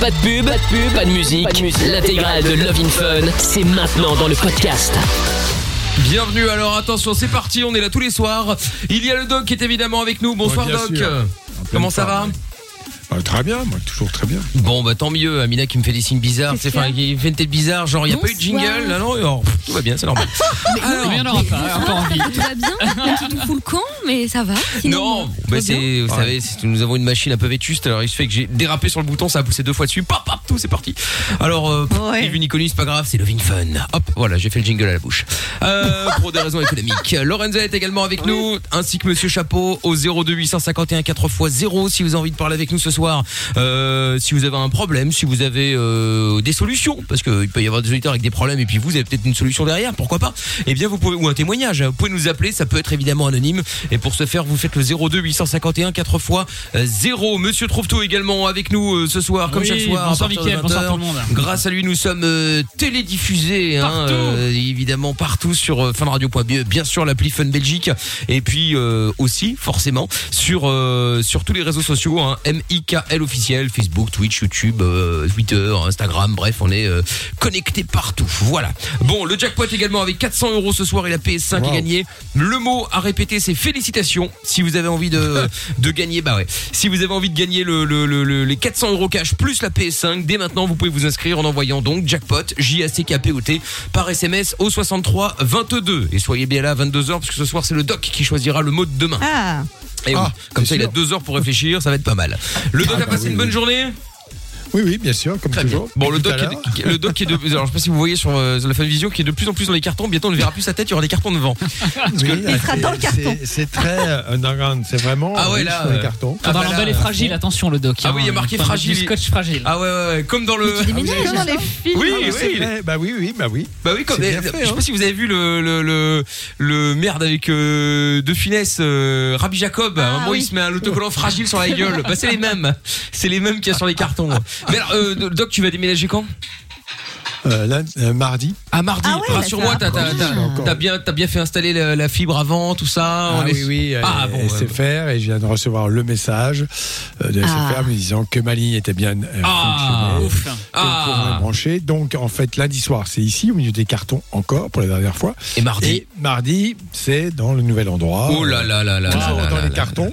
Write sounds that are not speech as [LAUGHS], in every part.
Pas de pub, pas de pub, pas de musique. L'intégrale de Love in Fun, c'est maintenant dans le podcast. Bienvenue, alors attention, c'est parti, on est là tous les soirs. Il y a le Doc qui est évidemment avec nous. Bonsoir Ouais, bien Doc. sûr. Comment ça va Bah, Très bien, moi toujours très bien. Bon bah tant mieux, Amina qui me fait des signes bizarres, c'est enfin fait une tête bizarre, genre il y a pas eu de jingle, là non, alors, pff, tout va bien, c'est normal. [LAUGHS] Alors, Bien n'aura pas, pas envie. Tout va bien Un petit tout full camp, mais ça va. Sinon, non, tout bah c'est, vous Ouais. savez, nous avons une machine un peu vétuste, alors il se fait que j'ai dérapé sur le bouton, ça a poussé deux fois dessus, pop, pop, tout, c'est parti. Alors, euh, Ouais. ni vu ni connu, c'est pas grave, c'est Loving Fun. Hop, voilà, j'ai fait le jingle à la bouche. Euh, [LAUGHS] pour des raisons économiques. Lorenza est également avec nous, ainsi que Monsieur Chapeau au 02 851 4x0 si vous avez envie de parler avec nous ce soir. Euh, si vous avez un problème, si vous avez euh, des solutions, parce qu'il peut y avoir des auditeurs avec des problèmes et puis vous avez peut-être une solution derrière, pourquoi pas Eh bien, vous pouvez ou un témoignage. Vous pouvez nous appeler, ça peut être évidemment anonyme. Et pour ce faire, vous faites le 02 851 4 x 0. Monsieur trouve tout également avec nous euh, ce soir, comme Oui, chaque soir. bonsoir, Mickaël, bonsoir 20h. tout le monde. Grâce à lui, nous sommes euh, télédiffusés, hein, Partout. euh, évidemment partout sur euh, funradio.be, bien sûr l'appli Fun Belgique, et puis euh, aussi forcément sur euh, sur tous les réseaux sociaux, hein, MIKL officiel, Facebook, Twitch, YouTube, euh, Twitter, Instagram, bref, on est euh, connecté partout. Voilà. Bon, le jackpot également avec 400 euros ce soir et la PS5 est gagnée. Le mot à répéter, c'est félicitations. Si vous avez envie de [LAUGHS] de gagner, bah ouais. Si vous avez envie de gagner le, le- le- le- les 400 euros cash plus la PS5, dès maintenant, vous pouvez vous inscrire en envoyant donc jackpot J A C K P O T par SMS au 63 22 et soyez bien là à 22h parce que ce soir c'est le doc qui choisira le mot de demain. Ah, Et oui, Ah, comme c'est ça il a sûr. deux heures pour réfléchir, ça va être pas mal. Le doc Ah a bah passé une bonne journée. Oui, oui, bien sûr, comme Très bien. toujours. Bon, le doc, à est de, le doc est de, [LAUGHS] alors je sais pas si vous voyez sur, euh, la Funvision qui est de plus en plus dans les cartons. Bientôt on ne verra plus sa tête, il y aura des cartons devant. [LAUGHS] Oui, il sera c'est- dans le carton. c'est- C'est très euh, underground, c'est vraiment Ah ouais, riche là, dans les euh, cartons. Ah Dans bah là, euh, fragile, attention le doc. Ah oui, il y a marqué fragile. Du scotch fragile. Ah ouais, ouais, ouais, comme dans le. tu déménages Ah, dans les films. Oui, Ah, oui, c'est il- vrai. Bah oui, oui, bah oui. Bah oui, comme bien fait, je sais hein. pas si vous avez vu le le le, le merde avec euh, de finesse euh, Rabbi Jacob. à un Ah moment, il oui. se met un autocollant fragile sur la gueule. Bah c'est les mêmes, [LAUGHS] c'est les mêmes qu'il y a sur les cartons. Mais alors, euh, Doc, tu vas déménager quand? Euh, lundi- euh, mardi. Ah mardi. Ah ouais, Rassure-moi, t'as t'as- approche. t'as- Encore. t'as bien t'as bien fait installer la, la fibre avant, tout ça. Ah on est- oui, oui, Ah bon. ouais. SFR, et je viens de recevoir le message euh, de Ah. SFR me disant que ma ligne était bien euh, Ah. Ouf. que Ah. le courant est branché. Donc, en fait, lundi soir, c'est ici, au milieu des cartons, encore, pour la dernière fois. Et mardi. Et mardi, c'est dans le nouvel endroit. Oh là là là là. là Toujours là dans là les là. cartons.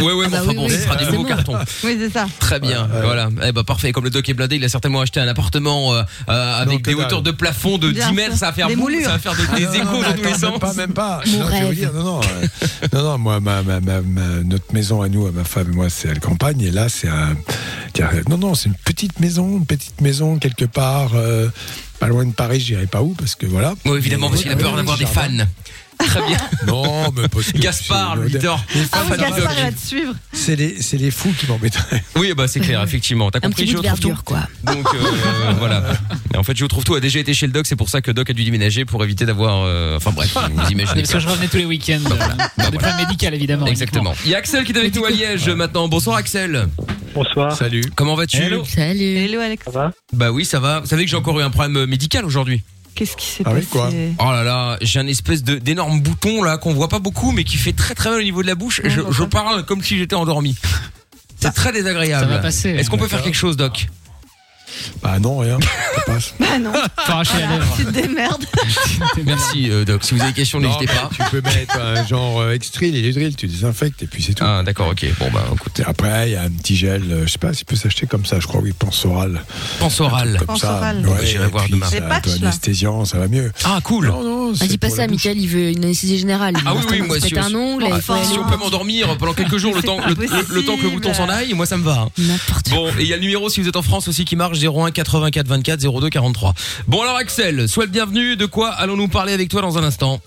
Ouais ouais, mais bah enfin oui, bon, oui, ce sera des nouveaux cartons. Oui, c'est ça. Très bien, Ouais, ouais. voilà. Eh ben parfait. Comme le doc est blindé, il a certainement acheté un appartement euh, euh, avec Non, que des hauteurs de plafond de Bien 10 mètres. Ça va faire Des boum, ça va faire des, des Ah, non, échos non, dans tous les sens. Même pas, même pas. Non, je vais vous rêve. dire, non, non, euh, non, non, moi, ma, ma, ma, ma- notre maison à nous, à ma femme et moi, c'est à la campagne, et là, c'est un, non, non, c'est une petite maison, une petite maison quelque part, euh, pas loin de Paris, je dirais pas où, parce que voilà. Oui, évidemment, parce qu'il a peur d'avoir des fans. Très bien. [LAUGHS] Non, mais parce que Gaspard, le leader. Ah oui, Gaspard, va te suivre. C'est les, c'est les fous qui m'embêteraient. Oui, bah c'est clair, [LAUGHS] effectivement. T'as Un compris, petit bout de je trouve tout. quoi. Donc euh, [LAUGHS] voilà. Et en fait, je trouve tout a déjà été chez le doc, c'est pour ça que Doc a dû déménager pour éviter d'avoir. euh, Enfin bref, vous imaginez. Parce que je revenais tous les week-ends. euh, Bah, Des problèmes médicaux, évidemment. Exactement. Il y a Axel qui est avec nous à Liège maintenant. Bonsoir Axel. Bonsoir, Salut. Comment vas-tu? Salut. Hello, Alex. ça va? Bah oui, ça va. Vous savez que j'ai encore eu un problème euh, médical aujourd'hui. Qu'est-ce qui s'est Ah oui, passé quoi Oh là là, j'ai un espèce de d'énorme bouton là qu'on voit pas beaucoup mais qui fait très très mal au niveau de la bouche. Je, je parle comme si j'étais endormi. C'est très désagréable. Ça va passer. Est-ce qu'on peut faire quelque chose, Doc? Bah non, rien. Ça passe. [LAUGHS] Bah non, lèvre. tu te démerdes. [LAUGHS] Merci, euh, Doc. Si vous avez des questions, n'hésitez pas. Tu peux mettre un genre euh, Extril et Ludril, tu désinfectes et puis c'est tout. Ah, d'accord, ok. Bon, bah, écoute. Et après, il y a un petit gel, euh, je sais pas s'il peut s'acheter comme ça, je crois, oui, Pensoral. Pense oral. Comme ça. Pensoral. Ouais, J'irai et voir puis demain. C'est Les un anesthésiant, ça va mieux. Ah, cool. Non, non, Ah, c'est pas pour ça, bouche. Michael, il veut une anesthésie générale. Ah oui, oui, moi, si- un ongle. Ah, il faut enfin, Si on peut m'endormir pendant quelques jours, le temps, pas le, le- le temps que le bouton s'en aille, moi ça me va. N'importe quoi. Bon, et il y a le numéro si vous êtes en France aussi qui marche 01 84 24 02 43. Bon alors Axel, sois le bienvenu. De quoi allons-nous parler avec toi dans un instant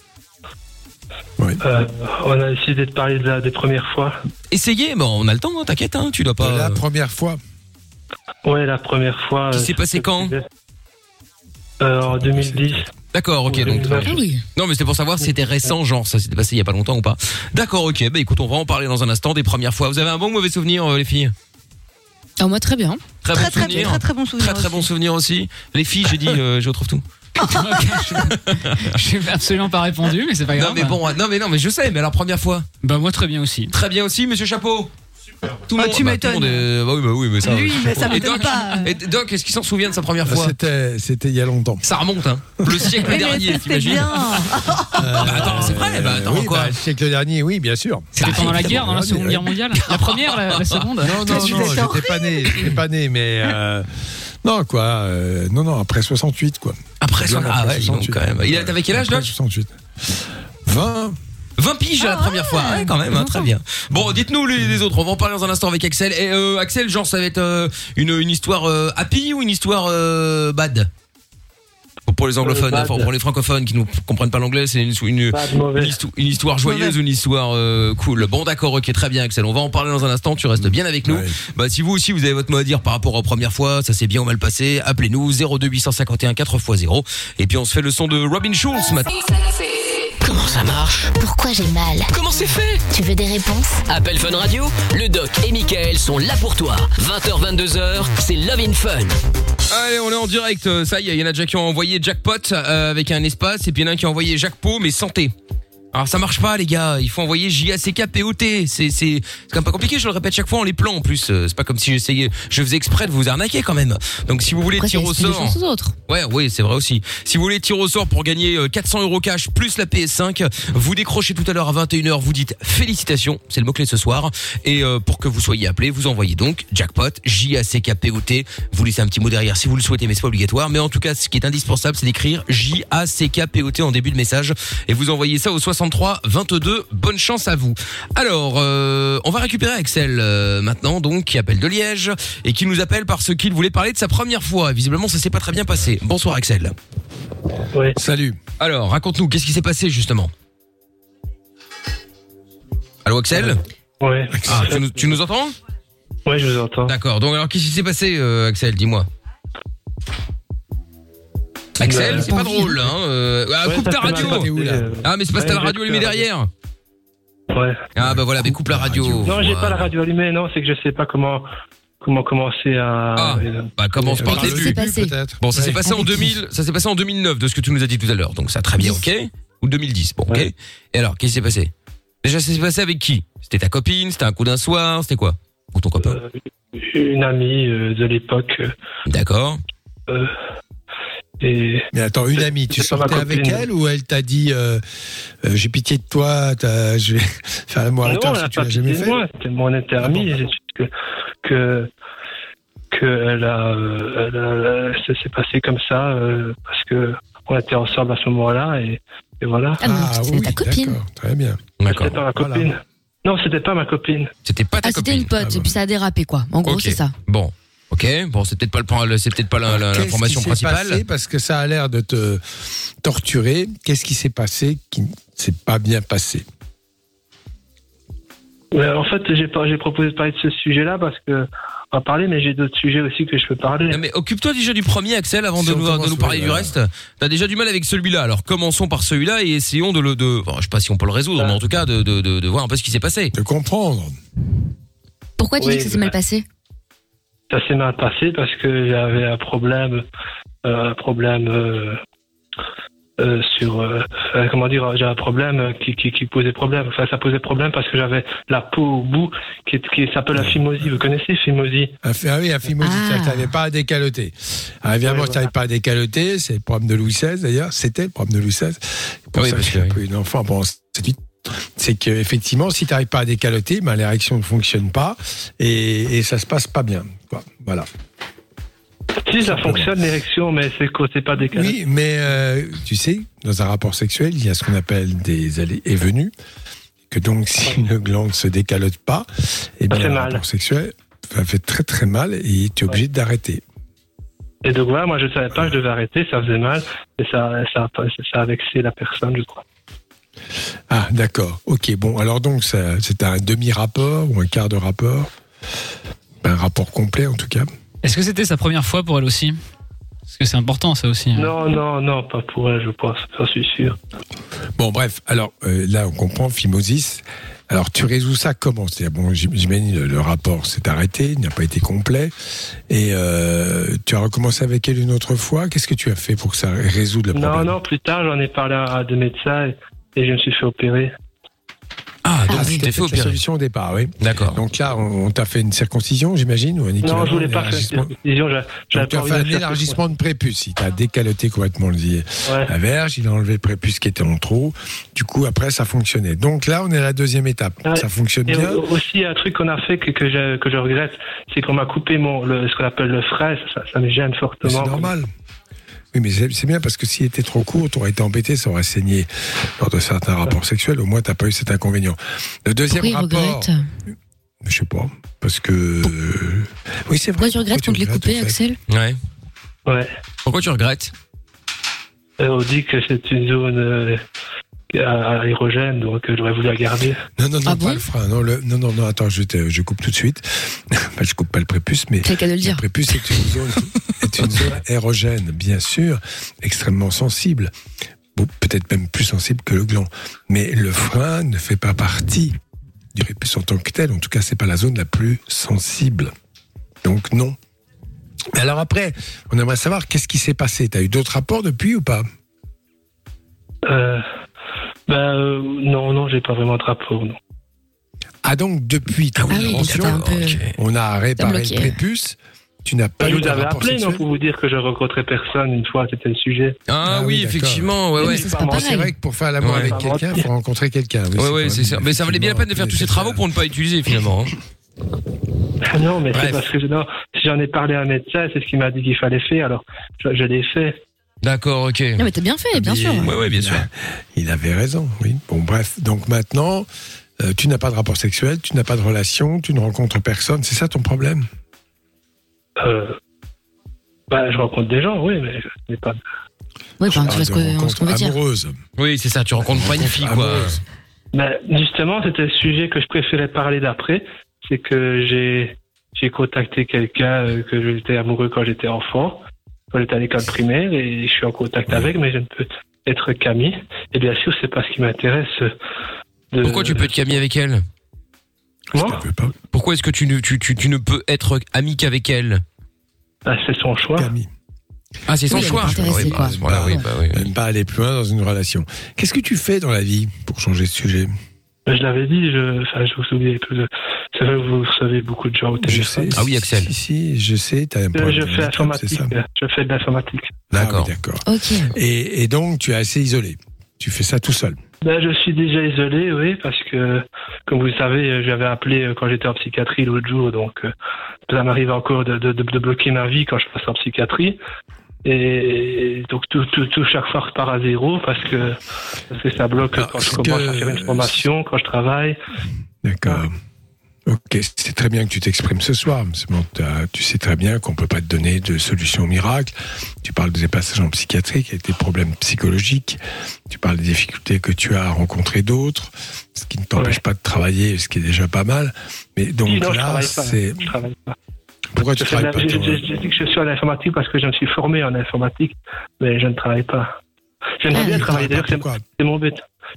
Euh, On a décidé de parler de la, des premières fois. Essayez, bon, on a le temps, hein, t'inquiète, hein, tu dois pas. La première fois. Ouais, la première fois. Qui euh, s'est passé quand euh, En 2010. D'accord, ok, donc. Ah oui. Non, mais c'était pour savoir si c'était récent, genre ça s'était passé il y a pas longtemps ou pas. D'accord, ok. Bah écoute, on va en parler dans un instant des premières fois. Vous avez un bon ou mauvais souvenir, euh, les filles? Ah, moi, très bien. Très, Très, bon très, souvenir. très, très bon souvenir. Très très bon aussi. souvenir aussi. Les filles, j'ai dit, euh, je retrouve tout. [LAUGHS] Je n'ai absolument pas répondu, mais c'est pas grave. Non mais bon, non mais non mais je sais. Mais alors première fois, Bah moi très bien aussi. très bien aussi, Monsieur Chapeau. Tout le Ah, monde, tu bah, tout le m'étonnes. monde est- bah oui, bah oui, mais ça. Lui, mais ça Et m'étonne Doc, pas. et Doc, est-ce qu'il s'en souvient de sa première fois C'était, c'était il y a longtemps. Ça remonte, hein. Le [LAUGHS] siècle Mais dernier, c'était t'imagines bien. Ah [LAUGHS] bah attends, c'est vrai, bah attends, oui, quoi bah, le siècle dernier, oui, bien sûr. C'était pendant la guerre, dans la Seconde. Guerre mondiale. La première, la, la seconde. Non, non, non, j'étais pas né, j'étais pas né, mais euh, non quoi, euh, non non après 68 quoi. Après, Bien ça, ah après ouais, dis donc, 68. quand même. Il T'avais quel âge, Après Doc? 68. 20. 20 piges la première fois. Ouais, quand même, hein, très bien. Bon, dites-nous les, les autres. On va en parler dans un instant avec Axel. Et euh, Axel, genre, ça va être euh, une, une histoire euh, happy ou une histoire euh, bad? Pour- les anglophones, enfin, pour les francophones qui ne comprennent pas l'anglais, c'est une, histoire joyeuse ou une histoire euh, cool. Bon, d'accord, ok, très bien, Axel. On va en parler dans un instant. Tu restes bien avec nous. Ouais. Bah, si vous aussi vous avez votre mot à dire par rapport aux premières fois, ça s'est bien ou mal passé, appelez-nous 02 851 4x0. Et puis on se fait le son de Robin Schulz maintenant. Comment ça marche Pourquoi j'ai mal Comment c'est fait Tu veux des réponses Appel Fun Radio, le doc et Michael sont là pour toi. 20h, 22h, c'est Love in Fun. Allez, on est en direct. euh, Ça y est, il y en a déjà qui ont envoyé jackpot euh, avec un espace et puis il y en a un qui a envoyé jackpot mais santé. Alors ça marche pas les gars, il faut envoyer J-A-C-K-P-O-T. C'est c'est c'est quand même pas compliqué, je le répète chaque fois en les plans en plus. Euh, C'est pas comme si j'essayais, je faisais exprès de vous arnaquer quand même. Donc si vous voulez tirer au sort. Ouais, oui, c'est vrai aussi. Si vous voulez tirer au sort pour gagner euh, 400 euros cash plus la PS5, vous décrochez tout à l'heure à 21h, vous dites félicitations, c'est le mot-clé ce soir. Et euh, pour que vous soyez appelé, vous envoyez donc jackpot, J-A-C-K-P-O-T. Vous laissez un petit mot derrière si vous le souhaitez, mais c'est pas obligatoire. Mais en tout cas, ce qui est indispensable, c'est d'écrire J-A-C-K-P-O-T en début de message. Et vous envoyez ça au 63 22. Bonne chance à vous. Alors, euh, on va récupérer Axel euh, maintenant, donc, qui appelle de Liège et qui nous appelle parce qu'il voulait parler de sa première fois. Visiblement, ça s'est pas très bien passé. Bonsoir Axel. Oui. Salut. Alors, raconte-nous, qu'est-ce qui s'est passé justement? Allô Axel? Ouais. Ah, tu nous, tu nous entends? Ouais, je vous entends. D'accord. Donc alors, qu'est-ce qui s'est passé, euh, Axel? Dis-moi. Axel, c'est pas drôle, hein euh, ah, Ouais, coupe ta radio. Ah, mais c'est parce que t'as la radio allumée derrière. Ouais. Ah bah voilà, mais coupe la radio. Non, j'ai pas la radio allumée. Non, c'est que je sais pas comment comment commencer à. Ah, euh, bah commence par le début. passé peut-être. Bon, ça s'est Ouais. passé en Avec qui 2000, ça s'est passé en 2009 de ce que tu nous as dit tout à l'heure. Donc ça très bien, OK Ou 2010, bon, OK Ouais. Et alors, qu'est-ce qui s'est passé? Déjà, ça s'est passé avec qui? C'était ta copine, c'était un coup d'un soir, c'était quoi? Ou ton copain? Euh, une amie euh, de l'époque. D'accord. euh, et Mais attends, une amie, tu sortais avec elle ou elle t'a dit euh, euh, j'ai pitié de toi, t'as- je vais [LAUGHS] faire l'amour avec non, toi elle a si tu pas l'as jamais pitié de fait moi. C'était mon était amie. C'est juste que que que elle a, euh, elle a- ça s'est passé comme ça euh, parce que on était ensemble à ce moment-là et, et voilà. Ah, donc c'était ta copine. très bien. C'était pas ma Voilà. copine. Non, c'était pas ma copine. C'était pas ta Ah, c'était une pote, Ah, et puis ça a dérapé, quoi. En gros, c'est ça. Bon. OK. Bon, c'est peut-être pas le c'est peut-être pas l'information qui s'est principale. passé Parce que ça a l'air de te torturer. Qu'est-ce qui s'est passé qui ne s'est pas bien passé Mais en fait, j'ai proposé de parler de ce sujet-là parce que on va parler, mais j'ai d'autres sujets aussi que je peux parler. Non, mais occupe-toi déjà du premier, Axel, avant Si de nous, de commence, nous parler du ouais. reste. T'as déjà du mal avec celui-là. Alors commençons par celui-là et essayons de le, de, bon, je sais pas si on peut le résoudre, mais en tout cas de, de, de, de voir un peu ce qui s'est passé. De comprendre. Pourquoi tu Oui, dis que ça s'est mal bah. passé Ça s'est mal passé parce que j'avais un problème, euh, un problème euh, euh, sur, euh, euh, comment dire, j'ai un problème qui, qui, qui posait problème. Enfin, ça posait problème parce que j'avais la peau au bout qui, est- qui s'appelle la phimosie. Vous connaissez phimosie fi- Ah oui, un phimosis, Ah. tu n'arrivais pas à décaloter. Ah, évidemment, Ouais, tu n'arrives pas à décaloter, c'est le problème de Louis XVI d'ailleurs, c'était le problème de Louis XVI. C'est Pour Oui, ça parce que j'ai un peu une enfant. Bon, c'est vite. C'est qu'effectivement, si tu n'arrives pas à décaloter, ben, l'érection ne fonctionne pas et, et ça se passe pas bien. Voilà. Si, ça fonctionne l'érection, mais c'est que c'est pas décalé. Oui, mais euh, tu sais, dans un rapport sexuel, il y a ce qu'on appelle des allées et venues. Que donc, [LAUGHS] si une glande se décalote pas, eh bien, fait le mal. rapport sexuel ça fait très très mal et tu es obligé d'arrêter. Et donc voilà, moi je savais pas, je devais arrêter, ça faisait mal, et ça, ça, a pas- ça a vexé la personne, je crois. Ah, d'accord. Ok, bon, alors donc, c'est un demi-rapport ou un quart de rapport? Un rapport complet, en tout cas. Est-ce que c'était sa première fois pour elle aussi? Parce que c'est important ça aussi. hein. Non, non, non, pas pour elle, je pense, j'en suis sûr. Bon, bref, alors euh, là, on comprend, phimosis. Alors, tu résous ça comment? C'est-à-dire, bon, j'im- j'imagine le, le rapport s'est arrêté, il n'a pas été complet, et euh, tu as recommencé avec elle une autre fois? Qu'est-ce que tu as fait pour que ça résoudre le Non, problème? non, plus tard, j'en ai parlé à, à deux médecins et, et je me suis fait opérer. Ah, donc Ah, tu c'était t'es fait la opérer. solution au départ, oui. D'accord. Donc là, on, t'a fait une circoncision, j'imagine, ou un Non, je voulais pas faire élargissement. une circoncision. Donc tu as fait de un élargissement de prépuce. Il t'a décaloté complètement le, Ouais. la verge, il a enlevé le prépuce qui était en trop. Du coup, après, ça fonctionnait. Donc là, on est à la deuxième étape. Ça fonctionne Et bien. au- aussi, un truc qu'on a fait que, que, je, que je regrette, c'est qu'on m'a coupé mon, le, ce qu'on appelle le frais. Ça, ça me gêne fortement. C'est normal. Oui, mais c'est bien parce que s'il était trop court, t'aurais été embêté, ça aurait saigné lors de certains rapports sexuels. Au moins, t'as pas eu cet inconvénient. Le deuxième Pourquoi il rapport, regrette je sais pas, parce que euh, oui, c'est vrai. Pourquoi tu regrettes qu'on te l'ait coupé, Axel Ouais. Ouais. Pourquoi tu regrettes Euh, on dit que c'est une zone euh, aérogène, donc euh, j'aurais voulu la garder. Non, non, non, Ah pas bon le frein. Non, le- non, non, non, attends, je, te- je coupe tout de suite. Enfin, [LAUGHS] je coupe pas le prépuce, mais C'est le cas de le le dire. prépuce est une zone, [LAUGHS] est une zone érogène, bien sûr, extrêmement sensible. Bon, peut-être même plus sensible que le gland. Mais le frein ne fait pas partie du prépuce en tant que tel. En tout cas, c'est pas la zone la plus sensible. Donc, non. Alors après, on aimerait savoir qu'est-ce qui s'est passé. T'as eu d'autres rapports depuis ou pas? Euh, ben, euh, non, non, j'ai pas vraiment de rapport. Non. Ah donc, depuis ta Ah oui, intervention, c'était un peu- Ok. on a réparé le prépuce. Tu n'as pas eu vous de rapport appelé non, pour vous dire que je rencontrais personne une fois, c'était le sujet. Ah, Ah oui, effectivement, ouais, ouais. c'est vrai que pour faire l'amour Ouais. avec quelqu'un, il faut rencontrer quelqu'un. Oui, Ouais, c'est ouais, c'est ça. Mais ça valait bien la peine de faire tous ces travaux pour ne pas utiliser finalement. hein. Ah [LAUGHS] non, mais c'est parce que j'en ai parlé à un médecin, c'est ce qu'il m'a dit qu'il fallait faire, alors je, je l'ai fait. D'accord, ok. Non, mais t'as bien fait, bien sûr. Ouais, ouais, bien sûr. Il avait raison, oui. Bon, bref. Donc maintenant, euh, tu n'as pas de rapport sexuel, tu n'as pas de relation, tu ne rencontres personne. C'est ça ton problème? Euh, bah, je rencontre des gens, oui, mais je n'ai pas. Oui, enfin, tu Ah, vois ce qu'on veut dire. amoureuse. Oui, c'est ça, tu rencontres pas une fille, quoi. Amoureuse. Justement, c'était le sujet que je préférais parler d'après, c'est que j'ai j'ai contacté quelqu'un euh, que j'étais amoureux quand j'étais enfant, quand j'étais à l'école primaire, et je suis en contact avec, mais je ne peux être qu'ami. Et bien sûr, c'est pas ce qui m'intéresse. euh, de- Pourquoi tu peux être ami avec elle? Moi. Pourquoi est-ce que tu ne, tu, tu, tu ne peux être ami qu'avec elle? Ah, C'est son choix. Camille. Ah, c'est son Oui, est choix. Oui, bah, oui, bah, oui. Même pas aller plus loin dans une relation. Qu'est-ce que tu fais dans la vie pour changer de sujet? Je l'avais dit, je, enfin, je vous souviens. C'est vrai que vous recevez beaucoup de gens au Je téléphone. sais. Ah oui, Axel. Si, si, je sais. As un Euh, problème je de fais informatique. ça Je fais de l'informatique. D'accord. Ah d'accord. Ok. Et, et donc, tu es assez isolé. Tu fais ça tout seul. Ben, je suis déjà isolé, oui, parce que, comme vous le savez, j'avais appelé euh, quand j'étais en psychiatrie l'autre jour, donc euh, ça m'arrive encore de, de, de, de bloquer ma vie quand je passe en psychiatrie. Et donc tout, tout, tout chaque fois repart à zéro parce que, parce que ça bloque quand je commence que- à faire une formation, quand je travaille. D'accord. Ok, c'est très bien que tu t'exprimes ce soir. Bon, tu sais très bien qu'on peut pas te donner de solution miracle. Tu parles des passages en psychiatrique avec des problèmes psychologiques. Tu parles des difficultés que tu as à rencontrer d'autres, ce qui ne t'empêche Ouais. pas de travailler, ce qui est déjà pas mal. Mais donc non, là, c'est Je travaille pas. Pourquoi Je tu travailles pas J'ai toi j'ai- j'ai dit que je suis en informatique parce que je me suis formé en informatique, mais je ne travaille pas. J'aimerais Ah, bien travailler, d'ailleurs, c'est mon but.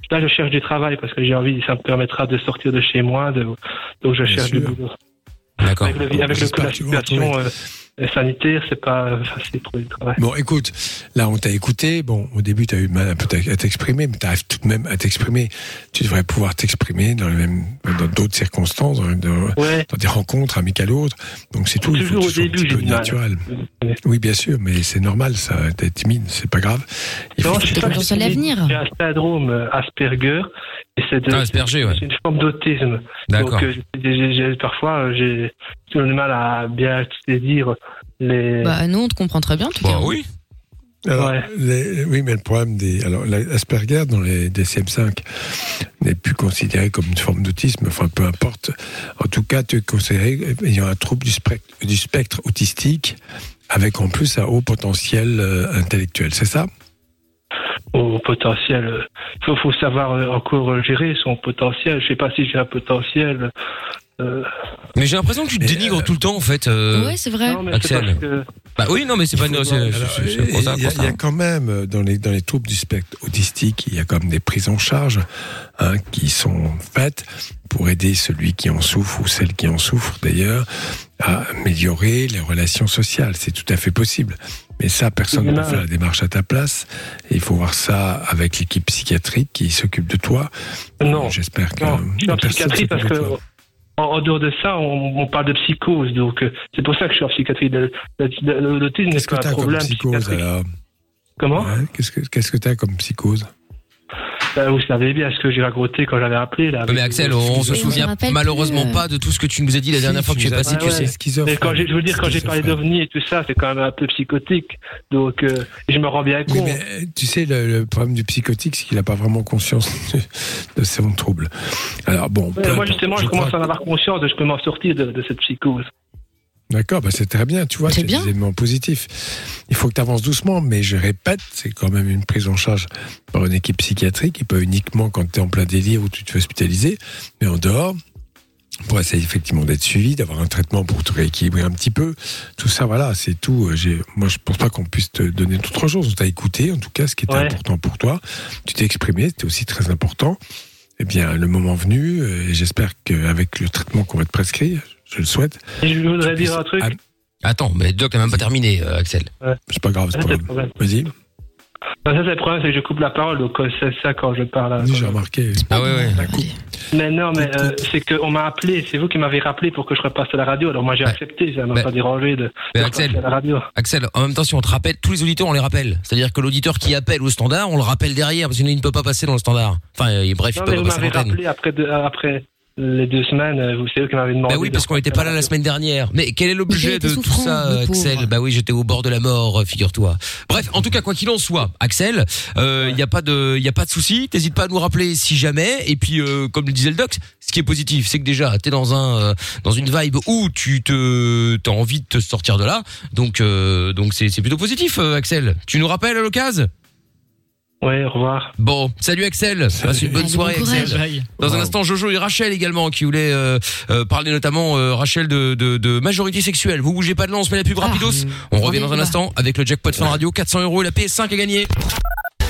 Là, je cherche du travail parce que j'ai envie, ça me permettra de sortir de chez moi, de- donc je Bien cherche du boulot. D'accord. Avec, le, avec le, J'espère la situation euh, sanitaire, c'est pas facile de trouver du travail. Bon, écoute, là, on t'a écouté. Bon, au début, tu as eu mal un peu à t'exprimer, mais tu arrives tout de même à t'exprimer. Tu devrais pouvoir t'exprimer dans les mêmes, dans d'autres circonstances, dans, dans- Ouais, dans des rencontres amicales ou autres. Donc c'est tout. Il faut Toujours que au un début, petit j'ai peu du mal. naturel. Oui, bien sûr, mais c'est normal, ça. T'es timide, c'est pas grave. Il faut Non, que je tu sais pas l'avenir. J'ai un syndrome euh, Asperger. Et c'est de- Ah, Asperger, ouais. c'est une forme d'autisme. D'accord. Donc, euh, j'ai- j'ai- parfois, euh, j'ai j'ai du mal à bien saisir les. Bah, nous, on te comprend très bien, en tout cas. Bah oui. Alors, Ouais. les- oui, mais le problème des. Alors, l'Asperger dans les DCM5 n'est plus considéré comme une forme d'autisme, enfin, peu importe. En tout cas, tu es considéré ayant un trouble du spectre, du spectre autistique, avec en plus un haut potentiel euh, intellectuel, c'est ça? Au potentiel. Il faut, faut savoir euh, encore euh, gérer son potentiel. Je sais pas si j'ai un potentiel. Euh, Mais j'ai l'impression que tu te dénigres tout le temps en fait. euh, Ouais, c'est vrai. non, mais c'est Axel. parce que- Bah oui, non, mais c'est pas. C'est- alors, c'est- c'est- constat, Il y, a- constat. il y a quand même euh, dans les dans les troubles du spectre autistique, il y a quand même des prises en charge hein, qui sont faites pour aider celui qui en souffre ou celle qui en souffre d'ailleurs à améliorer les relations sociales. C'est tout à fait possible. Mais ça, personne ne peut faire la démarche à ta place. Et il faut voir ça avec l'équipe psychiatrique qui s'occupe de toi. Non. J'espère que Non, je suis en personne psychiatrie parce s'occupe que de toi. En, en dehors de ça, on, on parle de psychose, donc euh, c'est pour ça que je suis en psychiatrie. L'autisme n'est pas tu un problème psychose psychiatrique. alors? Comment? Ouais, Qu'est-ce que qu'est-ce que tu as comme psychose? Euh, Vous savez bien ce que j'ai raconté quand j'avais appelé là. Mais Axel, on se souvient malheureusement plus, euh. pas de tout ce que tu nous as dit la dernière fois que tu es passé, tu ouais. sais. Mais quand j'ai- je veux dire, quand j'ai parlé d'OVNI et tout ça, c'est quand même un peu psychotique. Donc, euh, je me rends bien Oui, compte. mais euh, tu sais, le, le problème du psychotique, c'est qu'il n'a pas vraiment conscience de, son trouble. Alors bon. Ouais, peu moi, justement, je, Je commence crois à en avoir conscience de je peux m'en sortir de, de cette psychose. D'accord, bah c'est très bien, tu vois, C'est des éléments positifs. Il faut que tu avances doucement, mais je répète, c'est quand même une prise en charge par une équipe psychiatrique, et pas uniquement quand tu es en plein délire ou tu te fais hospitaliser, mais en dehors, pour essayer effectivement d'être suivi, d'avoir un traitement pour te rééquilibrer un petit peu. Tout ça, voilà, c'est tout. Euh, moi, je pense pas qu'on puisse te donner d'autre chose. On t'a écouté, en tout cas, ce qui était Ouais. important pour toi. Tu t'es exprimé, c'était aussi très important. Eh bien, le moment venu, euh, et j'espère qu'avec le traitement qu'on va te prescrire, je le souhaite, Et je voudrais dire un truc. Ah, Attends, mais Doc n'a même pas terminé, euh, Axel. c'est pas grave, c'est pas grave. Vas-y, Ça, c'est le problème, c'est que je coupe la parole, donc euh, c'est ça quand je parle. vas-y, j'ai remarqué. Ah ouais, ouais. Mais non, mais euh, c'est qu'on m'a appelé, c'est vous qui m'avez rappelé pour que je repasse à la radio. Alors moi j'ai Ouais. accepté, ça m'a pas dérangé de, Mais de Axel- repasser à la radio. Axel, en même temps, si on te rappelle, tous les auditeurs, on les rappelle. C'est-à-dire que l'auditeur qui appelle au standard, on le rappelle derrière, parce qu'il ne peut pas passer dans le standard. Enfin, euh, bref, Non, il peut mais pas vous passer à m'avez rappelé après, deux- après les deux semaines, euh, vous savez qui m'avez demandé. Bah oui, parce qu'on n'était pas là la semaine dernière. Mais quel est l'objet de tout ça. Axel Bah oui, j'étais au bord de la mort, euh, figure-toi. Bref, en tout cas, quoi qu'il en soit, Axel, il n'y a pas de, il y a pas de souci. T'hésites pas à nous rappeler si jamais. Et puis, euh, comme le disait le doc, ce qui est positif, c'est que déjà, t'es dans un, euh, dans une vibe où tu te, t'as envie de te sortir de là. Donc, euh, donc c'est, c'est plutôt positif, euh, Axel. Tu nous rappelles à l'occasion? Ouais, au revoir. Bon, salut Axel. Passe une bonne soirée, bon. Axel. Dans un instant, Jojo et Rachel également qui voulaient euh, euh, parler notamment euh, Rachel de, de, de majorité sexuelle. Vous bougez pas de là, on se met la pub rapidos. On revient dans un instant avec le jackpot fin radio 400 euros et la PS5 à gagner.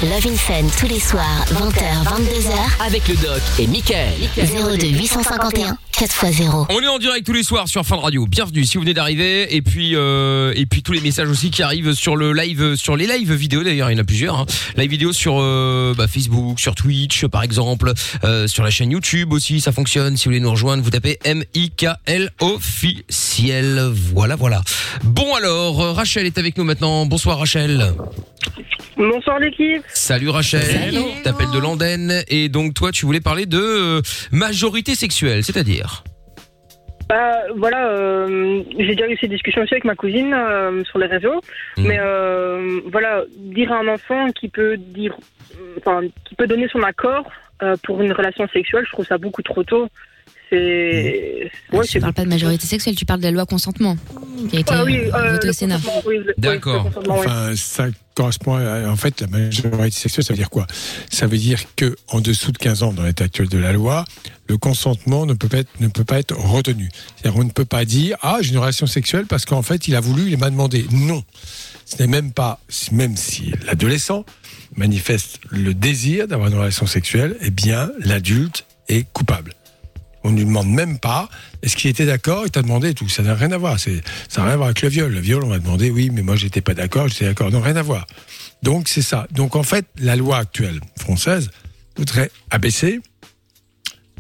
Love in Fun tous les soirs, 20h, 22h, Avec le doc et Michael. 02 851 4x0. On est en direct tous les soirs sur Fin de Radio. Bienvenue si vous venez d'arriver et puis euh, et puis tous les messages aussi qui arrivent sur le live sur les lives vidéo d'ailleurs il y en a plusieurs hein. live vidéo sur euh, bah, Facebook, sur Twitch par exemple, euh, sur la chaîne YouTube aussi ça fonctionne. Si vous voulez nous rejoindre, vous tapez M I K L officiel. Voilà voilà. Bon alors Rachel est avec nous maintenant. Bonsoir Rachel. Bonsoir l'équipe. Salut Rachel. T'appelles de Landenne et donc toi tu voulais parler de euh, majorité sexuelle, c'est-à-dire? Bah voilà, euh, j'ai déjà eu ces discussions aussi avec ma cousine euh, sur les réseaux, Mhm. mais voilà, dire à un enfant qui peut dire, enfin, qui peut donner son accord pour une relation sexuelle, je trouve ça beaucoup trop tôt. C'est, ouais, tu parles pas de majorité sexuelle, tu parles de la loi consentement qui a été Ah oui, euh, votée au le Sénat. oui, D'accord. oui. Enfin, ça correspond à, en fait, la majorité sexuelle, ça veut dire quoi? Ça veut dire que en dessous de 15 ans, dans l'état actuel de la loi, le consentement ne peut pas être, ne peut pas être retenu. C'est-à-dire, on ne peut pas dire, ah, j'ai une relation sexuelle parce qu'en fait, il a voulu, il m'a demandé. Non. Ce n'est même pas, même si l'adolescent manifeste le désir d'avoir une relation sexuelle, eh bien, l'adulte est coupable. On ne lui demande même pas est-ce qu'il était d'accord, il t'a demandé et tout. Ça n'a rien à voir. C'est, ça n'a rien à voir avec le viol. Le viol, on va demander oui, mais moi j'étais pas d'accord, j'étais d'accord. Non, rien à voir. Donc c'est ça. Donc en fait, la loi actuelle française voudrait abaisser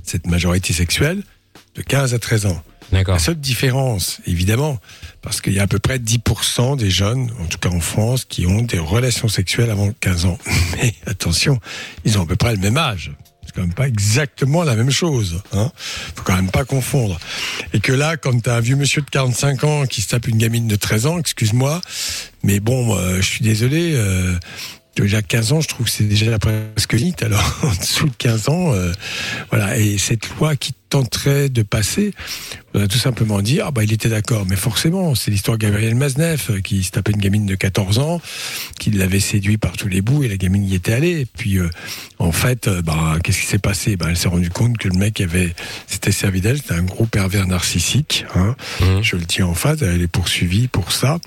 cette majorité sexuelle de 15 à 13 ans. D'accord. La seule différence, évidemment, parce qu'il y a à peu près 10% des jeunes, en tout cas en France, qui ont des relations sexuelles avant 15 ans. [LAUGHS] Mais attention, ils ont à peu près le même âge. C'est quand même pas exactement la même chose. Hein Faut quand même pas confondre. Et que là, quand t'as un vieux monsieur de 45 ans qui se tape une gamine de 13 ans, excuse-moi, mais bon, euh, je suis désolé. Euh, Déjà 15 ans, je trouve que c'est déjà presque limite. Alors, [LAUGHS] en dessous de 15 ans, euh, voilà. Et cette loi qui tenterait de passer, on a tout simplement dit, ah bah il était d'accord. Mais forcément, c'est l'histoire de Gabriel Maznev euh, qui se tapait une gamine de 14 ans, qui l'avait séduit par tous les bouts et la gamine y était allée. Et puis, euh, en fait, euh, bah, qu'est-ce qui s'est passé? Bah, Elle s'est rendue compte que le mec avait, s'était servi d'elle, c'était un gros pervers narcissique. Hein. Je le tiens en face, elle est poursuivie pour ça,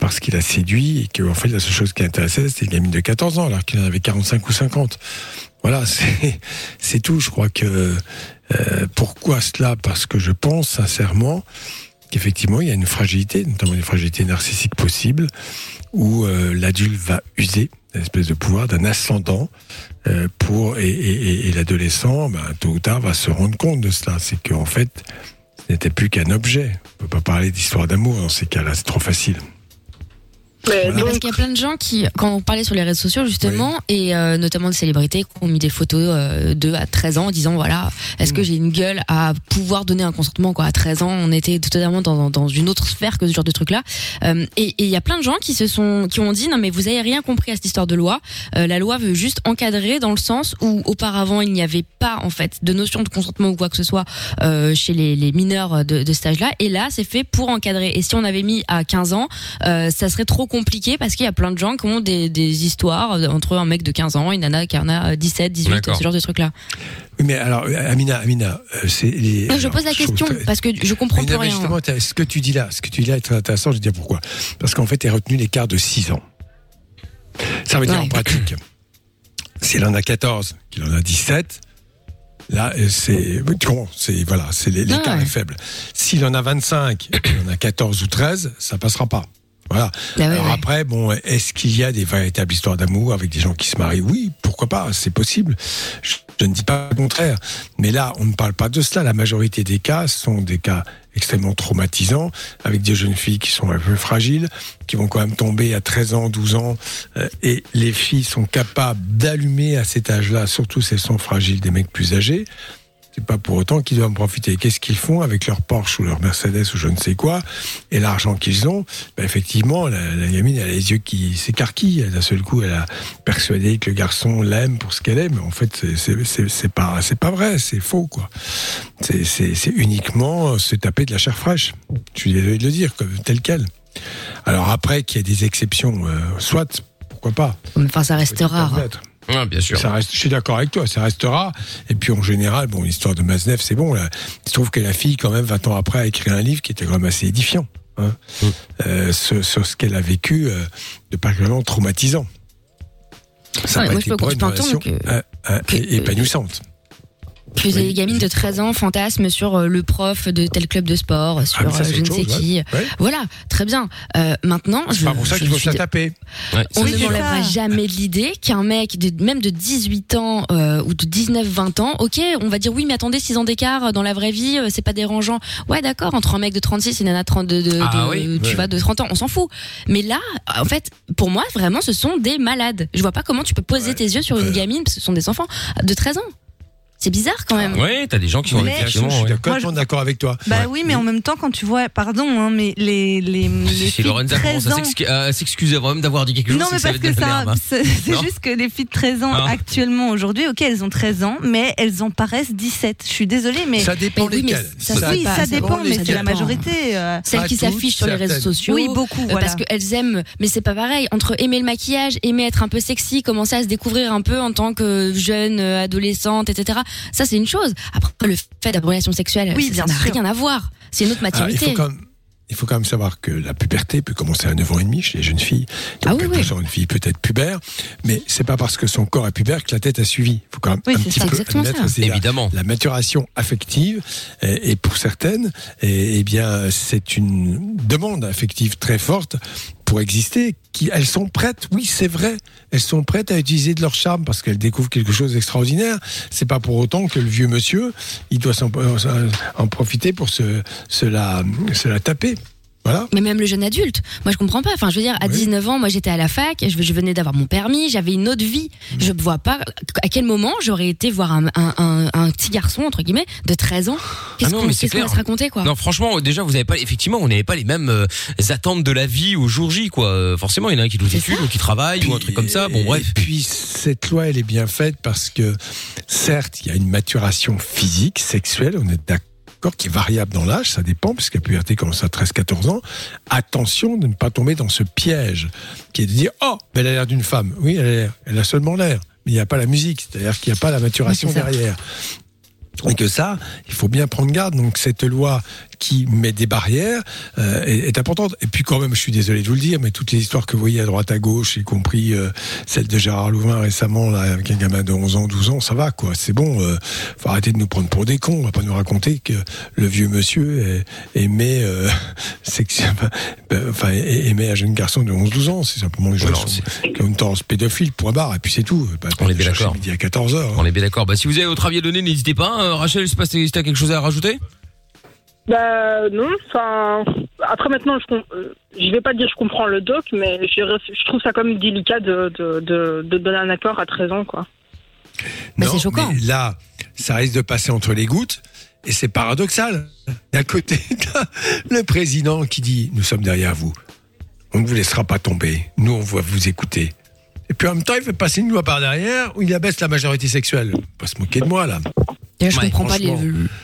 parce qu'il a séduit et que, en fait, la seule chose qui intéressait, c'était une gamine de 14 ans, alors qu'il en avait 45 ou 50. Voilà, [LAUGHS] c'est c'est tout. Je crois que euh, pourquoi cela? Parce que je pense sincèrement qu'effectivement il y a une fragilité, notamment une fragilité narcissique possible, où euh, l'adulte va user une espèce de pouvoir d'un ascendant euh, pour et, et- et- l'adolescent, ben, tôt ou tard, va se rendre compte de cela. C'est qu'en fait, ce n'était plus qu'un objet. On peut pas parler d'histoire d'amour dans ces cas-là, c'est trop facile. Mais Mais parce qu'il y a plein de gens qui, quand on parlait sur les réseaux sociaux justement, et euh, notamment de célébrités qui ont mis des photos euh, de à 13 ans en disant voilà, est-ce Mm. que j'ai une gueule à pouvoir donner un consentement quoi À 13 ans, on était totalement dans, dans une autre sphère que ce genre de truc là. Euh, et et il y a plein de gens qui se sont, qui ont dit non mais vous avez rien compris à cette histoire de loi. Euh, la loi veut juste encadrer dans le sens où auparavant il n'y avait pas en fait de notion de consentement ou quoi que ce soit euh, chez les, les mineurs de, de cet âge-là. Et là, c'est fait pour encadrer. Et si on avait mis à 15 ans, euh, ça serait trop compliqué parce qu'il y a plein de gens qui ont des, des histoires entre un mec de 15 ans et une nana qui en a 17, 18, D'accord. ce genre de trucs-là. Oui, mais alors, euh, Amina, Amina, euh, c'est les. Non, je alors, pose la question parce que je comprends Mais plus rien. justement, ce que tu dis là, ce que tu dis là est très intéressant. Je vais te dire pourquoi. Parce qu'en fait, tu as retenu l'écart de 6 ans. Ça veut dire Ouais. en pratique, s'il en a 14, qu'il en a 17, là, euh, c'est, tu comprends, c'est, voilà, c'est l'é- l'écart Ouais. est faible. S'il en a 25, et qu'il en a 14 ou 13, ça passera pas. Voilà. Ouais, Alors ouais. après, bon, est-ce qu'il y a des véritables histoires d'amour avec des gens qui se marient? Oui, pourquoi pas, c'est possible. Je, je ne dis pas le contraire. Mais là, on ne parle pas de cela. La majorité des cas sont des cas extrêmement traumatisants, avec des jeunes filles qui sont un peu fragiles, qui vont quand même tomber à 13 ans, 12 ans, euh, et les filles sont capables d'allumer à cet âge-là, surtout si elles sont fragiles, des mecs plus âgés. C'est pas pour autant qu'ils doivent en profiter. Qu'est-ce qu'ils font avec leur Porsche ou leur Mercedes ou je ne sais quoi et l'argent qu'ils ont? Ben Effectivement, la, la gamine elle a les yeux qui s'écarquillent. D'un seul coup, elle a persuadé que le garçon l'aime pour ce qu'elle est, mais en fait, c'est- pas c'est pas vrai, c'est faux quoi. C'est- uniquement se taper de la chair fraîche. Je suis désolé de le dire, comme- tel quel. Alors après, qu'il y ait des exceptions, euh, soit, pourquoi pas. Enfin, ça reste rare. permettre. Ah, bien sûr. Ça reste, je suis d'accord avec toi, ça restera. Et puis en général, bon, l'histoire de Maznev, c'est bon. Là. Il se trouve que la fille, quand même, 20 ans après, a écrit un livre qui était quand même assez édifiant. Hein, Mm. euh, sur, sur ce qu'elle a vécu euh, de particulièrement traumatisant. Ça Ouais, n'a pas moi, été je peux pour une relation que- euh, euh, que- épanouissante. Que Oui. les gamines de 13 ans fantasment sur euh, le prof de tel club de sport, sur Ah, ça, euh, je ne autre sais chose, qui. ouais. Ouais. Voilà, très bien. Euh, maintenant, je, pas pour ça qu'il faut se la taper. Ouais, On ne m'enlèvera jamais de l'idée qu'un mec de même de 18 ans euh, ou de 19-20 ans, ok, on va dire oui, mais attendez, 6 ans d'écart euh, dans la vraie vie, c'est pas dérangeant. Ouais, d'accord, entre un mec de 36 et une nana de 32, de, Ah de- oui, tu vois, de 30 ans, on s'en fout. Mais là, en fait, pour moi, vraiment, ce sont des malades. Je vois pas comment tu peux poser tes yeux sur une gamine, parce que ce sont des enfants de 13 ans. C'est bizarre quand même. Ouais, t'as des gens qui ont Mais- Je suis d'accord Moi, je- d'accord avec toi. Bah Ouais. oui, mais en même temps, quand tu vois, pardon, hein, mais les les, les Si Lorenza 13 commence à s'excuser avant même d'avoir dit quelque chose, Non, mais parce que ça, hein. c'est juste que les filles de 13 ans Ah. actuellement aujourd'hui, ok, elles ont 13 ans, mais elles en paraissent 17. Je suis désolée, mais Ça dépend oui, lesquels. ça, oui, dépend, mais c'est la majorité. euh. Celles qui s'affichent sur les réseaux sociaux. Oui, beaucoup, Euh. Parce qu'elles aiment, mais c'est pas pareil. Entre aimer le maquillage, aimer être un peu sexy, commencer à se découvrir un peu en tant que jeune, euh, adolescente, etc. Ça, c'est une chose. Après, le fait d'avoir une relation sexuelle, Oui, ça- n'a rien à voir. C'est une autre Ah, il, maturité. faut quand même, il faut quand même savoir que la puberté peut commencer à 9 ans et demi chez les jeunes filles. Ah Donc, oui, plus oui. tard, une fille peut être pubère, mais c'est pas parce que son corps est pubère que la tête a suivi. Il faut quand même Oui, un petit ça. peu Exactement admettre, ça. la- Évidemment. La, maturation affective, et, et pour certaines, et, eh bien, c'est une demande affective très forte pour exister. Qui, elles sont prêtes, oui, c'est vrai. Elles sont prêtes à utiliser de leur charme parce qu'elles découvrent quelque chose d'extraordinaire. C'est pas pour autant que le vieux monsieur, il doit s'en- en profiter pour se la taper. Voilà. Mais même le jeune adulte, moi je comprends pas. Enfin, je veux dire, à 19 ans, moi j'étais à la fac, je, je venais d'avoir mon permis, j'avais une autre vie. Je ne vois pas à quel moment j'aurais été voir un, un, un, un petit garçon entre guillemets de 13 ans. Qu'est-ce Ah qu'on qu'est-ce qu'on va se raconter quoi Non, franchement, déjà, vous n'avez pas, effectivement, on n'avait pas les mêmes euh, attentes de la vie au jour J, quoi. Euh, Forcément, il y en a un qui nous étude ou qui travaille ou un truc comme ça. Bon, bref. Et puis cette loi, elle est bien faite parce que certes, il y a une maturation physique, sexuelle, on est d'accord, qui est variable dans l'âge, ça dépend, puisque la puberté commence à 13-14 ans. Attention de ne pas tomber dans ce piège qui est de dire Oh, elle a l'air d'une femme. Oui, elle a, l'air- elle a seulement l'air, mais il n'y a pas la musique, c'est-à-dire qu'il n'y a pas la maturation Oui, derrière. Et que ça, il faut bien prendre garde. Donc cette loi qui met des barrières euh, est, est importante. Et puis quand même, je suis désolé de vous le dire, mais toutes les histoires que vous voyez à droite à gauche, y compris euh, celle de Gérard Louvain récemment, là, avec un gamin de 11 ans, 12 ans, ça va quoi. C'est bon. Euh, faut arrêter de nous prendre pour des cons. On va pas nous raconter que le vieux monsieur aimait, euh, [LAUGHS] enfin, é- aimait un jeune garçon de 11-12 ans. C'est simplement les gens qui, sont- qui ont une tendance pédophile, point barre. Et puis c'est tout. Pas On est bien d'accord. midi à 14 heures. On est bien d'accord. Bah, si vous avez votre avis à donner, n'hésitez pas. Rachel, je sais pas si t'as quelque chose à rajouter Bah non, enfin après maintenant je euh, je vais pas dire je comprends le doc mais je, je trouve ça quand même délicat de, de, de, de donner un accord à 13 ans quoi. Bah, Non, c'est choquant. mais là, ça risque de passer entre les gouttes. Et c'est paradoxal. D'un côté, [LAUGHS] le président qui dit Nous sommes derrière vous. On ne vous laissera pas tomber. Nous, on va vous écouter. Et puis en même temps, il fait passer une loi par derrière où il abaisse la majorité sexuelle. Faut Pas se moquer de moi, là. Déjà, je Ouais, comprends pas les-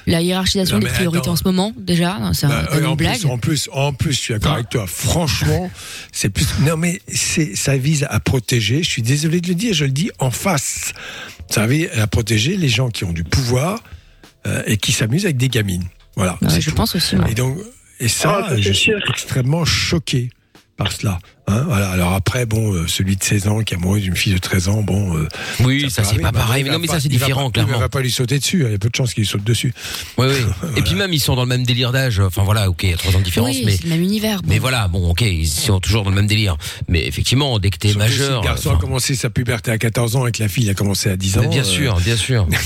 la hiérarchisation Non, des priorités attends. en ce moment. Déjà, c'est un- Bah, ouais, une en, blague. plus, en plus, en plus, je suis d'accord avec toi. Franchement, [LAUGHS] c'est plus. Non, mais c'est, ça vise à protéger. Je suis désolé de le dire, je le dis en face. Ça vise à protéger les gens qui ont du pouvoir euh, et qui s'amusent avec des gamines. Voilà. Ouais, je tout. pense aussi. moi. Et donc, et ça, Ah, je suis sûr. extrêmement choqué par cela. Hein, voilà. Alors après, bon, euh, celui de 16 ans qui est amoureux d'une fille de 13 ans, bon. euh, Oui, ça, c'est pas Bah, pareil. il Mais non, mais ça, c'est différent, pas- Il clairement. va pas lui sauter dessus. Il y a peu de chances qu'il saute dessus. Oui, oui. [LAUGHS] Et puis même, ils sont dans le même délire d'âge. Enfin voilà, ok, il y a trois ans de différence, oui, mais. c'est le même univers. Mais voilà, bon, ok, ils sont toujours dans le même délire. Mais effectivement, dès que t'es Surtout si majeur. Le garçon enfin, a commencé sa puberté à 14 ans et que la fille a commencé à 10 ans. mais bien euh, sûr, bien sûr. [LAUGHS]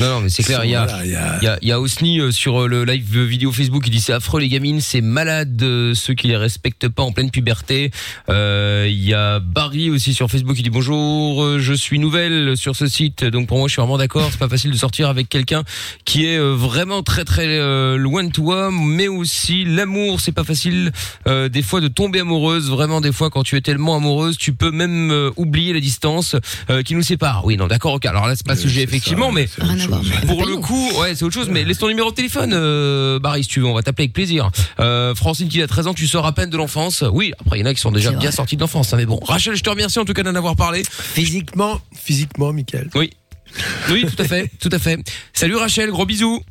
Non, non, mais c'est clair. Il y a, voilà, il y a- il y a, il y a Osni euh, sur euh, le live vidéo Facebook qui dit c'est affreux les gamines, c'est malade euh, ceux qui les respectent pas en pleine puberté. Euh, Il y a Barry aussi sur Facebook qui dit bonjour, euh, je suis nouvelle sur ce site, donc pour moi je suis vraiment d'accord. C'est pas facile de sortir avec quelqu'un qui est euh, vraiment très très euh, loin de toi, mais aussi l'amour, c'est pas facile euh, des fois de tomber amoureuse. Vraiment des fois quand tu es tellement amoureuse, tu peux même euh, oublier la distance euh, qui nous sépare. Oui, non, d'accord, ok. Alors là c'est pas le sujet effectivement, ça, mais pour le coup, ouais, c'est autre chose, mais laisse ton numéro de téléphone, euh, Barry, si tu veux, on va t'appeler avec plaisir. Euh, Francine qui a 13 ans, tu sors à peine de l'enfance. Oui, après, il y en a qui sont déjà bien sortis de l'enfance, hein, mais bon. Rachel, je te remercie en tout cas d'en avoir parlé. Physiquement, physiquement, Michael. Oui. Oui, tout à fait, tout à fait. Salut Rachel, gros bisous.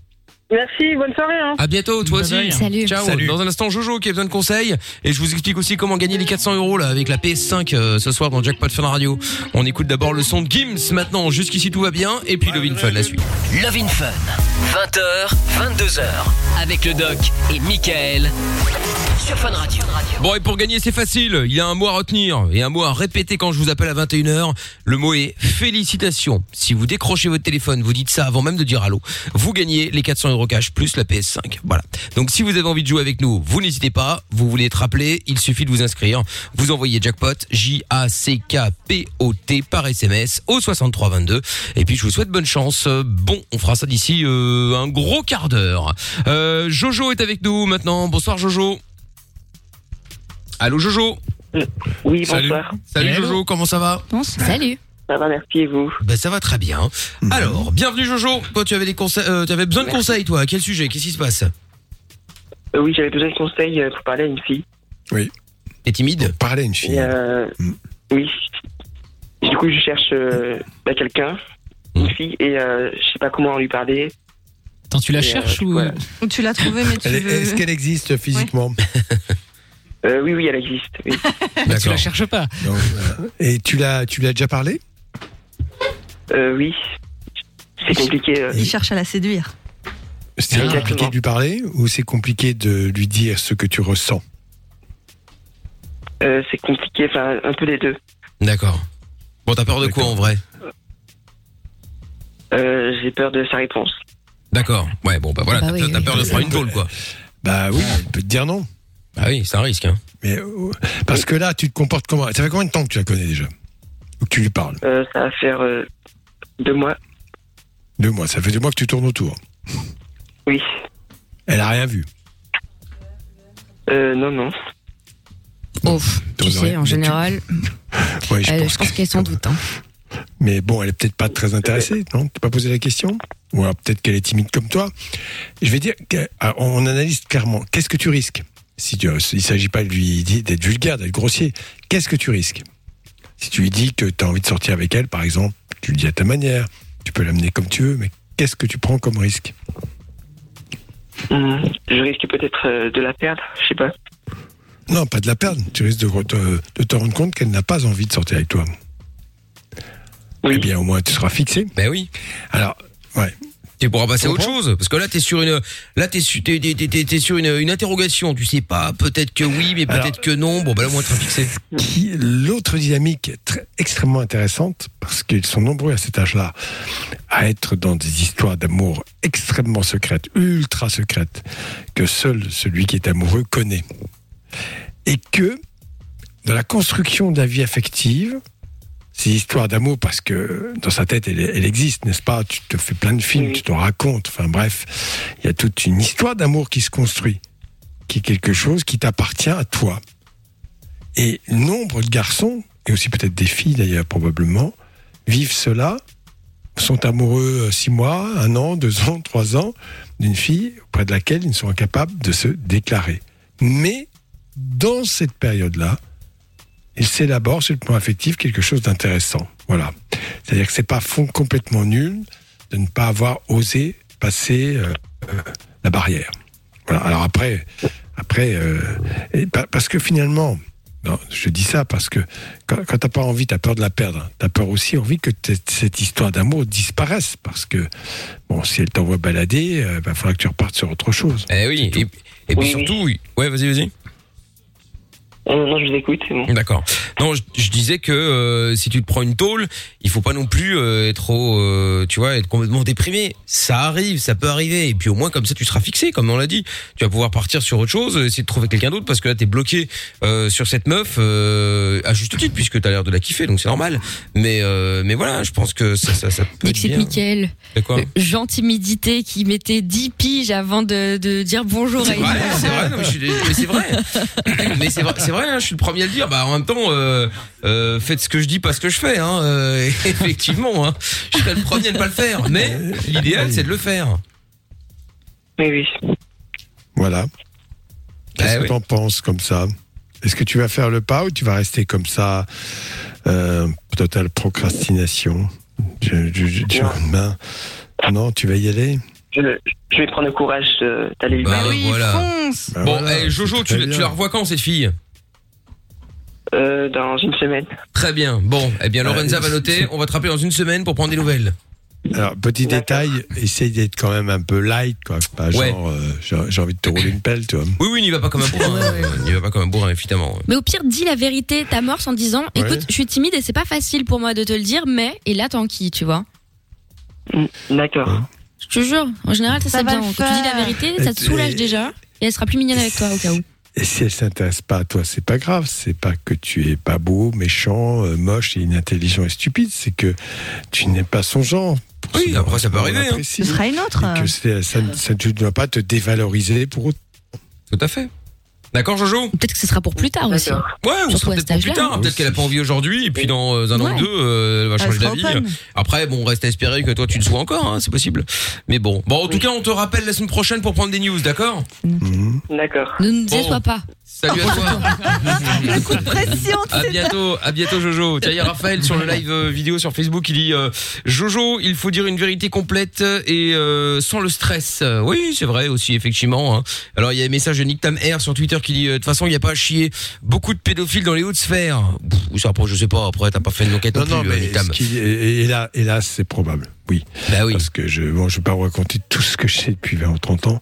Merci, bonne soirée hein. À bientôt, toi aussi. bye. Salut. Ciao. Salut. Dans un instant, Jojo qui a besoin de conseils. Et je vous explique aussi comment gagner les 400 euros là avec la PS5 euh, ce soir dans Jackpot Fun Radio. On écoute d'abord le son de Gims maintenant. Jusqu'ici tout va bien. Et puis Lovin Fun la suite. Love in Fun, 20h, 22h, avec le doc et Michael sur Fun Radio. Bon et pour gagner c'est facile, il y a un mot à retenir et un mot à répéter quand je vous appelle à 21h. Le mot est félicitations. Si vous décrochez votre téléphone, vous dites ça avant même de dire allô, vous gagnez les 400 euros cash plus la PS5. Voilà. Donc si vous avez envie de jouer avec nous, vous n'hésitez pas. Vous voulez être appelé, il suffit de vous inscrire. Vous envoyez jackpot J A C K P O T par SMS au 6322 et puis je vous souhaite bonne chance. Bon, on fera ça d'ici euh, un gros quart d'heure. Euh, Jojo est avec nous maintenant. Bonsoir Jojo. Allô Jojo? Oui, Salut. bonsoir. Salut Hello. Jojo, comment ça va? Salut. Ça va, merci et vous Ben ça va très bien. Alors, bienvenue Jojo. Toi tu avais des conseils euh, tu avais besoin de Merci. conseils toi, à quel sujet? Qu'est-ce qui se passe? Euh, Oui, j'avais besoin de conseils euh, pour parler à une fille. T'es timide? Parler à une fille. Et, euh, Mm. Oui. Du coup, je cherche euh, bah, quelqu'un, une Mm. fille, et euh, je sais pas comment lui parler. Attends, tu la Et, cherches euh, ou. Ou tu l'as trouvé, mais tu Elle est- veux. Est-ce qu'elle existe physiquement? Euh, oui, oui, elle existe. Oui. [LAUGHS] tu la cherches pas Donc, euh, Et tu l'as, tu l'as déjà parlé? Euh, oui. C'est compliqué. euh. Il cherche à la séduire. C'est Exactement. compliqué de lui parler ou c'est compliqué de lui dire ce que tu ressens? Euh, c'est compliqué, enfin, un peu les deux. D'accord. Bon, t'as peur de quoi en vrai? Euh, J'ai peur de sa réponse. D'accord. Ouais, bon bah voilà, Bah t'as oui, peur- oui. de prendre une tôle quoi. [LAUGHS] Bah oui, elle peut te dire non. Ah oui, c'est un risque. Hein. Mais parce que là, tu te comportes comment? Ça fait combien de temps que tu la connais déjà? Ou que tu lui parles? Euh, ça va faire euh, deux mois. Deux mois. Ça fait deux mois que tu tournes autour. Oui. Elle a rien vu. Euh, non, non. Oh, tu sais, en tu- général, [LAUGHS] Ouais, je euh, pense je pense que- qu'elle s'en doute. hein. Mais bon, elle est peut-être pas très intéressée, non? T'as pas posé la question? Ou alors peut-être qu'elle est timide comme toi. Je vais dire, ah, on analyse clairement. Qu'est-ce que tu risques? Si tu, il s'agit pas de lui dire d'être vulgaire, d'être grossier. Qu'est-ce que tu risques? Si tu lui dis que tu as envie de sortir avec elle, par exemple, tu le dis à ta manière. Tu peux l'amener comme tu veux, mais qu'est-ce que tu prends comme risque Hum, je risque peut-être euh, de la perdre, je sais pas. Non, pas de la perdre. Tu risques de, te- de te rendre compte qu'elle n'a pas envie de sortir avec toi. Eh bien, au moins, tu seras fixé. Ben oui. Alors, ouais. Tu pourras passer à autre chose parce que là t'es sur une là t'es su- t'es, t'es, t'es- t'es- t'es sur une, une interrogation. Tu sais pas peut-être que oui mais peut-être Alors, que non. Bon bah là au moins t'es fixé. qui l'autre dynamique est très, extrêmement intéressante parce qu'ils sont nombreux à cet âge-là à être dans des histoires d'amour extrêmement secrètes, ultra secrètes, que seul celui qui est amoureux connaît. Et que dans la construction de la vie affective, ces histoires d'amour, parce que dans sa tête, elle, elle existe, n'est-ce pas? Tu te fais plein de films, tu te racontes, enfin bref, il y a toute une histoire d'amour qui se construit, qui est quelque chose qui t'appartient à toi. Et nombre de garçons, et aussi peut-être des filles d'ailleurs probablement, vivent cela, sont amoureux euh, six mois, un an, deux ans, trois ans, d'une fille auprès de laquelle ils sont incapables de se déclarer. Mais dans cette période-là, il s'élabore sur le plan affectif quelque chose d'intéressant. Voilà. C'est-à-dire que c'est pas fond complètement nul de ne pas avoir osé passer euh, euh, la barrière. Voilà. Alors après, après, euh, et parce que finalement, non, je dis ça parce que quand, quand t'as pas envie, t'as peur de la perdre. T'as peur aussi envie que cette histoire d'amour disparaisse parce que bon, si elle t'envoie balader, il va falloir que tu repartes sur autre chose. eh oui et, et puis Oui, surtout oui. ouais vas-y vas-y Euh, non, je vous écoute, c'est bon. D'accord. Non, je, je disais que euh, si tu te prends une tôle, il faut pas non plus euh, être trop, euh, tu vois, être complètement déprimé. Ça arrive, ça peut arriver. Et puis au moins comme ça, tu seras fixé, comme on l'a dit. Tu vas pouvoir partir sur autre chose, essayer de trouver quelqu'un d'autre, parce que là, t'es bloqué euh, sur cette meuf euh, à juste titre, puisque t'as l'air de la kiffer, donc c'est normal. Mais euh, mais voilà, je pense que ça ça, ça peut être Dixit bien. Mickaël, C'est quoi gentilité qui mettait 10 piges avant de, de dire bonjour à C'est une vrai, c'est vrai, non, mais, je suis- mais c'est vrai. [LAUGHS] Mais c'est vrai, vrai, hein, je suis le premier à le dire. Bah en même temps, euh, euh, faites ce que je dis, pas ce que je fais. Hein, euh, [LAUGHS] effectivement, hein, je serais le premier à ne pas le faire. Mais l'idéal, c'est de le faire. Oui, oui. Voilà. Qu'est-ce Eh que oui. t'en penses comme ça? Est-ce que tu vas faire le pas ou tu vas rester comme ça euh, Totale procrastination? Je, je, je- du Non. lendemain. Non, tu vas y aller? Je, je vais prendre le courage de- d'aller lui Bah, parler. oui, voilà. fonce Bah Bon, voilà, eh, Jojo, c'est tu, très la- tu bien. la revois quand cette fille? Euh, dans une semaine. Très bien. Bon, eh bien Lorenza Euh, va noter. On va te rappeler dans une semaine pour prendre des nouvelles. Alors, petit détail, essaye d'être quand même un peu light, quoi. Pas Ouais. genre, euh, j'ai j'ai envie de te rouler une pelle, tu vois. Oui, oui, n'y va pas comme un bourrin. [LAUGHS] N'y va pas comme un bourrin, évidemment. Mais au pire, dis la vérité, t'amorce en disant écoute, je suis timide et c'est pas facile pour moi de te le dire, mais et là tant qui, tu vois. Hum, D'accord. Je te jure, en général, ça, Ça c'est va bien. le Quand tu dis la faire. vérité, ça te Et- soulage déjà et elle sera plus mignonne avec toi au cas où. Et si elle s'intéresse pas à toi, c'est pas grave. C'est pas que tu es pas beau, méchant, euh, moche et inintelligent et stupide. C'est que tu n'es pas son genre. Oui, après, ça peut arriver, hein. Ce sera une autre. Et que c'est- ça, ça, tu ne dois pas te dévaloriser pour autant. Tout à fait. D'accord, Jojo Peut-être que ce sera pour plus tard aussi. Ouais, ou Surtout sera à peut-être cet pour plus âge-là. tard. Peut-être qu'elle a pas envie aujourd'hui, et puis dans euh, un an Ouais. ou deux, euh, elle va Elle changer sera d'avis. open. Après, bon, on reste à espérer que toi tu le sois encore, hein, c'est possible. Mais bon, bon, en tout cas, on te rappelle la semaine prochaine pour prendre des news, d'accord? Mhm. D'accord. Ne nous déçois pas. Salut à toi. [LAUGHS] Le coup de pression, tu À bientôt, à bientôt Jojo. Tiens, il y a Raphaël sur le live euh, vidéo sur Facebook, il dit euh, Jojo, il faut dire une vérité complète et euh, sans le stress. Oui, c'est vrai aussi effectivement. hein. Alors il y a un message de Nick Tam R sur Twitter qui dit euh, de toute façon, il n'y a pas à chier. Beaucoup de pédophiles dans les hautes sphères. Pff, ça après je sais pas, après t'as pas fait une enquête non, Non, non, plus, euh, mais Tam. ce qui- et, et là, hélas, c'est probable. Oui. Bah oui. Parce que je, bon, je vais pas vous raconter tout ce que je sais depuis 20 ou 30 ans,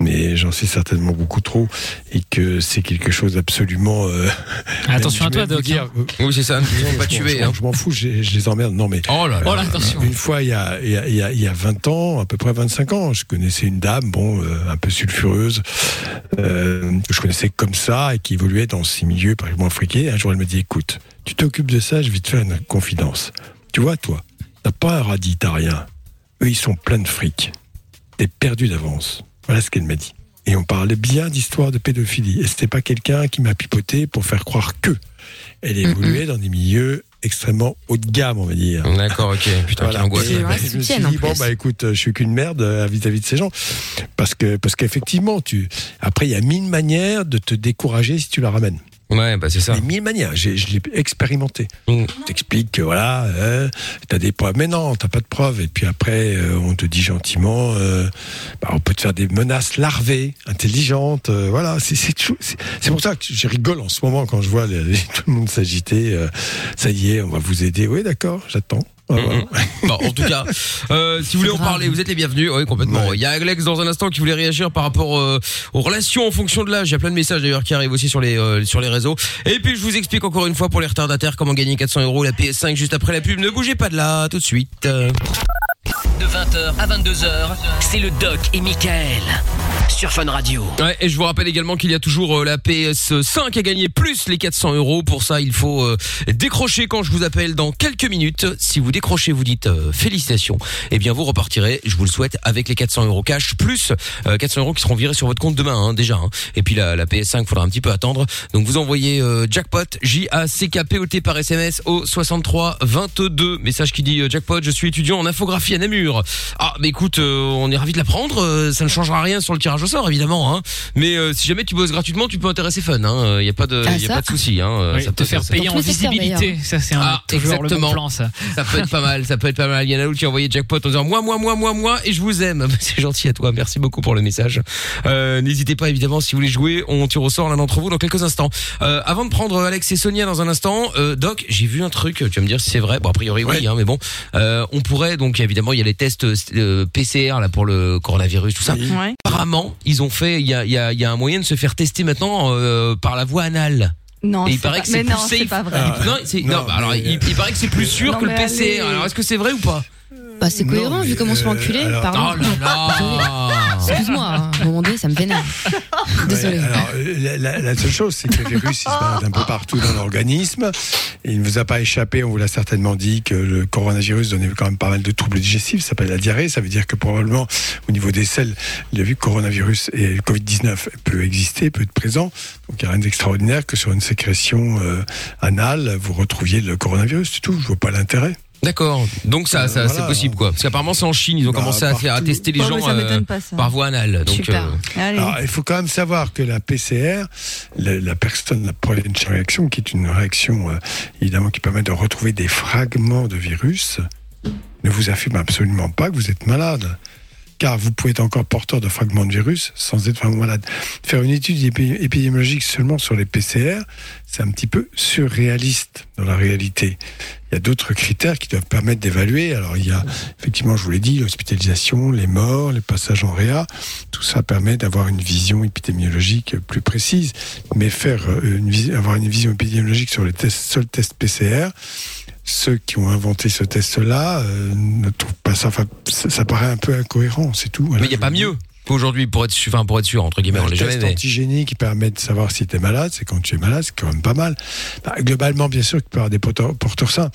mais j'en sais certainement beaucoup trop et que c'est quelque chose d'absolument. euh, [LAUGHS] Attention à toi, Doc, dire, hein. euh, Oui, c'est ça. Ne non, pas je m'en- tuer. je m'en- hein. Je m'en fous, je, je les emmerde. Non, mais. Oh là là. Oh là, attention. Une fois, il y, a, il, y a, il, y a, il y a 20 ans, à peu près 25 ans, je connaissais une dame, bon, euh, un peu sulfureuse, euh, que je connaissais comme ça et qui évoluait dans ces milieux, par exemple africains. Un jour, elle me dit Écoute, tu t'occupes de ça, je vais te faire une confidence. Tu vois, toi, t'as pas un radis, t'as rien. Eux, ils sont pleins de fric. T'es perdu d'avance. Voilà ce qu'elle m'a dit. Et on parlait bien d'histoire de pédophilie. Et c'était pas quelqu'un qui m'a pipoté pour faire croire que. Elle évoluait dans des milieux extrêmement haut de gamme, on va dire. D'accord, ok. Putain, Voilà. angoisse. Et, bah, je me suis dit, bon, bah écoute, je suis qu'une merde euh, vis-à-vis de ces gens. Parce que parce qu'effectivement, tu après, il y a mille manières de te décourager si tu la ramènes. Ouais, bah c'est ça. Mais mille manières. Je l'ai expérimenté. Mm. T'expliques que voilà, hein, t'as des preuves. Mais non, t'as pas de preuves. Et puis après, euh, on te dit gentiment, euh, bah, on peut te faire des menaces larvées, intelligentes. euh, voilà, c'est c'est pour ça que je rigole en ce moment quand je vois les- les- [LAUGHS] tout le monde s'agiter. euh, ça y est, on va vous aider. Oui, d'accord, j'attends. Voilà. Mhm. Bon, en tout cas, euh, si vous voulez en parler, vous êtes les bienvenus. Oui, complètement. Ouais. Il y a Alex dans un instant qui voulait réagir par rapport euh, aux relations en fonction de l'âge. Il y a plein de messages d'ailleurs qui arrivent aussi sur les euh, sur les réseaux. Et puis je vous explique encore une fois pour les retardataires comment gagner 400 euros la PS5 juste après la pub. Ne bougez pas de là, tout de suite. De 20h à 22h, c'est le Doc et Michael sur Fun Radio. Ouais, et je vous rappelle également qu'il y a toujours euh, la PS5 à gagner plus les 400 euros. Pour ça, il faut euh, décrocher quand je vous appelle dans quelques minutes. Si vous décrochez, vous dites euh, félicitations. Eh bien, vous repartirez, je vous le souhaite, avec les 400 euros cash plus euh, 400 euros qui seront virés sur votre compte demain, hein, déjà. hein. Et puis la, la PS5, faudra un petit peu attendre. Donc vous envoyez jackpot J A C K P O T par SMS au 63 22. Message qui dit jackpot. Je suis étudiant en infographie à Namur. Ah, mais écoute, on est ravi de l'apprendre. Ça ne changera rien sur le tirage au sort, évidemment. Hein. Mais euh, si jamais tu bosses gratuitement, tu peux intéresser Fun. Il y a pas de, Ah, y a ça pas de souci. Hein. Euh, Oui, ça te peut- faire ça- payer en visibilité. Ça, c'est un, Ah, le exactement. bon plan, ça. Ça peut être pas mal, ça peut être pas mal. Il y en a d'autres qui ont envoyé jackpot en disant moi, moi, moi, moi, moi, et je vous aime. [LAUGHS] C'est gentil à toi. Merci beaucoup pour le message. Euh, N'hésitez pas évidemment si vous voulez jouer. On tire au sort l'un d'entre vous dans quelques instants. Euh, avant de prendre Alex et Sonia dans un instant, euh, Doc, j'ai vu un truc. Tu vas me dire si c'est vrai. Bon, a priori oui, Ouais. hein, mais bon, euh, on pourrait donc évidemment il y a les tests euh, PCR là pour le coronavirus, tout ça. Oui. Ouais. Apparemment, ils ont fait. Il y a, il y a, il y a un moyen de se faire tester maintenant euh, par la voie anale. Non, Et il c'est paraît pas- que c'est mais plus non, c'est safe. pas vrai. Ah, non, c'est- non, non, bah alors mais, il, il paraît que c'est plus sûr Non, que le mais PCR. allez. Alors est-ce que c'est vrai ou pas? Bah, c'est cohérent vu comment on se fait euh, enculer. Pardon. Oh là là [LAUGHS] Excuse-moi, hein, à un moment donné, ça me vénère. Désolé. Ouais, alors, la, la- la seule chose, c'est que le virus, il se balade un peu partout dans l'organisme. Il ne vous a pas échappé, on vous l'a certainement dit, que le coronavirus donnait quand même pas mal de troubles digestifs. Ça s'appelle la diarrhée. Ça veut dire que probablement, au niveau des selles, il a vu que le coronavirus et le Covid-19 peut exister, peut être présent. Donc il n'y a rien d'extraordinaire que sur une sécrétion euh, anale, vous retrouviez le coronavirus. C'est tout. Je vois pas l'intérêt. D'accord. Donc ça, ça Voilà. c'est possible quoi. Parce qu'apparemment c'est en Chine, ils ont Bah, commencé à, faire, à tester les gens ça euh, pas, ça. par voie anale. Donc Super. euh. Alors, il faut quand même savoir que la PCR, la, la personne, la première réaction, qui est une réaction euh, évidemment qui permet de retrouver des fragments de virus, ne vous affirme absolument pas que vous êtes malade. Car vous pouvez être encore porteur de fragments de virus sans être vraiment malade. Faire une étude épi- épidémiologique seulement sur les PCR, c'est un petit peu surréaliste dans la réalité. Il y a d'autres critères qui doivent permettre d'évaluer. Alors, il y a, effectivement, je vous l'ai dit, l'hospitalisation, les morts, les passages en réa. Tout ça permet d'avoir une vision épidémiologique plus précise. Mais faire euh, une, avoir une vision épidémiologique sur les tests, seuls tests PCR, ceux qui ont inventé ce test-là euh, ne trouvent pas ça. Ça, ça paraît un peu incohérent, c'est tout. Voilà, mais il y a pas mieux qu'aujourd'hui pour être enfin pour être sûr entre guillemets, Bah, on le jamais. test antigénique qui permet de savoir si tu es malade, c'est quand tu es malade, c'est quand même pas mal. Bah, globalement, bien sûr, tu peux avoir des porteurs, porteurs sains,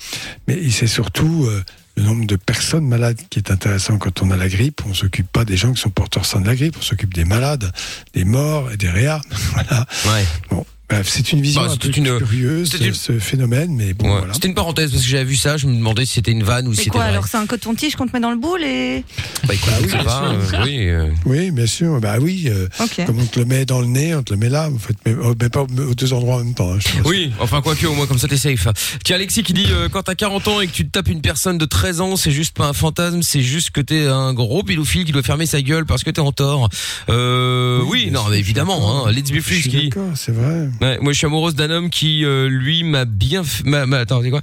mais c'est surtout euh, le nombre de personnes malades qui est intéressant quand on a la grippe. On s'occupe pas des gens qui sont porteurs sains de la grippe, on s'occupe des malades, des morts et des réas. [LAUGHS] voilà. Ouais. Bon, c'est une vision Bah, un peu une- curieuse de une- ce phénomène, mais bon, Ouais. voilà. C'était une parenthèse parce que j'avais vu ça, je me demandais si c'était une vanne ou si C'est c'était quoi vrai. alors C'est un coton-tige qu'on te met dans le boule et. Bah écoute, Bah oui, ça va, euh, oui. euh, Oui, bien sûr. Bah oui. euh. Comme on te le met dans le nez, on te le met là. En fait, mais, oh, mais pas aux deux endroits en même temps. hein. Oui, enfin quoi que au moins comme ça t'es safe. Tiens Alexis qui dit euh, quand t'as 40 ans et que tu te tapes une personne de 13 ans, c'est juste pas un fantasme, c'est juste que t'es un gros pédophile qui doit fermer sa gueule parce que t'es en tort. Euh, oui, bien non sûr, mais évidemment, hein, Let's Be Je Free suis qui c'est vrai. Ouais, moi je suis amoureuse d'un homme qui euh, lui m'a bien f- m'a, m'a- attends, c'est quoi?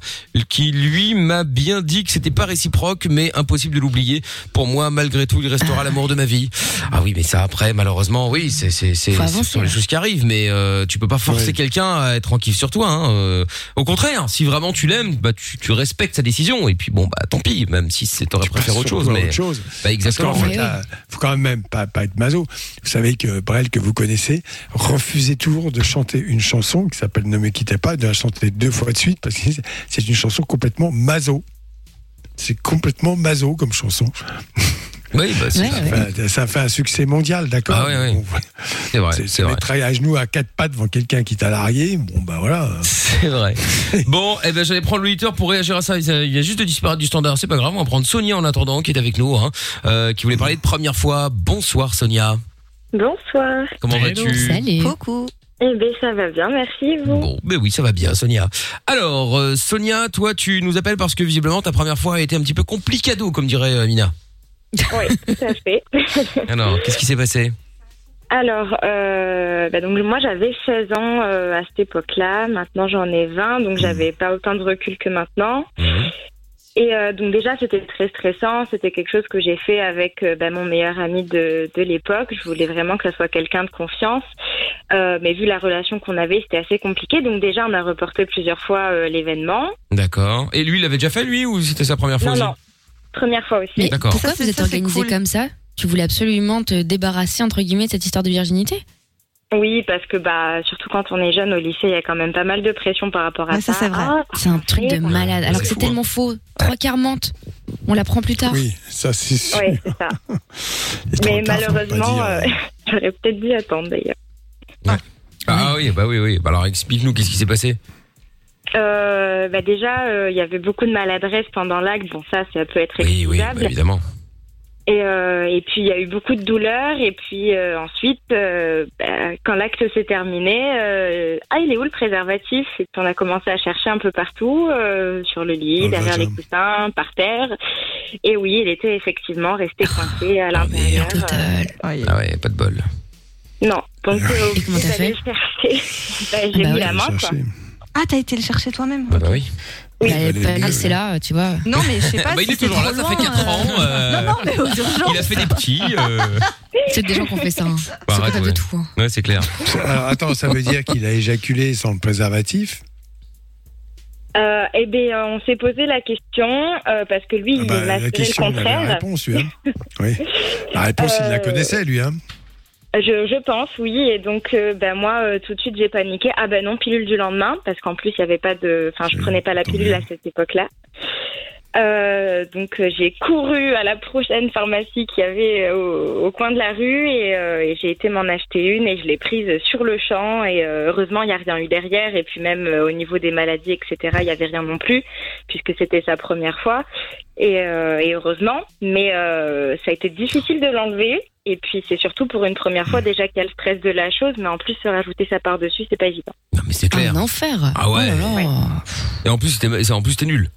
Qui lui m'a bien dit que c'était pas réciproque mais impossible de l'oublier. Pour moi malgré tout, il restera [LAUGHS] l'amour de ma vie. Ah oui, mais ça après malheureusement, oui, c'est c'est c'est Faut ce avancer, sont les ouais. choses qui arrivent mais euh, tu peux pas forcer Ouais. quelqu'un à être tranquille sur toi hein. Euh, au contraire, si vraiment tu l'aimes, bah tu, tu respectes sa décision et puis bon bah tant pis, même si c'est t'aurais préféré autre chose mais autre chose? bah Parce exactement. qu'en fait, là, faut quand même pas, pas être maso. Vous savez que Brel, que vous connaissez, refusait toujours de chanter une chanson qui s'appelle Ne me quittez pas, de la chanter deux fois de suite parce que c'est- une chanson complètement maso. C'est complètement maso comme chanson. Oui, bah c'est Ouais, ça. ouais. Enfin, ça fait un succès mondial, d'accord? Ah ouais, ouais. Bon, C'est vrai, C'est mettre à genoux à quatre pattes devant quelqu'un qui t'a largué. Bon, bah voilà. C'est vrai. [LAUGHS] Bon, eh ben j'allais prendre l'auditeur pour réagir à ça. Il y a juste de disparaître du standard, c'est pas grave. On va prendre Sonia en attendant, qui est avec nous, hein, euh, qui voulait parler de première fois. Bonsoir Sonia. Bonsoir. Comment vas-tu? Salut. Coucou. Eh bien, ça va bien, merci, vous. Bon, ben oui, ça va bien, Sonia. Alors, euh, Sonia, toi, tu nous appelles parce que visiblement ta première fois a été un petit peu complicado, comme dirait euh, Mina. Oui, tout à fait. [LAUGHS] Alors, qu'est-ce qui s'est passé? Alors, euh, bah donc moi j'avais 16 ans euh, à cette époque-là, maintenant j'en ai 20, donc j'avais pas autant de recul que maintenant. Et euh, donc déjà c'était très stressant, c'était quelque chose que j'ai fait avec euh, bah, mon meilleur ami de, de l'époque, je voulais vraiment que ça soit quelqu'un de confiance, Euh, mais vu la relation qu'on avait c'était assez compliqué, donc déjà on a reporté plusieurs fois euh, l'événement. D'accord. Et lui, il l'avait déjà fait, lui, ou c'était sa première fois Non, aussi non, première fois aussi. Mais D'accord. pourquoi Ça, vous êtes ça, organisé cool. comme ça? Tu voulais absolument te débarrasser entre guillemets de cette histoire de virginité? Oui, parce que bah surtout quand on est jeune au lycée, il y a quand même pas mal de pression par rapport à Ouais, ça, ça. c'est vrai. Ah, C'est un truc de malade. Alors c'est que c'est tellement faux. Trois quarts mentent. On l'apprend plus tard. Oui, ça c'est sûr. Ouais, c'est ça. [LAUGHS] Mais tard, malheureusement, dire, euh, [LAUGHS] j'aurais peut-être dû attendre d'ailleurs. Ah oui, bah oui, oui. Bah alors, explique-nous, qu'est-ce qui s'est passé? Euh, bah déjà, euh, il y avait beaucoup de maladresse pendant l'acte. Bon, ça, ça peut être Oui, oui, excusable. bah, évidemment. Et, euh, et puis, il y a eu beaucoup de douleurs. Et puis, euh, ensuite, euh, bah, quand l'acte s'est terminé, euh, ah, il est où le préservatif? Et puis, on a commencé à chercher un peu partout, euh, sur le lit, Oh, derrière vagin. les coussins, par terre. Et oui, il était effectivement resté coincé à l'intérieur. Ouais. Ah ouais, pas de bol. Non, donc euh, Et comment t'as fait le chercher. [LAUGHS] Bah, j'ai bah mis oui. la main, quoi. chercher. Ah, t'as été le chercher toi-même Bah, bah oui. Oui. Bah, laisser là, tu vois. Non, mais je sais pas. Bah, si il est toujours là, ça fait loin, 4 ans. euh, Non, non, mais aux urgences. Il a fait des petits. euh, C'est des gens qui ont fait ça. Hein. Bah, arrête, ouais. de tout. hein. Ouais, c'est clair. Alors attends, ça veut dire qu'il a éjaculé sans le préservatif? Euh, eh bien, on s'est posé la question euh, parce que lui, Ah bah, il m'a La question, le avait la contraire. réponse, lui. Hein [LAUGHS] oui. La réponse, il la Euh, connaissait, lui. Hein Je, je pense, oui. Et donc, euh, ben moi, euh, tout de suite, j'ai paniqué. Ah ben non, pilule du lendemain, parce qu'en plus, il y avait pas de. Enfin, je C'est prenais pas la pilule à cette époque-là. Euh, donc, euh, j'ai couru à la prochaine pharmacie qu'il y avait euh, au, au coin de la rue et, euh, et j'ai été m'en acheter une et je l'ai prise sur le champ. Et euh, heureusement, il n'y a rien eu derrière. Et puis même euh, au niveau des maladies, etc., il n'y avait rien non plus, puisque c'était sa première fois. Et, euh, et heureusement, mais euh, ça a été difficile de l'enlever. Et puis c'est surtout pour une première fois déjà qu'il y a le stress de la chose, mais en plus se rajouter ça par dessus, c'est pas évident. Non, mais c'est clair. Un enfer. Ah ouais. Oh là là. Et en plus, t'es, en plus, t'es nul.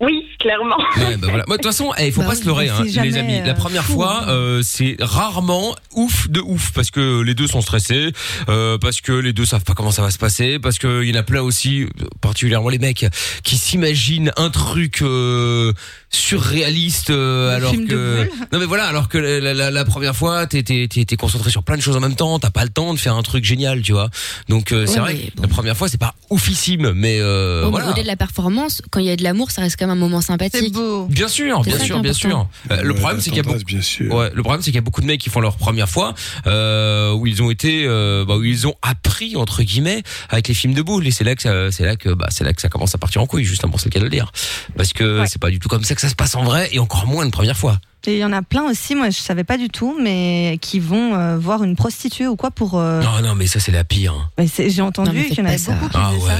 Oui, clairement. Ouais, bah voilà. Moi, de toute façon, il faut Bah pas oui, se leurrer, hein, les amis. La euh, première fou, fois, hein. euh, c'est rarement ouf de ouf parce que les deux sont stressés, euh, parce que les deux savent pas comment ça va se passer, parce que il y en a plein aussi, particulièrement les mecs, qui s'imaginent un truc euh, surréaliste euh, alors film de que [LAUGHS] non mais voilà alors que la, la- la première fois t'es t'es t'es t'es concentré sur plein de choses en même temps, t'as pas le temps de faire un truc génial, tu vois. Donc euh, c'est Ouais, vrai la première fois c'est pas oufissime, mais euh, Bon, voilà. Au-delà de la performance, quand il y a de l'amour, ça reste quand même un moment C'est sympathique. beau. Bien sûr, C'est bien sûr, bien sûr. Euh, le problème c'est qu'il y a beaucoup tendresse, bien sûr. Ouais, le problème c'est qu'il y a beaucoup de mecs qui font leur première fois euh, où ils ont été euh, bah, où ils ont appris entre guillemets avec les films de boules et c'est là que ça, c'est là que bah c'est là que ça commence à partir en couille justement c'est le cas de le dire parce que Ouais. c'est pas du tout comme ça que ça se passe en vrai et encore moins une première fois. Et il y en a plein aussi, moi je savais pas du tout, mais qui vont euh, voir une prostituée ou quoi pour. euh, Non non mais ça c'est la pire. hein. J'ai entendu qu'il y en avait beaucoup qui Ah ouais. ça.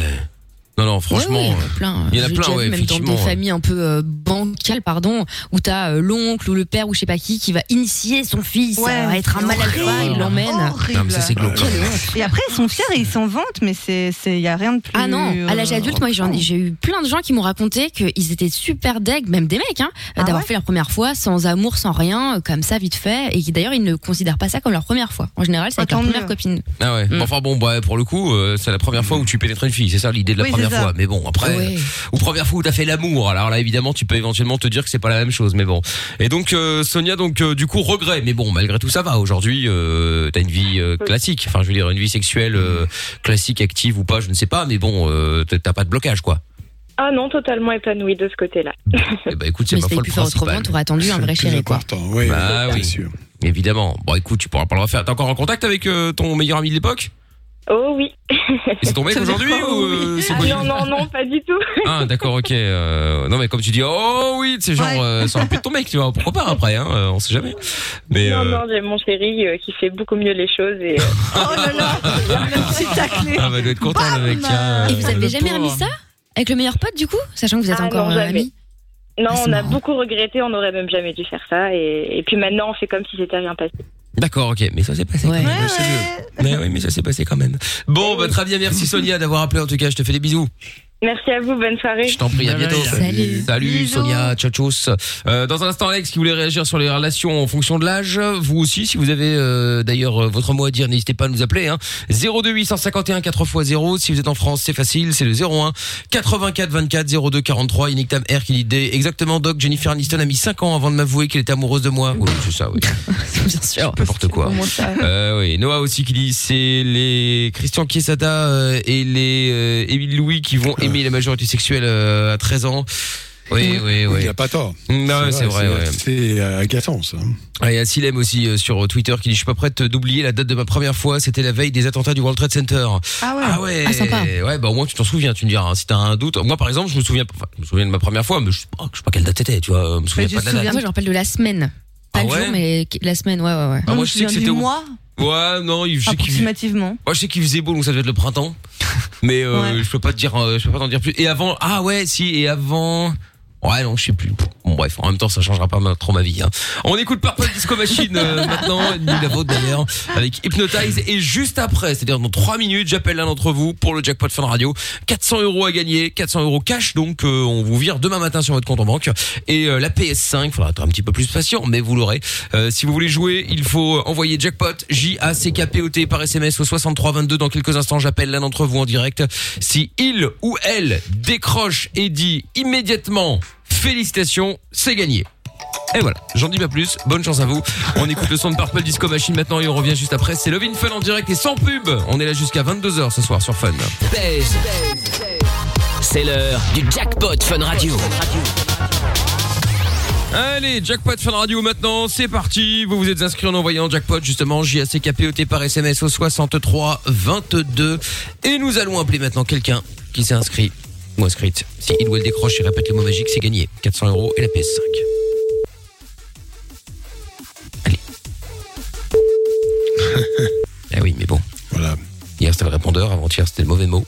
Non, non, franchement. Ouais, ouais, il y en a plein. Il y en a J'ai plein, ouais, même dans des familles un peu euh, bancales, pardon, où t'as euh, l'oncle ou le père ou je sais pas qui qui va initier son fils Ouais, à être un c'est mal alpha, horrible. il l'emmène. Horrible. Non, mais ça, c'est glauque. Et après, ils sont fiers et ils s'en vantent, mais c'est, c'est, y a rien de plus. Ah non, à l'âge euh, adulte, moi j'ai eu plein de gens qui m'ont raconté qu'ils étaient super deg, même des mecs, hein, Ah d'avoir ouais fait leur première fois sans amour, sans rien, euh, comme ça vite fait, et qui d'ailleurs ils ne considèrent pas ça comme leur première fois. En général, c'est leur première mieux. copine. Ah ouais. Mm. Enfin bon, bah, pour le coup, euh, c'est la première fois où tu pénètres une fille. C'est ça l'idée de la Oui, première fois. Mais bon, après, Ouais. ou première fois où t'as fait l'amour. Alors là, évidemment, tu peux éventuellement te dire que c'est pas la même chose. Mais bon. Et donc, euh, Sonia, donc euh, du coup, regret. Mais bon, malgré tout, ça va. Aujourd'hui, euh, t'as une vie euh, classique. Enfin, je veux dire, une vie sexuelle euh, classique, active ou pas, je ne sais pas. Mais bon, euh, t'as pas de blocage, quoi. Ah non, totalement épanouie de ce côté-là. Eh ben, écoute, c'est Mais ma si foi t'avais le pu faire principal. autrement, t'aurais attendu un vrai chéri, quoi. oui, Bah bien oui. sûr. Évidemment. Bon, écoute, tu pourras pas le refaire. T'es encore en contact avec euh, ton meilleur ami de l'époque? Oh oui. Et C'est [LAUGHS] dire aujourd'hui ou euh, c'est Ah non, non, non, pas du tout. [LAUGHS] Ah d'accord ok euh, non mais comme tu dis oh oui c'est genre Ouais. euh, ça aurait pu être ton mec tu vois pourquoi pas après hein euh, on sait jamais mais Non, euh, non, j'ai mon chéri euh, qui fait beaucoup mieux les choses et euh, [LAUGHS] Oh là là, le petit taclé. ah bah doit être content le mec Et vous avez jamais pauvre. remis ça avec le meilleur pote du coup, sachant que vous êtes Ah encore non, jamais. amis. non, Ah, c'est on a marrant. beaucoup regretté, on aurait même jamais dû faire ça et, et puis maintenant on fait comme si c'était rien passé. D'accord ok mais ça s'est passé Ouais. quand même, Ouais, ouais. mais oui mais ça s'est passé quand même bon bah très bien merci Sonia d'avoir appelé en tout cas je te fais des bisous Merci à vous, bonne soirée. je t'en prie à bientôt Salut. Salut. Sonia, ciao tchuss. Euh, dans un instant Alex qui voulait réagir sur les relations en fonction de l'âge. Vous aussi si vous avez euh, d'ailleurs euh, votre mot à dire n'hésitez pas à nous appeler hein. 02 851 4x0 si vous êtes en France c'est facile c'est le 01 84 24 02 43 Yannick Tam R qui dit exactement Doc Jennifer Aniston a mis 5 ans avant de m'avouer qu'elle était amoureuse de moi. Oui c'est ça oui. [LAUGHS] Bien sûr. N'importe quoi. Euh, oui, Noah aussi qui dit c'est les Christian Quesada euh, et les euh, Émile Louis qui vont aimer la majorité sexuelle euh, à 13 ans. Oui, oui, Il oui. n'y a pas tort. Non, c'est vrai. C'est euh, agaçant, ça. Ah, Il y a Silem aussi euh, sur Twitter qui dit je suis pas prête d'oublier la date de ma première fois, c'était la veille des attentats du World Trade Center. Ah ouais. Ah ouais. Ah, sympa. Ouais, bah au moins tu t'en souviens, tu me diras. hein, si t'as un doute, moi par exemple, je me souviens, enfin, je me souviens de ma première fois, mais je sais pas, je sais pas quelle date c'était, tu vois, je me souviens tu pas de la te date. Moi, je me rappelle de la semaine. Pas Ah le ouais jour, mais la semaine, ouais, ouais, ouais. Ah, moi je tu sais que c'était au- mois, Ouais, non, je sais qu'il approximativement. Moi, je sais qu'il faisait beau, donc ça devait être le printemps. Mais euh, Ouais. je peux pas te dire, euh, je peux pas t'en dire plus. Et avant, ah ouais, si, et avant. Ouais, non, je sais plus. Bon, bref, en même temps, ça changera pas trop ma vie. Hein. On écoute Purple Disco Machine euh, [LAUGHS] maintenant, ni la vôtre d'ailleurs, avec Hypnotize. Et juste après, c'est-à-dire dans 3 minutes, j'appelle l'un d'entre vous pour le jackpot Fun Radio. 400 euros à gagner, 400 euros cash, donc euh, on vous vire demain matin sur votre compte en banque. Et euh, la PS5, faudra être un petit peu plus patient, mais vous l'aurez. Euh, si vous voulez jouer, il faut envoyer jackpot J-A-C-K-P-O-T par SMS au 6322. Dans quelques instants, j'appelle l'un d'entre vous en direct. Si il ou elle décroche et dit immédiatement félicitations, c'est gagné. Et voilà, j'en dis pas plus. Bonne chance à vous. On écoute le son de Purple Disco Machine maintenant et on revient juste après. C'est Love in Fun en direct et sans pub. On est là jusqu'à 22h ce soir sur Fun. C'est l'heure du jackpot Fun Radio. Allez, jackpot Fun Radio maintenant, c'est parti. Vous vous êtes inscrit en envoyant jackpot justement J-A-C-K-P-O-T par SMS au 63 22 et nous allons appeler maintenant quelqu'un qui s'est inscrit ou inscrite. Si il ou elle décroche et répète le mot magique, c'est gagné. 400 euros et la PS5. Allez. [LAUGHS] ah oui, mais bon. Voilà. Hier c'était le répondeur, avant-hier c'était le mauvais mot.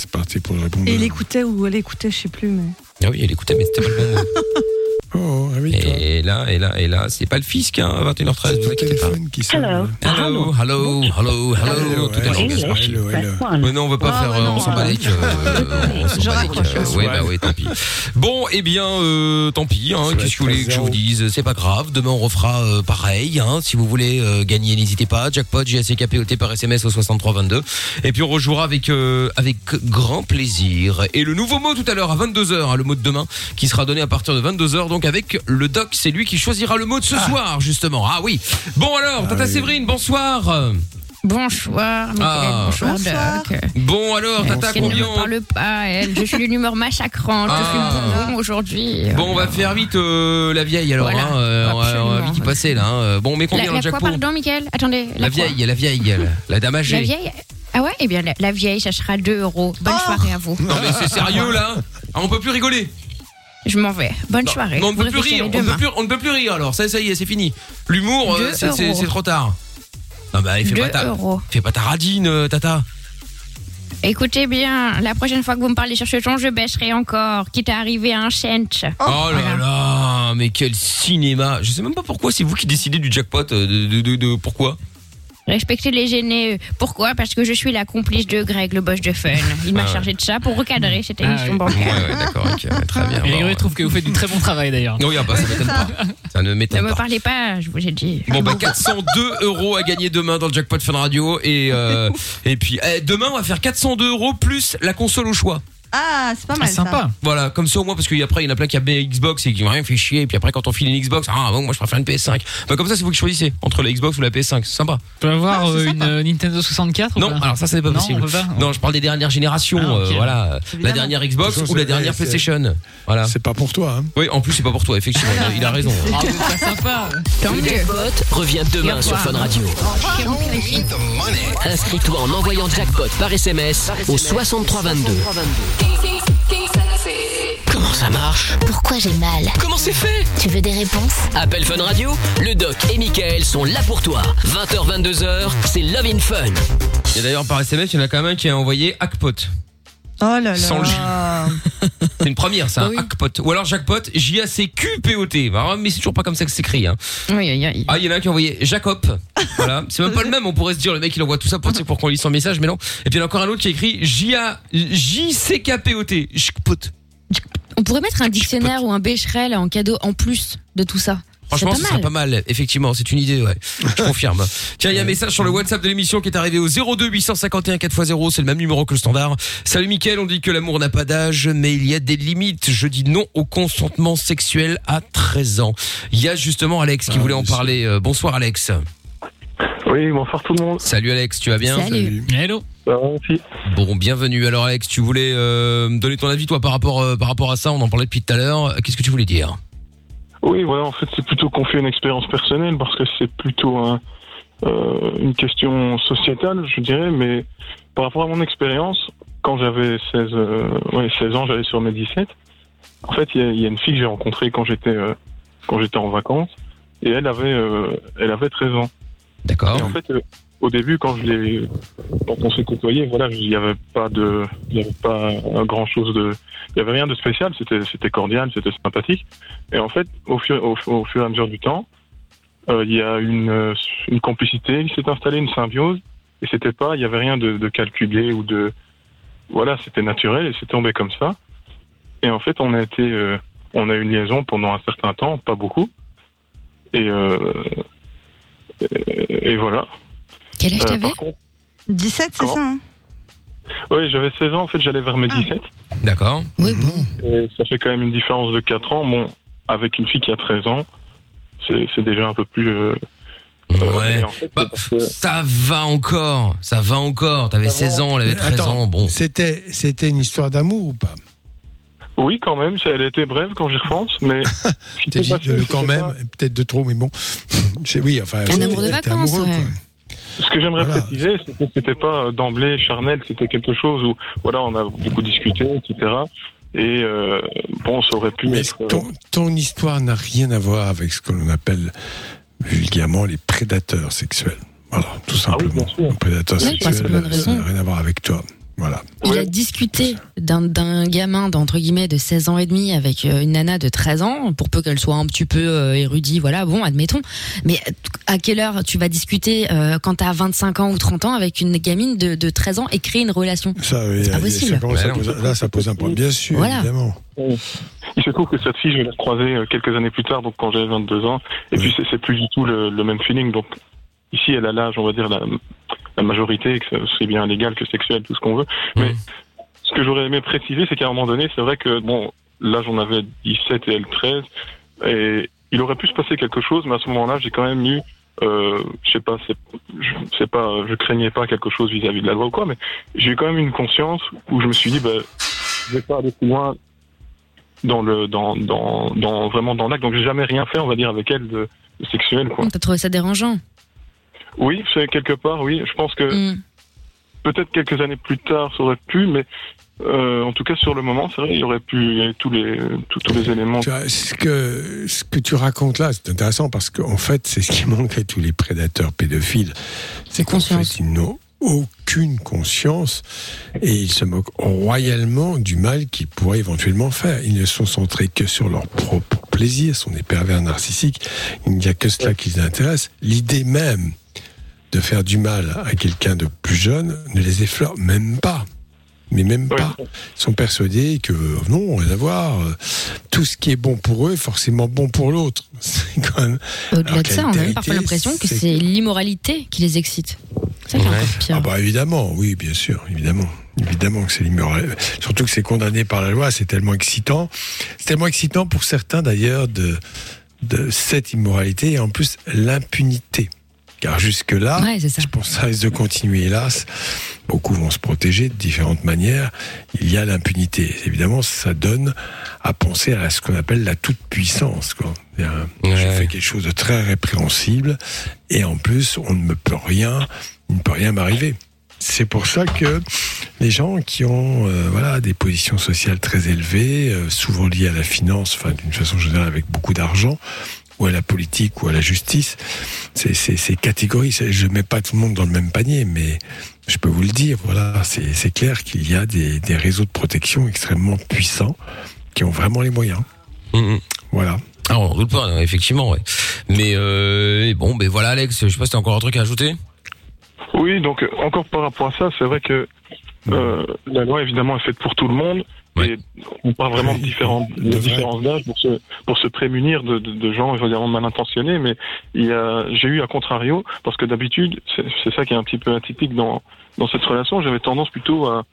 C'est parti pour le répondre. Et il écoutait ou elle écoutait, je sais plus, mais. Ah oui, elle écoutait, mais c'était pas le bon mot. [LAUGHS] Oh, ah oui. Et là, et là, et là, c'est pas le fisc, hein, à 21h13, C'est vous ton inquiétez pas. téléphone qui sonne. Hello. Hello, hello, hello, hello, tout hello, hello, hello. Mais non, on va pas faire, non, on s'en ouais. bat les, euh, on s'en bat les, euh, [LAUGHS] ouais, bah ouais, tant pis. Bon, eh bien, euh, tant pis, hein, qu'est-ce que vous voulez que je vous dise, c'est pas grave, demain on refera euh, pareil, hein, si vous voulez euh, gagner, n'hésitez pas, jackpot, JACKPOT par SMS au 6322, et puis on rejouera avec, euh, avec grand plaisir. Et le nouveau mot tout à l'heure à 22h, hein, le mot de demain, qui sera donné à partir de 22h, donc avec le doc, c'est lui qui choisira le mot de ce soir, justement. Ah oui. Bon alors, Tata oui. Séverine, bonsoir. Bonsoir, Ah. bonsoir, Bonsoir. Doc. Bon alors, Tata, Elle ne combien me parle pas, elle. Je suis d'une humeur [LAUGHS] massacrante. Ah. Je aujourd'hui. Bon, on va faire vite euh, la vieille alors. Voilà, hein, euh, on, va, vite y passer là. hein. Euh, Bon, mais La, combien la dans le quoi, pardon, Mickaël Attendez. La vieille, la vieille, la, la dame âgée. La vieille Ah ouais Eh bien, la, la vieille, ça sera 2 euros. Bonne Oh. soirée à vous. Non mais c'est sérieux là [LAUGHS] Ah, On peut plus rigoler. Je m'en vais. Bonne soirée. On ne peut plus rire. On ne peut plus, on ne peut plus rire alors. Ça, ça y est, c'est fini. L'humour, euh, c'est trop tard. Non bah, fais pas ta, fais pas ta radine, euh, Tata. Écoutez bien, la prochaine fois que vous me parlez sur ce ton, je baisserai encore, quitte à arriver à un cent. Oh, là là, mais quel cinéma. Je sais même pas pourquoi, c'est vous qui décidez du jackpot. euh, De, de, de- de- pourquoi Respectez les gênés. Pourquoi? Parce que je suis la complice de Greg, le boss de Fun. Il m'a Ah ouais. chargé de ça pour recadrer cette Ah émission oui. bancaire. Ouais, ouais, d'accord, ok, ouais, très bien. Et Bon, Grégory trouve que vous faites du très bon travail d'ailleurs. Oui, ah bah, ça m'étonne pas. Ça ne Ne m'étonne me pas. parlez pas, je vous ai dit. Bon bah 402 euros à gagner demain dans le jackpot Fun Radio et euh, et puis eh, demain on va faire 402 euros plus la console au choix. Ah, c'est pas mal. ça. Voilà, comme ça au moins parce qu'après il y en a plein qui a des Xbox et qui ont rien fait chier et puis après quand on file une Xbox, ah bon moi je préfère une PS5. Bah comme ça c'est vous qui choisissez entre la Xbox ou la PS5, c'est sympa. Tu peux avoir euh, une euh, Nintendo 64 ou Non, pas alors ça, ça n'est pas Non, possible. on peut pas Non, je parle des dernières générations. Ah, ok. euh, voilà, la Évidemment. dernière Xbox ou la dernière c'est- PlayStation. Voilà. C'est pas pour toi. Hein. Oui, en plus c'est pas pour toi. Effectivement, il a, il a raison. Ah, c'est sympa. Le jackpot revient demain sur Fun Radio. Inscris-toi en envoyant jackpot par SMS au 6322. Comment ça marche Pourquoi j'ai mal Comment c'est fait Tu veux des réponses Appel Fun Radio, le doc et Michael sont là pour toi. 20h, 22h, c'est Love in Fun. Et d'ailleurs par SMS, il y en a quand même un qui a envoyé Hackpot. Oh là là. Sans le J. [LAUGHS] C'est une première, ça, Bah oui. Hackpot. Ou alors Jackpot, J-A-C-Q-P-O-T. Bah, Mais c'est toujours pas comme ça que c'est écrit. Hein. Oui, oui, oui. Ah, il y en a un qui a envoyé Jacob. [LAUGHS] Voilà. C'est même pas le même. On pourrait se dire, le mec, il envoie tout ça pour, pour qu'on lise son message, mais non. Et puis il y en a encore un autre qui a écrit J-A- J-C-K-P-O-T. Jackpot. On pourrait mettre un dictionnaire ou un bécherel en cadeau en plus de tout ça. Franchement, C'est ce pas serait mal. pas mal. Effectivement, c'est une idée, ouais. Je [LAUGHS] confirme. Tiens, il y a un message sur le WhatsApp de l'émission qui est arrivé au 02 851 4x0. C'est le même numéro que le standard. Salut Mickaël, on dit que l'amour n'a pas d'âge, mais il y a des limites. Je dis non au consentement sexuel à 13 ans. Il y a justement Alex qui voulait en parler. Euh, bonsoir Alex. Oui, bonsoir tout le monde. Salut Alex, tu vas bien? Salut. Hello. Bon, bienvenue. Alors Alex, tu voulais euh, me donner ton avis toi par rapport euh, par rapport à ça. On en parlait depuis tout à l'heure. Qu'est-ce que tu voulais dire? Oui, voilà, en fait, c'est plutôt qu'on fait une expérience personnelle parce que c'est plutôt un, euh, une question sociétale, je dirais, mais par rapport à mon expérience, quand j'avais 16, euh, ouais, 16 ans, j'allais sur mes 17. En fait, il y, a- il y a une fille que j'ai rencontrée quand j'étais euh, quand j'étais en vacances et elle avait euh, elle avait 13 ans. D'accord. Et en fait, au début, quand on s'est côtoyé, voilà, il n'y avait pas de, il avait pas grand chose de, il y avait rien de spécial. C'était, c'était cordial, c'était sympathique. Et en fait, au fur, au, fur et à mesure du temps, euh, il y a une, une complicité qui s'est installée, une symbiose. Et c'était pas, il y avait rien de, calculé ou de, voilà, c'était naturel et c'est tombé comme ça. Et en fait, on a été, euh, on a eu une liaison pendant un certain temps, pas beaucoup. Et, euh, et voilà. Quel âge Euh, t'avais par contre, 17, c'est ça hein Oui, j'avais 16 ans, en fait, j'allais vers mes 17. D'accord. Oui, bon. Et ça fait quand même une différence de 4 ans. Bon, avec une fille qui a 13 ans, c'est c'est déjà un peu plus. euh, Ouais. en fait, Bah, que- ça va encore, ça va encore. T'avais 16 ans, elle avait 13 Attends, ans. Bon. C'était, c'était une histoire d'amour ou pas? Oui, quand même, elle était brève quand j'y repense, mais. T'as dit de- quand même, peut-être de trop, mais bon. [LAUGHS] C'est oui, enfin. Un amour de t'es vacances, amoureux, ouais. Ce que j'aimerais Voilà. préciser, c'est que c'était pas euh, d'emblée charnel, c'était quelque chose où, voilà, on a beaucoup discuté, etc. Et euh, bon, ça aurait pu Mais être. euh, ton, ton histoire n'a rien à voir avec ce que l'on appelle vulgairement les prédateurs sexuels. Voilà, tout simplement. bien sûr. Un prédateur Oui, sexuel, ça n'a rien à voir avec toi. Voilà. Il a discuté d'un gamin d'entre guillemets de 16 ans et demi avec euh, une nana de 13 ans, pour peu qu'elle soit un petit peu euh, érudit, voilà, bon, admettons. Mais à quelle heure tu vas discuter euh, quand t'as 25 ans ou 30 ans avec une gamine de, de 13 ans et créer une relation? Ça, oui, pas ça possible. non. poser- là, ça pose un problème, bien sûr, Voilà. évidemment. Il se trouve que cette fille, je l'ai croisée euh, quelques années plus tard, donc quand j'avais 22 ans, et puis c'est- c'est plus du tout le, le même feeling. Donc ici, elle a l'âge, on va dire, la, la majorité, que c'est bien légal que sexuel, tout ce qu'on veut. Mais ce que j'aurais aimé préciser, c'est qu'à un moment donné, c'est vrai que, bon, là j'en avais 17 et elle 13, et il aurait pu se passer quelque chose, mais à ce moment-là, j'ai quand même eu, euh, je sais pas, je sais pas, je craignais pas quelque chose vis-à-vis de la loi ou quoi, mais j'ai eu quand même une conscience où je me suis dit, bah, je vais pas aller plus loin dans le dans dans dans vraiment dans l'acte. Donc j'ai jamais rien fait on va dire avec elle de, de sexuel quoi. T'as trouvé ça dérangeant? Oui c'est quelque part oui je pense que Mm. peut-être quelques années plus tard ça aurait pu mais euh, en tout cas sur le moment c'est vrai il y aurait pu il y avait tous les tous, tous les éléments Tu vois, ce que, ce que tu racontes là, c'est intéressant parce qu'en fait, c'est ce qui manque à tous les prédateurs pédophiles. C'est qu'en fait, ils n'ont aucune conscience et ils se moquent royalement du mal qu'ils pourraient éventuellement faire. Ils ne sont centrés que sur leur propre plaisir, sont des pervers narcissiques. Il n'y a que cela qui les intéresse. L'idée même de faire du mal à quelqu'un de plus jeune ne les effleure même pas. Mais même pas. Ils sont persuadés que non, rien à voir. euh, Tout ce qui est bon pour eux est forcément bon pour l'autre. [LAUGHS] Au-delà de ça, on a même parfois l'impression que c'est l'immoralité qui les excite. C'est ça qui est encore pire. Ah bah évidemment, oui, bien sûr, évidemment. Évidemment que c'est l'immoral. Surtout que c'est condamné par la loi, c'est tellement excitant. C'est tellement excitant pour certains d'ailleurs de, de cette immoralité et en plus l'impunité. Car jusque-là, Ouais, je pense que ça risque de continuer, hélas. Beaucoup vont se protéger de différentes manières. Il y a l'impunité. Évidemment, ça donne à penser à ce qu'on appelle la toute-puissance. C'est-à-dire, Je fais quelque chose de très répréhensible et en plus, on ne me peut rien, il ne peut rien m'arriver. C'est pour ça que les gens qui ont euh, voilà des positions sociales très élevées, euh, souvent liées à la finance, enfin d'une façon générale avec beaucoup d'argent, ou à la politique ou à la justice, c'est c'est- c'est catégorie. c'est- Je mets pas tout le monde dans le même panier, mais je peux vous le dire. Voilà, c'est clair qu'il y a des, des réseaux de protection extrêmement puissants qui ont vraiment les moyens. Voilà. Ah, on en doute pas, effectivement, ouais. Mais euh, bon, ben voilà, Alex. Je sais pas si t'as encore un truc à ajouter. Oui, donc euh, encore par rapport à ça, c'est vrai que euh, la loi évidemment est faite pour tout le monde et on parle vraiment [LAUGHS] de différentes de différences d'âge pour se pour se prémunir de, de, de gens évidemment mal intentionnés, mais j'ai eu à contrario parce que d'habitude c'est ça qui est un petit peu atypique dans dans cette relation, j'avais tendance plutôt à,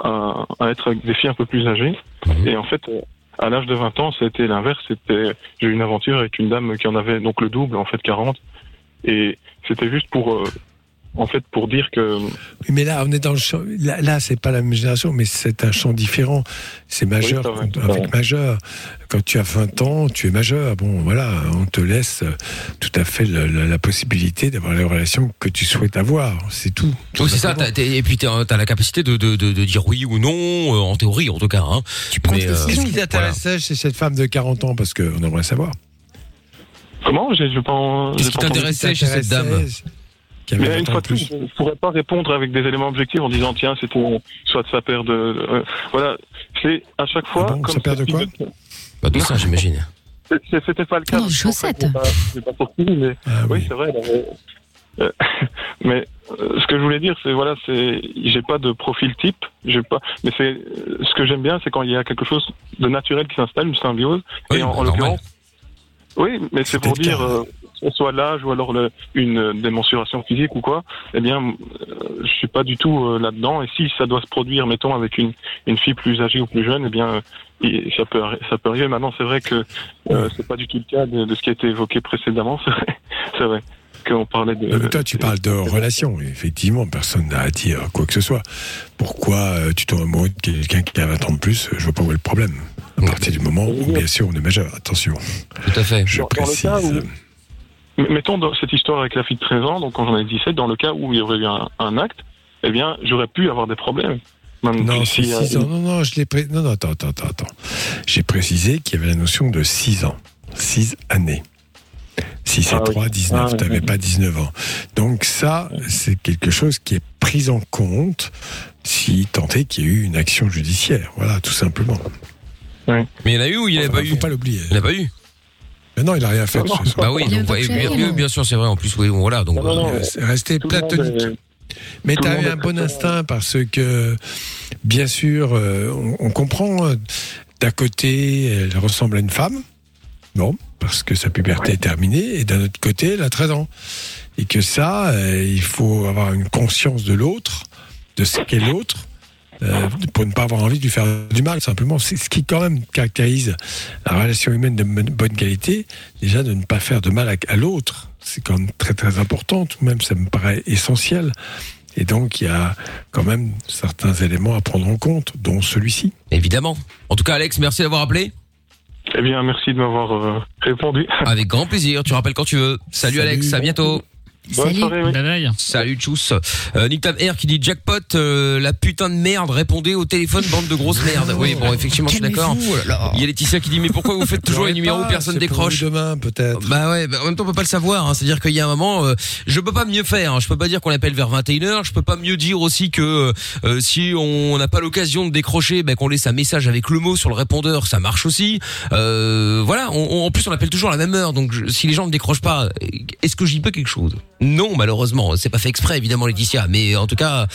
à à être avec des filles un peu plus âgées. Et en fait euh, à l'âge de 20 ans, c'était l'inverse, c'était j'ai eu une aventure avec une dame qui en avait donc le double en fait 40 et c'était juste pour euh, en fait pour dire que Oui, mais là, on est dans le champ. Là, là c'est pas la même génération, mais c'est un champ différent. C'est majeur Oui, quand- avec majeur. Quand tu as 20 ans, tu es majeur. Bon, voilà, on te laisse euh, tout à fait la, la possibilité d'avoir les relations que tu souhaites avoir. C'est tout. Oui, c'est ça. et puis t'as t'as la capacité de, de, de, de dire oui ou non, euh, en théorie, en tout cas. Hein. Tu prends Qu'est-ce qui t'intéressait chez cette femme de 40 ans? Parce qu'on aimerait savoir. Comment? J'ai pas. en- Qu'est-ce qui t'intéressait chez cette dame? Qui Mais 20 une fois de plus, je ne pourrais pas répondre avec des éléments objectifs en disant tiens c'était soit de sa paire de euh, voilà c'est à chaque fois comme Ah sa paire de quoi Bah, de ça, j'imagine. [LAUGHS] C'est- c'est- C'était pas le cas. Non, fait, chaussettes. j'ai pas- pas sorti, mais Ah oui, c'est vrai. avait- euh, [LAUGHS] mais euh, ce que je voulais dire, c'est voilà, c'est j'ai pas de profil type, j'ai pas. Mais c'est ce que j'aime bien, c'est quand il y a quelque chose de naturel qui s'installe, une symbiose. Oui, et en, bah, en l'occurrence, oui, mais c'est pour dire, euh, soit l'âge ou alors le, une démonstration physique ou quoi, eh bien, euh, je suis pas du tout euh, là-dedans. Et si ça doit se produire, mettons, avec une, une fille plus âgée ou plus jeune, eh bien, euh, et ça peut, ça peut arriver. Maintenant, c'est vrai que euh, c'est pas du tout le cas de, de ce qui a été évoqué précédemment. [LAUGHS] C'est vrai, c'est vrai qu'on parlait de. Non, mais toi, tu parles de relation. Effectivement, personne n'a à dire quoi que ce soit. Pourquoi euh, tu tombes amoureux de quelqu'un qui a 20 ans de plus Je vois pas où est le problème. À partir du moment où, bien sûr, on est majeur. Attention. Tout à fait. Je Dans- précise. cas où- M- Mettons dans cette histoire avec la fille de 13 ans, donc quand j'en ai 17, dans le cas où il y aurait eu un, un acte, eh bien, j'aurais pu avoir des problèmes. Même Non, si- c'est si, 6 euh, ans. Non, non, je l'ai pré... Non, non, attends, attends, attends. J'ai précisé qu'il y avait la notion de 6 ans. 6 années. 6 et Ah oui. 3, 19. Ah, tu n'avais oui. pas 19 ans. Donc ça, c'est quelque chose qui est pris en compte si tant est qu'il y a eu une action judiciaire. Voilà, tout simplement. Mais il y en a eu ou il n'y en a pas eu? Faut pas l'oublier. Il n'y en a pas eu? Mais non, il n'a rien fait. Non. Bah oui, donc, bien, bien, bien sûr, c'est vrai. En plus, oui, voilà. Donc, Non, non, non. euh, C'est resté tout le monde platonique. est- Mais tu avais monde un bon instinct parce que, bien sûr, euh, on, on comprend. euh, D'un côté, elle ressemble à une femme. Bon, parce que sa puberté est terminée. Et d'un autre côté, elle a 13 ans. Et que ça, euh, il faut avoir une conscience de l'autre, de ce qu'est l'autre. Euh, pour ne pas avoir envie de lui faire du mal, simplement. C'est ce qui, quand même, caractérise la relation humaine de bonne qualité. Déjà, de ne pas faire de mal à, à l'autre. C'est quand même très, très important. Tout de même, ça me paraît essentiel. Et donc, il y a quand même certains éléments à prendre en compte, dont celui-ci. évidemment. En tout cas, Alex, merci d'avoir appelé. Eh bien, merci de m'avoir euh, répondu. Avec grand plaisir. Tu rappelles quand tu veux. Salut, Salut. Alex. À bientôt. Bonne Salut. soirée, oui. Bye bye. Salut Tchuss. Euh, Nick Tam Air qui dit jackpot, euh, la putain de merde, répondez au téléphone, bande de grosses merdes. Oui, bon, effectivement, je suis d'accord. Calmez-vous, oh. Il y a Laetitia qui dit mais pourquoi vous faites toujours les numéros, pas, personne décroche. demain, peut-être. Bah ouais, bah en même temps on peut pas le savoir. Hein. C'est-à-dire qu'il y a un moment, euh, je peux pas mieux faire. Hein. Je peux pas dire qu'on appelle vers 21h. Je peux pas mieux dire aussi que euh, si on n'a pas l'occasion de décrocher, bah, qu'on laisse un message avec le mot sur le répondeur, ça marche aussi. Euh, voilà. On, on- en plus on appelle toujours à la même heure. Donc je- si les gens ne décrochent pas, est-ce que j'y peux quelque chose? Non, malheureusement. C'est pas fait exprès, évidemment, Laetitia. Mais en tout cas,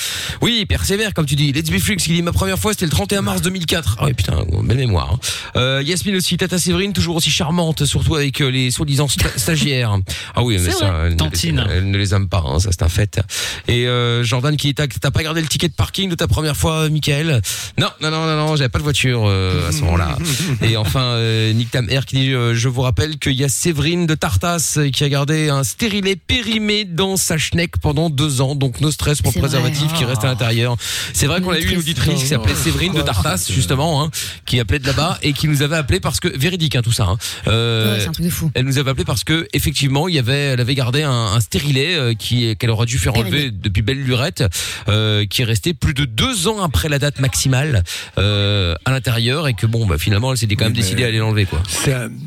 oui, persévère comme tu dis. Let's be freaks qui dit ma première fois c'était le 31 mars 2004. Ah ouais, putain, belle mémoire. hein. Euh, Yasmine aussi, Tata Séverine, toujours aussi charmante, surtout avec euh, les soi-disant sta- stagiaires. [LAUGHS] Ah oui, mais ça, elle, ne Tantine. elle ne les aime pas, hein, ça c'est un fait. Et euh, Jordan qui t'as t'as pas gardé le ticket de parking de ta première fois, Michael? Non, non, non, non, non, j'avais pas de voiture euh, à ce moment-là. [LAUGHS] Et enfin, euh, Nick Tam Air qui dit, euh, je vous rappelle qu'il y a Séverine de Tartas qui a gardé un stérilet périmé dans sa schneck pendant deux ans, donc no stress pour le préservatif vrai. qui reste à l'intérieur. C'est vrai qu'on a eu une auditrice qui s'appelait Séverine de Tartas justement, hein, qui appelait de là-bas et qui nous avait appelé parce que véridique hein, tout ça. Hein, Euh, Ouais, un truc de fou. elle nous avait appelé parce que effectivement, il y avait, elle avait gardé un, un stérilet euh, qui qu'elle aurait dû faire enlever depuis belle lurette, euh, qui est resté plus de deux ans après la date maximale euh, à l'intérieur et que bon, bah, finalement, elle s'était quand même Oui, décidée à aller l'enlever quoi.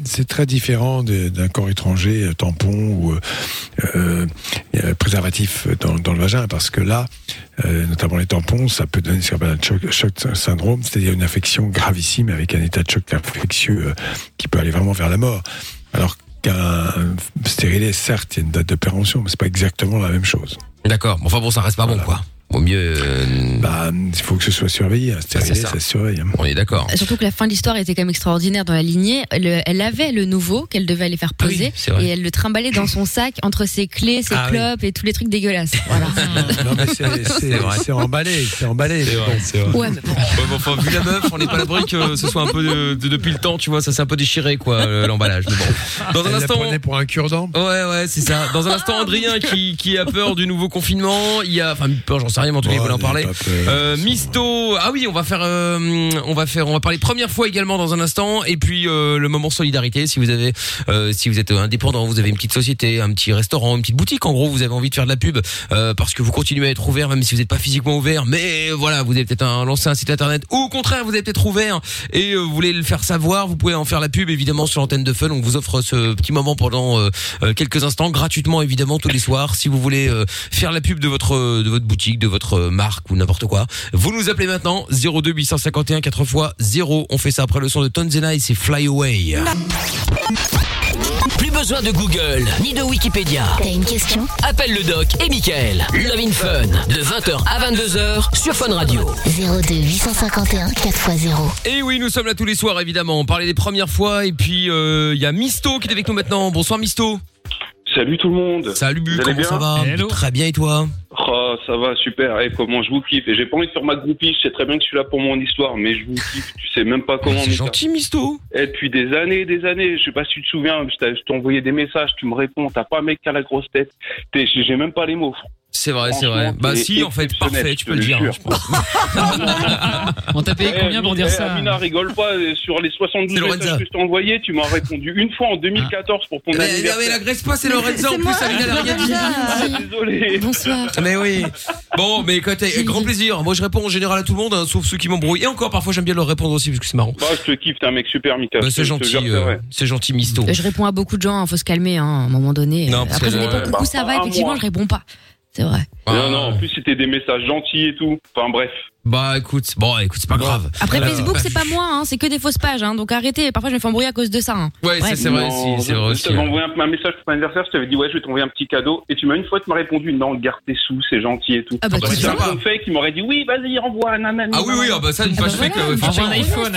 C'est très différent d'un corps étranger, tampon ou préservatif dans, dans le vagin, parce que là, euh, notamment les tampons, ça peut donner ce qu'on appelle un choc, choc syndrome, c'est-à-dire une infection gravissime avec un état de choc infectieux euh, qui peut aller vraiment vers la mort. Alors qu'un stérilet, certes, il y a une date de péremption, mais c'est pas exactement la même chose. D'accord. Enfin bon, ça reste pas bon quoi. Vaut mieux. euh, Bah, il faut que ce soit surveillé. C'est ça. ça. se surveille. hein. on est d'accord. Surtout que la fin de l'histoire était quand même extraordinaire dans la lignée. Le- elle avait le nouveau qu'elle devait aller faire Ah oui, poser et elle le trimballait dans son sac entre ses clés, ses Ah oui. clopes et tous les trucs dégueulasses. [LAUGHS] Voilà. Non, mais c'est- c'est vrai. c'est emballé, c'est emballé. bon. c'est vrai. Ouais, mais bon. Ouais, bon, enfin, vu la meuf, on n'est pas à l'abri que ce soit un peu de- de- depuis le temps, tu vois, ça s'est un peu déchiré, quoi, euh, l'emballage. Dans un Elle la instant. prenait pour un cure-dent. Ouais, ouais, c'est ça. Dans un instant, Adrien qui, qui a peur du nouveau confinement. Il y a, enfin, peur, j'en rien, mais en tout cas, il voulait en n'ayez parler. Euh, Misto. Ah oui, on va faire, euh, on va faire, on va parler première fois également dans un instant. Et puis, euh, le moment solidarité. Si vous avez, euh, si vous êtes indépendant, vous avez une petite société, un petit restaurant, une petite boutique. En gros, vous avez envie de faire de la pub, euh, parce que vous continuez à être ouvert, même si vous n'êtes pas physiquement ouvert. Mais voilà, vous avez peut-être un, lancé un site internet. Ou au contraire, vous êtes peut-être ouvert et euh, vous voulez le faire savoir. Vous pouvez en faire la pub, évidemment, sur l'antenne de Fun. On vous offre ce petit moment pendant quelques instants, gratuitement, évidemment, tous les soirs. Si vous voulez euh, faire la pub de votre de votre boutique, de votre marque ou n'importe quoi, vous nous appelez maintenant 02 851 4 x 0. On fait ça après le son de Tonzena et c'est Fly Away. Plus besoin de Google ni de Wikipédia. T'as une question? Appelle le doc et Michael. Love in Fun de 20h à 22h sur Fun Radio. 02 851 4x0. Et oui, nous sommes là tous les soirs, évidemment. On parlait des premières fois et puis euh, il y a Misto qui est avec nous maintenant. Bonsoir Misto. Salut tout le monde. Salut, comment ça va Hello. Très bien et toi Oh, ça va, super. Et comment je vous kiffe. Et j'ai pas envie de faire ma groupie. Je sais très bien que je suis là pour mon histoire, mais je vous kiffe. Tu sais même pas comment. C'est gentil Misto. Et depuis des années et des années, je sais pas si tu te souviens, je t'ai envoyé des messages, tu me réponds, t'as pas un mec qui a la grosse tête. J'ai même pas les mots. C'est vrai, c'est vrai. Bah si, en fait, parfait, je tu peux le dire, hein, je pense. [LAUGHS] On t'a payé Eh, combien pour dire eh, ça Amina, rigole pas. euh, Sur les 72 C'est Lorenza. messages que je t'ai envoyés, tu m'as répondu une fois en 2014 pour ton Mais, mais, anniversaire. mais l'agresse pas, c'est Lorenza en plus, Amina n'a rien dit. Désolé. Bonsoir. Mais oui. Bon, mais écoute, avec grand plaisir. Moi, je réponds en général à tout le monde, hein, sauf ceux qui m'embrouillent. Et encore, parfois, j'aime bien leur répondre aussi, parce que c'est marrant. Bah, je te kiffe, t'es un mec super, Mika. Bah, Je c'est je gentil, c'est euh, c'est gentil, Misto. Je réponds à beaucoup de gens, hein, faut se calmer hein, à un moment donné. Non, parce Après, dépend, ouais, coucou, bah, ça va, un effectivement, je réponds pas. C'est vrai. Non, non, en plus, c'était des messages gentils et tout. Enfin, bref. Bah, écoute, bon, écoute, c'est pas grave. Après. Facebook, c'est pas moi, hein, c'est que des fausses pages, hein, donc arrêtez. Parfois, je me fais embrouiller à cause de ça. hein. Ouais, Bref. c'est c'est vrai, si, c'est vrai Je aussi. t'avais envoyé un, un message pour ton anniversaire, je t'avais dit, ouais, je vais t'envoyer un petit cadeau. Et tu m'as une fois, tu m'as répondu, non, garde tes sous, c'est gentil et tout. Ah bah, tu c'est un compte fake qui m'aurait dit, oui, vas-y, renvoie un ananas. Ah oui, oui, ah bah ça, une page fake, euh, Envoie effectivement, iPhone.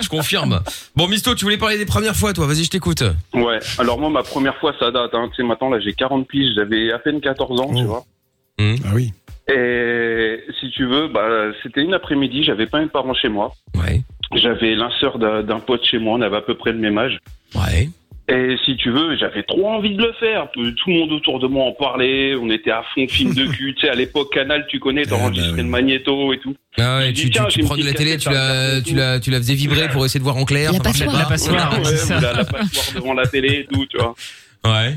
je confirme. Bon, Misto, tu voulais parler des premières fois, toi. Vas-y, je t'écoute. Ouais, alors moi, ma première fois, ça date. Hein. Tu sais, maintenant, là, j'ai 40 piges, j'avais à peine 14 ans, tu Oh. Vois. Ah oui. Et si tu veux, bah, c'était une après-midi, j'avais pas mes parents chez moi. Ouais. J'avais l'inseur d'un d'un pote chez moi, on avait à peu près le même âge. Ouais. Et si tu veux, j'avais trop envie de le faire. Tout le monde autour de moi en parlait. On était à fond film de cul. [LAUGHS] tu sais, à l'époque, Canal, tu connais, t'enregistrais Ah, bah oui. le magnéto et tout. Ah ouais, tu, dit, tu, tu prenais la télé, tu la, tu la, tu la faisais vibrer pour essayer de voir en clair. La passoire. pas. La passoire. Ouais, la, la passoire devant la télé et tout, tu vois. Ouais.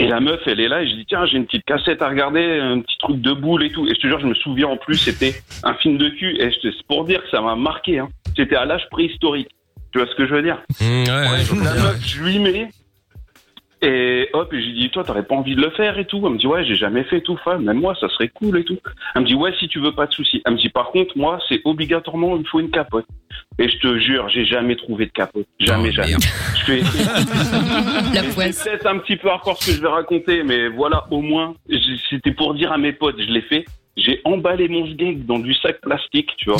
Et la meuf, elle est là, et je dis, tiens, j'ai une petite cassette à regarder, un petit truc de boule et tout. Et je te jure, je me souviens en plus, c'était un film de cul, et c'est pour dire que ça m'a marqué, hein. C'était à l'âge préhistorique. Tu vois ce que je veux dire? Mmh, ouais, ouais, je vois La meuf, je lui mets, et hop, et j'ai dit, toi, t'aurais pas envie de le faire et tout. Elle me dit, ouais, j'ai jamais fait tout, femme. Même moi, ça serait cool et tout. Elle me dit, ouais, si tu veux, pas de souci. Elle me dit, par contre, moi, c'est obligatoirement, il me faut une capote. Et je te jure, j'ai jamais trouvé de capote. Jamais, jamais. Je fais, [LAUGHS] La c'est peut-être un petit peu hardcore ce que je vais raconter, mais voilà, au moins, c'était pour dire à mes potes, je l'ai fait. J'ai emballé mon sgeg dans du sac plastique, tu vois.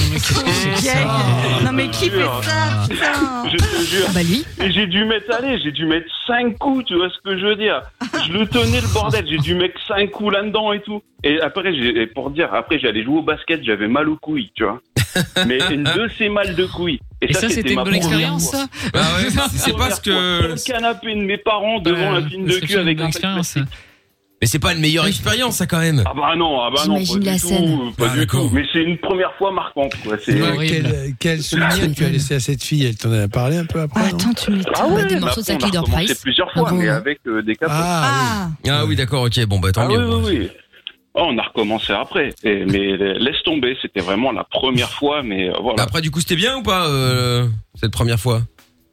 Non mais qui fait ça putain Je te jure. Bah lui. Et j'ai dû mettre, allez, j'ai dû mettre 5 coups, tu vois ce que je veux dire. Je le tenais le bordel, j'ai dû mettre 5 coups là-dedans et tout. Et après, j'ai, et pour dire, après, j'allais jouer au basket, j'avais mal aux couilles, tu vois. Mais une de ces mal de couilles. Et ça, c'était une ma bonne première expérience, ça? Bah ouais, c'est- [LAUGHS] c'est pas ce que- Sur le canapé de mes parents devant un film de cul une avec un expérience. Mais c'est pas une meilleure expérience, ça, quand même. Ah bah non, ah bah non, pas J'imagine du la tout, scène. pas Ah, du tout. Mais c'est une première fois marquante, quoi. C'est Mais horrible. quel, quel souvenir tu as laissé à cette fille Elle t'en a parlé un peu après non Attends, tu m'étonnes. Ah ouais, Bah, des mais morceaux de Zack on a Leader recommencé Price. plusieurs fois, bon mais moment. avec euh, des capotes. Ah, Ah, Ah oui, d'accord, ok, bon, bah tant Ah mieux. oui, oui, oui. Oh, on a recommencé après. Et- mais [LAUGHS] laisse tomber, c'était vraiment la première fois, mais euh, voilà. Après, du coup, c'était bien ou pas, euh, cette première fois?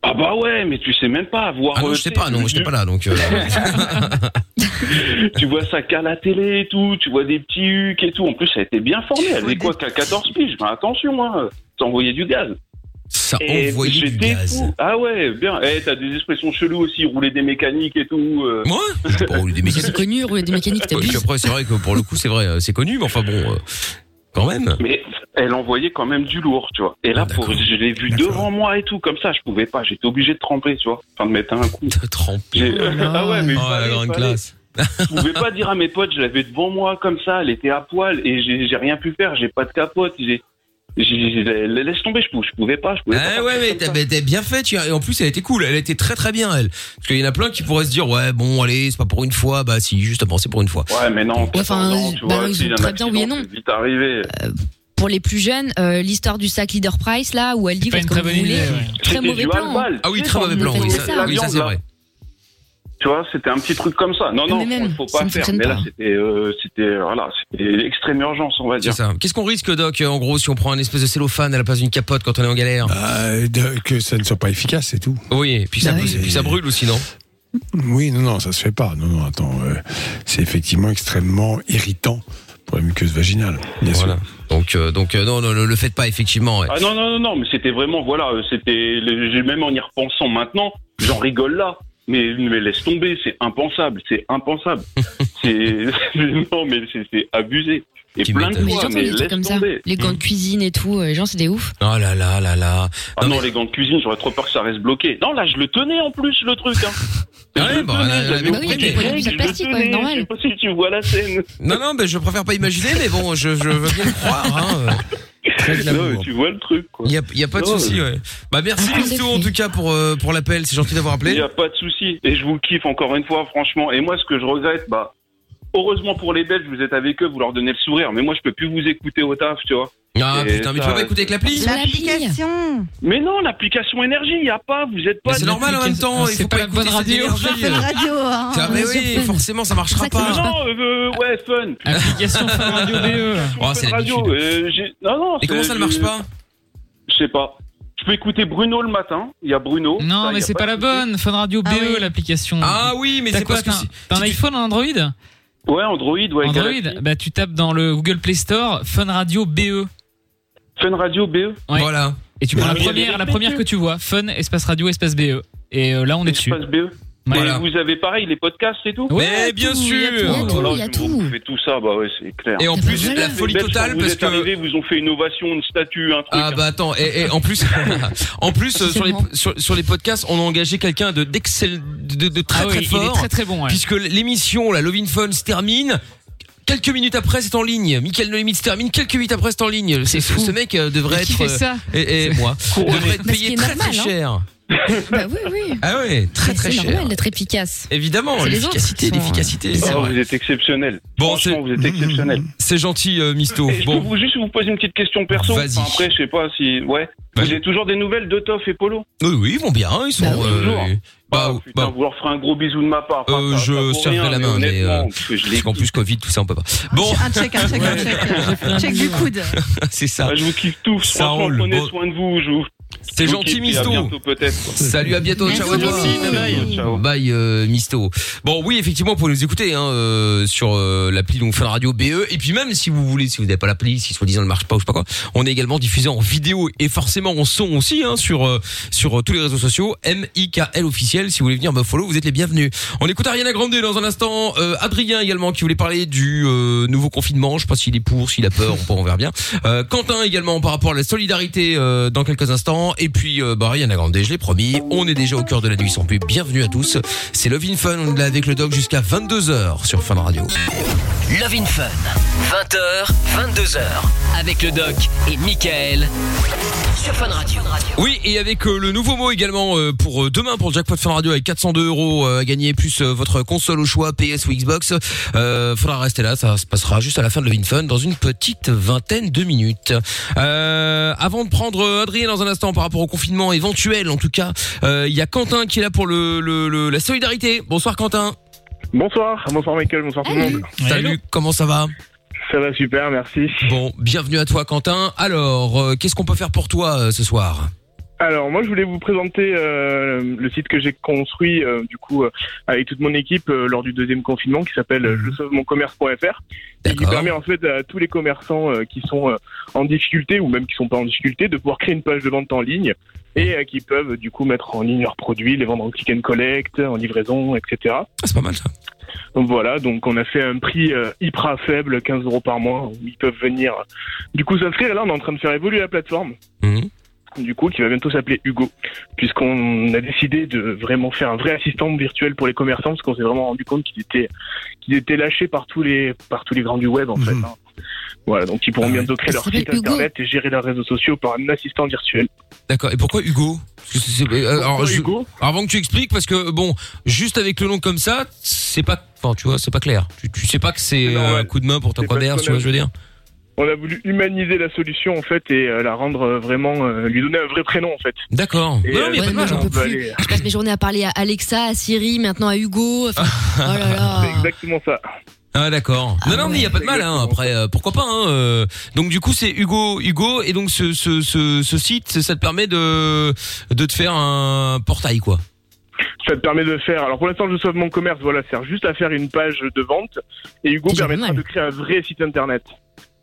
Ah bah ouais, mais tu sais même pas avoir. Ah non, euh, je sais pas, non, j'étais pas là, donc. euh, [LAUGHS] tu vois ça qu'à la télé et tout, tu vois des petits hucs et tout. En plus, ça a été bien formé. Elle avait quoi qu'à 14 piges Mais attention, hein, ça envoyait du gaz. Ça Et envoyait du j'étais gaz. fou. Ah ouais, bien. Eh, t'as des expressions cheloues aussi, rouler des mécaniques et tout. euh. Moi? J'ai pas roulé des mécaniques. C'est connu, rouler des mécaniques, Ouais, puis t'abuses. après, c'est vrai que pour le coup, c'est vrai, euh, c'est connu, mais enfin bon, euh, quand même. Mais elle envoyait quand même du lourd, tu vois. Et là, Ah, pour, je l'ai vu devant moi et tout, comme ça, je pouvais pas. J'étais obligé de tremper, tu vois. Enfin, de mettre un coup. De tremper. J'ai- [LAUGHS] ah ouais, mais Oh, la grande fallait. classe. Je pouvais pas dire à mes potes, je l'avais devant moi comme ça, elle était à poil et j'ai rien pu faire, j'ai pas de capote, j'ai laisse tomber, je pouvais, je pouvais pas, je pouvais Ah pas. ouais, mais t'as mais t'as bien fait, tu as- et en plus, elle était cool, elle était très très bien, elle. Parce qu'il y en a plein qui pourraient se dire, ouais, bon, allez, c'est pas pour une fois, bah si, justement, c'est pour une fois. Ouais, mais non. Enfin, 14 ans, tu bah, ils ont très bien, oui et non. vite arrivé. Pour les plus jeunes, euh, l'histoire du sac Leader Price, là, où elle dit comme très vous bonne voulez. Très mauvais plan. hein. Ah oui, très mauvais on plan, oui, ça, oui, ça c'est vrai. Tu vois, c'était un petit truc comme ça. Non, non, même, faut ça pas ne faire. fonctionne Mais là, pas. c'était, euh, c'était, voilà, c'était extrême urgence, on va C'est dire. ça. Qu'est-ce qu'on risque, Doc, en gros, si on prend un espèce de cellophane à la place d'une capote quand on est en galère Bah, de- que ça ne soit pas efficace, c'est tout. Oui, et puis ça, Bah oui. et puis ça brûle aussi, non? Oui, non, non, ça se fait pas. Non, non, attends, euh, c'est effectivement extrêmement irritant pour la muqueuse vaginale, bien Voilà. sûr. Donc, euh, donc euh, non, non, le, le faites pas, effectivement. ouais. Ah non, non, non, non, mais c'était vraiment, voilà, euh, c'était, même en y repensant maintenant, j'en rigole là. Mais, mais laisse tomber, c'est impensable, c'est impensable. [LAUGHS] c'est, [LAUGHS] non, mais c'est, c'est abusé. Et Tu plein de. Mais fois, mais des trucs comme ça. tomber. Les gants de cuisine et tout, euh, les gens, c'est des ouf. Oh là là là là. Ah non, mais- les gants de cuisine, j'aurais trop peur que ça reste bloqué. Non, là, je le tenais en plus, le truc. Hein. Ah ouais, bah, mais mais- normal. Sais pas si tu vois la scène. Non, non, ben je préfère pas imaginer, mais bon, je, je veux bien le croire. Hein. Non, mais tu vois le truc, quoi. Il y a, il y a pas de Non, souci, euh, ouais. Bah merci Ah, Misto en tout cas pour euh, pour l'appel, c'est gentil d'avoir Il n'y appelé. a pas de souci. Et je vous kiffe encore une fois, franchement. Et moi, ce que je regrette, bah, heureusement pour les Belges, vous êtes avec eux, vous leur donnez le sourire. Mais moi, je peux plus vous écouter au taf, tu vois. Ah Et putain, mais tu vas pas écouter avec l'appli. L'application. Mais non, l'application énergie, il n'y a pas. Vous êtes pas. Mais c'est normal en même temps, il C'est faut pas écouter cette radio. énergie. Le radio, hein. Ah, mais oui, Fun. forcément ça marchera pas. Non, euh, ouais, fun. Application Fun Radio BE. [LAUGHS] Oh, c'est radio. euh, j'ai- non, non. Et comment c'est- ça ne marche pas Je sais pas. Je peux écouter Bruno le matin. Il y a Bruno. Non, Ça, y mais a c'est pas la bonne. Fun Radio BE, Ah l'application. Ah oui, mais T'as c'est quoi parce que T'as c'est- t'as un iPhone, un Android? Ouais, Android, ouais. Android Galaxy. Bah, tu tapes dans le Google Play Store Fun Radio BE. Fun radio BE. Ouais. Voilà. Et tu prends Mais la première, des la première que tu vois. Fun, espace radio, espace BE. Et euh, là, on est dessus. Espace BE. Et Voilà. vous avez pareil les podcasts et tout Ouais, Mais bien tout, il y a sûr. tout, il y a Oh tout, là, il y a je tout. vous tout ça, bah ouais, c'est clair. Et en Eh plus ben la voilà. folie totale vous parce êtes que arrivés, vous ont fait une ovation, une statue, un truc. Ah bah attends et, et en plus [LAUGHS] en plus euh, sur les Seulement. sur, sur les podcasts on a engagé quelqu'un de de, de très Ah oui, très il fort est très très bon. ouais. puisque l'émission la Lovin Fun se termine quelques minutes après c'est en ligne Michael No Limit se termine quelques minutes après c'est en ligne c'est ce, fou. ce mec euh, devrait Mais qui être fait euh, ça et, et moi devrait être payé très normal, très hein. Bah oui, oui. Ah ouais, très très C'est cher. normal d'être efficace. Évidemment, l'efficacité, l'efficacité. c'est Oh, vous êtes exceptionnel. Bon, Franchement, vous êtes exceptionnel. [LAUGHS] C'est gentil, euh, Misto. Et je peux vous, juste vous poser une petite question perso. Vas-y. Enfin, après, je sais pas si. Ouais. Vous avez toujours des nouvelles de Toff et Polo? Oui, oui, ils vont bien, ils sont. Bah oui. euh, bah, Putain, vous leur ferez un gros bisou de ma part. Enfin, euh, je rien, la main, mais euh, parce je qu'en plus Covid, tout ça, on peut pas. Bon, Un check, un check, un check. [LAUGHS] check du coude. c'est ça. je vous kiffe tous. Ça roule. prenez soin de vous. Je vous. C'est gentil, Misto. À bientôt peut-être. Salut, à bientôt. Ciao à toi. Bye. Bye, euh, Misto. Bon, oui, effectivement, vous pouvez nous écouter hein, euh, sur euh, l'appli donc Fun Radio BE. Et puis même si vous voulez, si vous n'avez pas l'appli, si soi-disant elle marche pas ou je sais pas quoi, on est également diffusé en vidéo et forcément en son aussi hein, sur euh, sur euh, tous les réseaux sociaux. M I K L officiel. Si vous voulez venir me follow, vous êtes les bienvenus. On écoute Ariana Grande dans un instant. Euh, Adrien également qui voulait parler du euh, nouveau confinement. Je sais pas s'il est pour, s'il a peur on verra bien. Euh, Quentin également par rapport à la solidarité euh, dans quelques instants. Et puis euh, bah, Ariana Grande, je l'ai promis. On est déjà au cœur de la nuit sans pub. Bienvenue à tous. C'est Love in Fun. On est là avec le dog jusqu'à 22h sur Fun Radio. Love in Fun. 20h, 22h. Avec le doc et Michael. Sur Fun Radio. Oui, et avec euh, le nouveau mot également euh, pour euh, demain pour le jackpot Fun Radio avec 402 euros à gagner plus votre console au choix PS ou Xbox. Faudra rester là, ça se passera juste à la fin de Love in Fun dans une petite vingtaine de minutes. Avant de prendre Adrien dans un instant par rapport au confinement éventuel, en tout cas, euh, il y a Quentin qui est là pour le, le- le- la solidarité. Bonsoir Quentin. Bonsoir, bonsoir Michael, bonsoir tout le monde. Salut, comment ça va? Ça va super, merci. Bon, bienvenue à toi Quentin. Alors, euh, qu'est-ce qu'on peut faire pour toi euh, ce soir? Alors moi je voulais vous présenter euh, le site que j'ai construit euh, du coup euh, avec toute mon équipe euh, lors du deuxième confinement qui s'appelle euh, je sauve mon commerce.fr et qui permet en fait à tous les commerçants euh, qui sont euh, en difficulté ou même qui sont pas en difficulté de pouvoir créer une page de vente en ligne et qui peuvent du coup mettre en ligne leurs produits, les vendre en click and collect, en livraison, etc. Ah, c'est pas mal ça. Donc voilà, donc on a fait un prix euh, hyper faible, 15 euros par mois, où ils peuvent venir du coup s'inscrire. Et là, on est en train de faire évoluer la plateforme. Du coup, qui va bientôt s'appeler Hugo, puisqu'on a décidé de vraiment faire un vrai assistant virtuel pour les commerçants, parce qu'on s'est vraiment rendu compte qu'ils étaient, qu'ils étaient lâchés par tous les, par tous les grands du web, en fait. hein. Voilà, donc ils pourront bientôt créer leur site Hugo. internet et gérer leurs réseaux sociaux par un assistant virtuel. D'accord. Et pourquoi Hugo? Que euh, alors, je- Avant que tu expliques, parce que bon, juste avec le nom comme ça, c'est pas, enfin, tu vois, c'est pas clair. Tu, tu sais pas que c'est euh, ouais. un coup de main pour ton commerce, tu vois, a- je veux dire? On a voulu humaniser la solution en fait et euh, la rendre euh, vraiment, euh, lui donner un vrai prénom en fait. D'accord. Et, Ouais, euh, ouais, moi, j'en peux plus. aller- Je passe mes journées à parler à Alexa, à Siri, maintenant à Hugo. Enfin, [LAUGHS] oh là là. C'est exactement ça. Ah d'accord. non non mais il y a pas de mal hein. Après euh, pourquoi pas hein. euh. Donc du coup c'est Hugo Hugo et donc ce ce ce, ce site ça te permet de de te faire un portail quoi. Ça te permet de faire. Alors pour l'instant, je sauve mon commerce. Voilà, sert juste à faire une page de vente. Et Hugo permettra de créer un vrai site internet.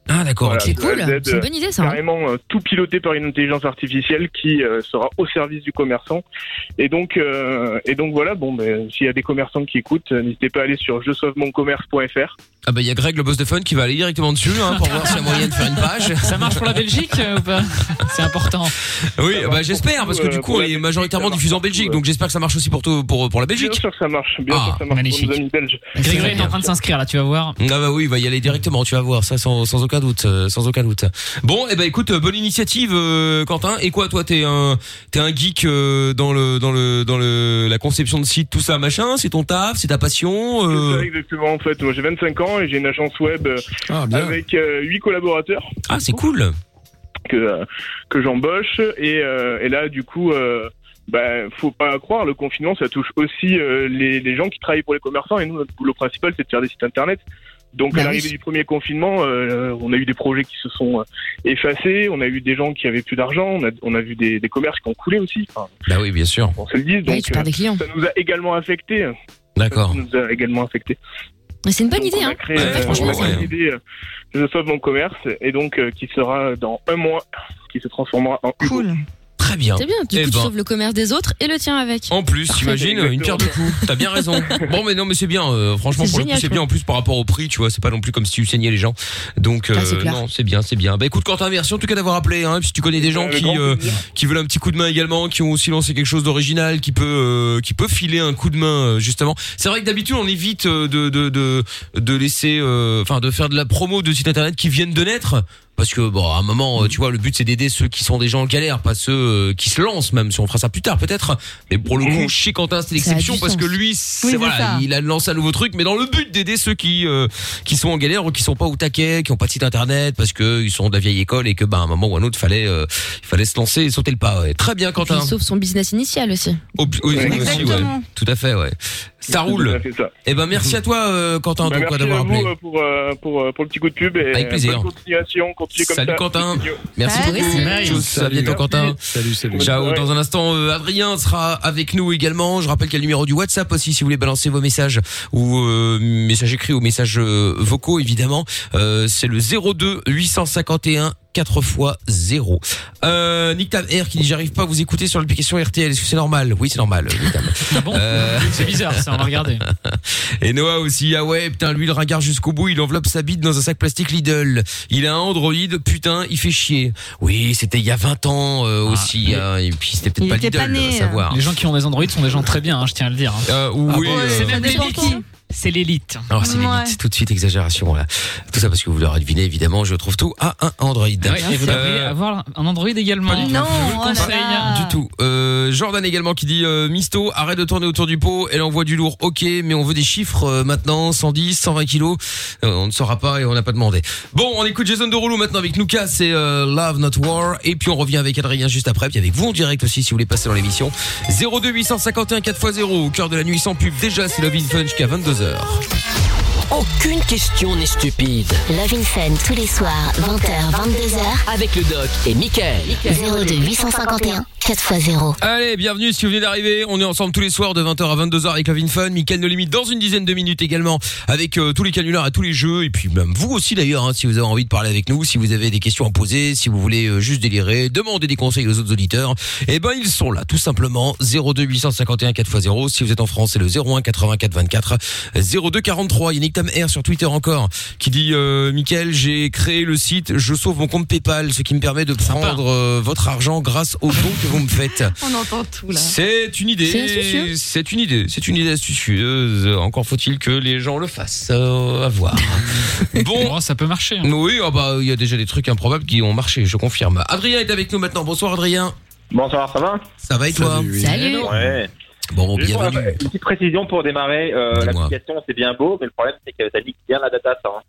Ah d'accord. Voilà, C'est cool. C'est une bonne idée, ça, hein. Carrément euh, tout piloté par une intelligence artificielle qui euh, sera au service du commerçant. Et donc, euh, et donc voilà. Bon, ben, s'il y a des commerçants qui écoutent, euh, n'hésitez pas à aller sur je sauve mon commerce.fr. Ah bah il y a Greg le boss de fun qui va aller directement dessus hein, pour voir s'il y a [LAUGHS] moyen de faire une page. Ça marche pour la Belgique euh, ou pas? C'est important. Oui, bah j'espère parce que du coup on est majoritairement diffusé en Belgique donc j'espère que ça marche aussi pour tout, pour pour la Belgique. Bien sûr que ça marche. Bien Ah, sûr que ça marche magnifique. pour nos amis belges. Grégory est en train de s'inscrire là, tu vas voir. Ah bah oui, il va y aller directement, tu vas voir ça sans, sans aucun doute, euh, sans aucun doute. Bon, et eh ben écoute, euh, bonne initiative euh, Quentin. Et quoi toi t'es un t'es un geek euh, dans le dans le dans le la conception de site tout ça machin, c'est ton taf, c'est ta passion C'est euh... ça, exactement. En fait, moi j'ai 25 ans et j'ai une agence web euh, avec euh, 8 collaborateurs. Ah, c'est cool. Que euh, que j'embauche et, euh, et là du coup. Euh, bah, faut pas croire, le confinement, ça touche aussi euh, les, les gens qui travaillent pour les commerçants. Et nous, notre boulot principal, c'est de faire des sites internet. Donc, Bah à l'arrivée oui. du premier confinement, euh, on a eu des projets qui se sont effacés, on a eu des gens qui avaient plus d'argent, on a, on a vu des, des commerces qui ont coulé aussi. Enfin, Bah oui, bien sûr. on se le. Donc, tu des clients. ça nous a également affecté. D'accord. Ça nous a également affecté. Mais C'est une bonne Donc, idée, on a hein. créé, Ouais, euh, franchement, on a créé l'idée, euh, Je sauve mon commerce et donc euh, qui sera dans un mois, qui se transformera en Hugo. Très bien. C'est bien. Du Eh coup, tu ben. sauves le commerce des autres et le tien avec. En plus, Parfait. t'imagines, une pierre de coups. T'as bien raison. [LAUGHS] Bon, mais non, mais c'est bien. euh, franchement, C'est pour le coup, c'est bien. En plus, par rapport au prix, tu vois, c'est pas non plus comme si tu saignais les gens. Donc, euh, Ah, c'est clair. non, c'est bien, c'est bien. Bah, écoute, Quentin, merci en tout cas d'avoir appelé. Hein, et puis, si tu connais des gens Avec qui grand euh, plaisir. qui veulent un petit coup de main également, qui ont aussi lancé quelque chose d'original, qui peut euh, qui peut filer un coup de main euh, justement. C'est vrai que d'habitude, on évite euh, de de de de laisser, euh, enfin, de faire de la promo de sites internet qui viennent de naître. Parce que bon, à un moment, euh, tu vois, le but c'est d'aider ceux qui sont déjà en galère, pas ceux euh, qui se lancent, même si on fera ça plus tard peut-être. Mais pour le coup, chez Quentin, c'est l'exception parce que lui, c'est voilà, il a lancé un nouveau truc, mais dans le but d'aider ceux qui euh, qui sont en galère ou qui sont pas au taquet, qui ont pas de site internet, parce que ils sont de la vieille école et que bah à un moment ou à un autre, fallait euh, il fallait se lancer et sauter le pas. ouais. Très bien, Quentin. sauve son business initial aussi. Au- oui, aussi, ouais. Tout à fait, ouais. Ça roule. Ça. Eh ben merci à toi, euh, Quentin, Bah, merci à d'avoir vous appelé. euh, pour, euh, pour, euh, pour le petit coup de pub et Avec plaisir. bonne continuation, continuez comme Salut ça. Quentin. Merci Salut. beaucoup. À bientôt Quentin. Salut, salut. Ciao. Dans un instant, euh, Adrien sera avec nous également. Je rappelle qu'il y a le numéro du WhatsApp aussi si vous voulez balancer vos messages ou euh, messages écrits ou messages euh, vocaux évidemment. Euh, c'est le 02 851 4 x 0. Euh, Nick Tam R qui dit j'arrive pas à vous écouter sur l'application RTL. Est-ce que c'est normal? Oui, c'est normal. Tam. [LAUGHS] Ah bon? Euh, C'est bizarre, ça, on va regarder. [LAUGHS] et Noah aussi, ah ouais, putain, lui, il regarde jusqu'au bout, il enveloppe sa bite dans un sac plastique Lidl. Il a un Android, putain, il fait chier. Oui, c'était il y a 20 ans euh, aussi, hein, et puis c'était peut-être pas était Lidl, pas né, à savoir. Les gens qui ont des Android sont des gens très bien, hein, je tiens à le dire. hein. Euh, oui, Ah bon, euh, C'est même qui. C'est l'élite. alors c'est Ouais. l'élite, tout de suite exagération là. Tout ça parce que vous l'aurez deviné évidemment, je trouve tout à un Android. Ouais, et vous devriez Euh, avoir un Android également. Pas. Non, Je vous le oh conseille. là. Du tout. Euh, Jordan également qui dit euh, Misto, arrête de tourner autour du pot. Elle envoie du lourd, ok, mais on veut des chiffres euh, maintenant. 110, 120 kilos. Euh, on ne saura pas et on n'a pas demandé. Bon, on écoute Jason Derulo maintenant avec Lucas. C'est euh, Love Not War. Et puis on revient avec Adrien juste après. Puis avec vous en direct aussi si vous voulez passer dans l'émission. 02 851 4x0 au cœur de la nuit sans pub. Déjà, c'est Love in Fun jusqu'à 22h. 22h. Aucune question n'est stupide. Love in Fun tous les soirs, 20h, 22h. Avec le doc et Michael. 02 851 4x0. Allez, bienvenue si vous venez d'arriver. On est ensemble tous les soirs de 20h à 22h avec Love in Fun. Mickaël No Limite dans une dizaine de minutes également avec euh, tous les canulars et tous les jeux. Et puis même vous aussi d'ailleurs, hein, si vous avez envie de parler avec nous, si vous avez des questions à poser, si vous voulez euh, juste délirer, demander des conseils aux autres auditeurs, eh ben ils sont là tout simplement. 02 851 4x0. Si vous êtes en France, c'est le 01 84 24 02 43. Il R sur Twitter encore qui dit euh, Mickaël, j'ai créé le site Je sauve mon compte PayPal, ce qui me permet de prendre euh, votre argent grâce aux dons que vous me faites. [LAUGHS] On entend tout là. C'est une idée. C'est une idée. C'est une idée astucieuse. Encore faut-il que les gens le fassent. Euh, à voir. [LAUGHS] bon. Oh, ça peut marcher. hein. Oui, ah bah il y a déjà des trucs improbables qui ont marché, je confirme. Adrien est avec nous maintenant. Bonsoir Adrien. Bonsoir, ça va? Ça va et toi? Salut, oui. Salut. Ouais. Bon, Juste bienvenue. Une petite précision pour démarrer. Euh. L'application, c'est bien beau, mais le problème, c'est que ça nique bien la data, ça. hein.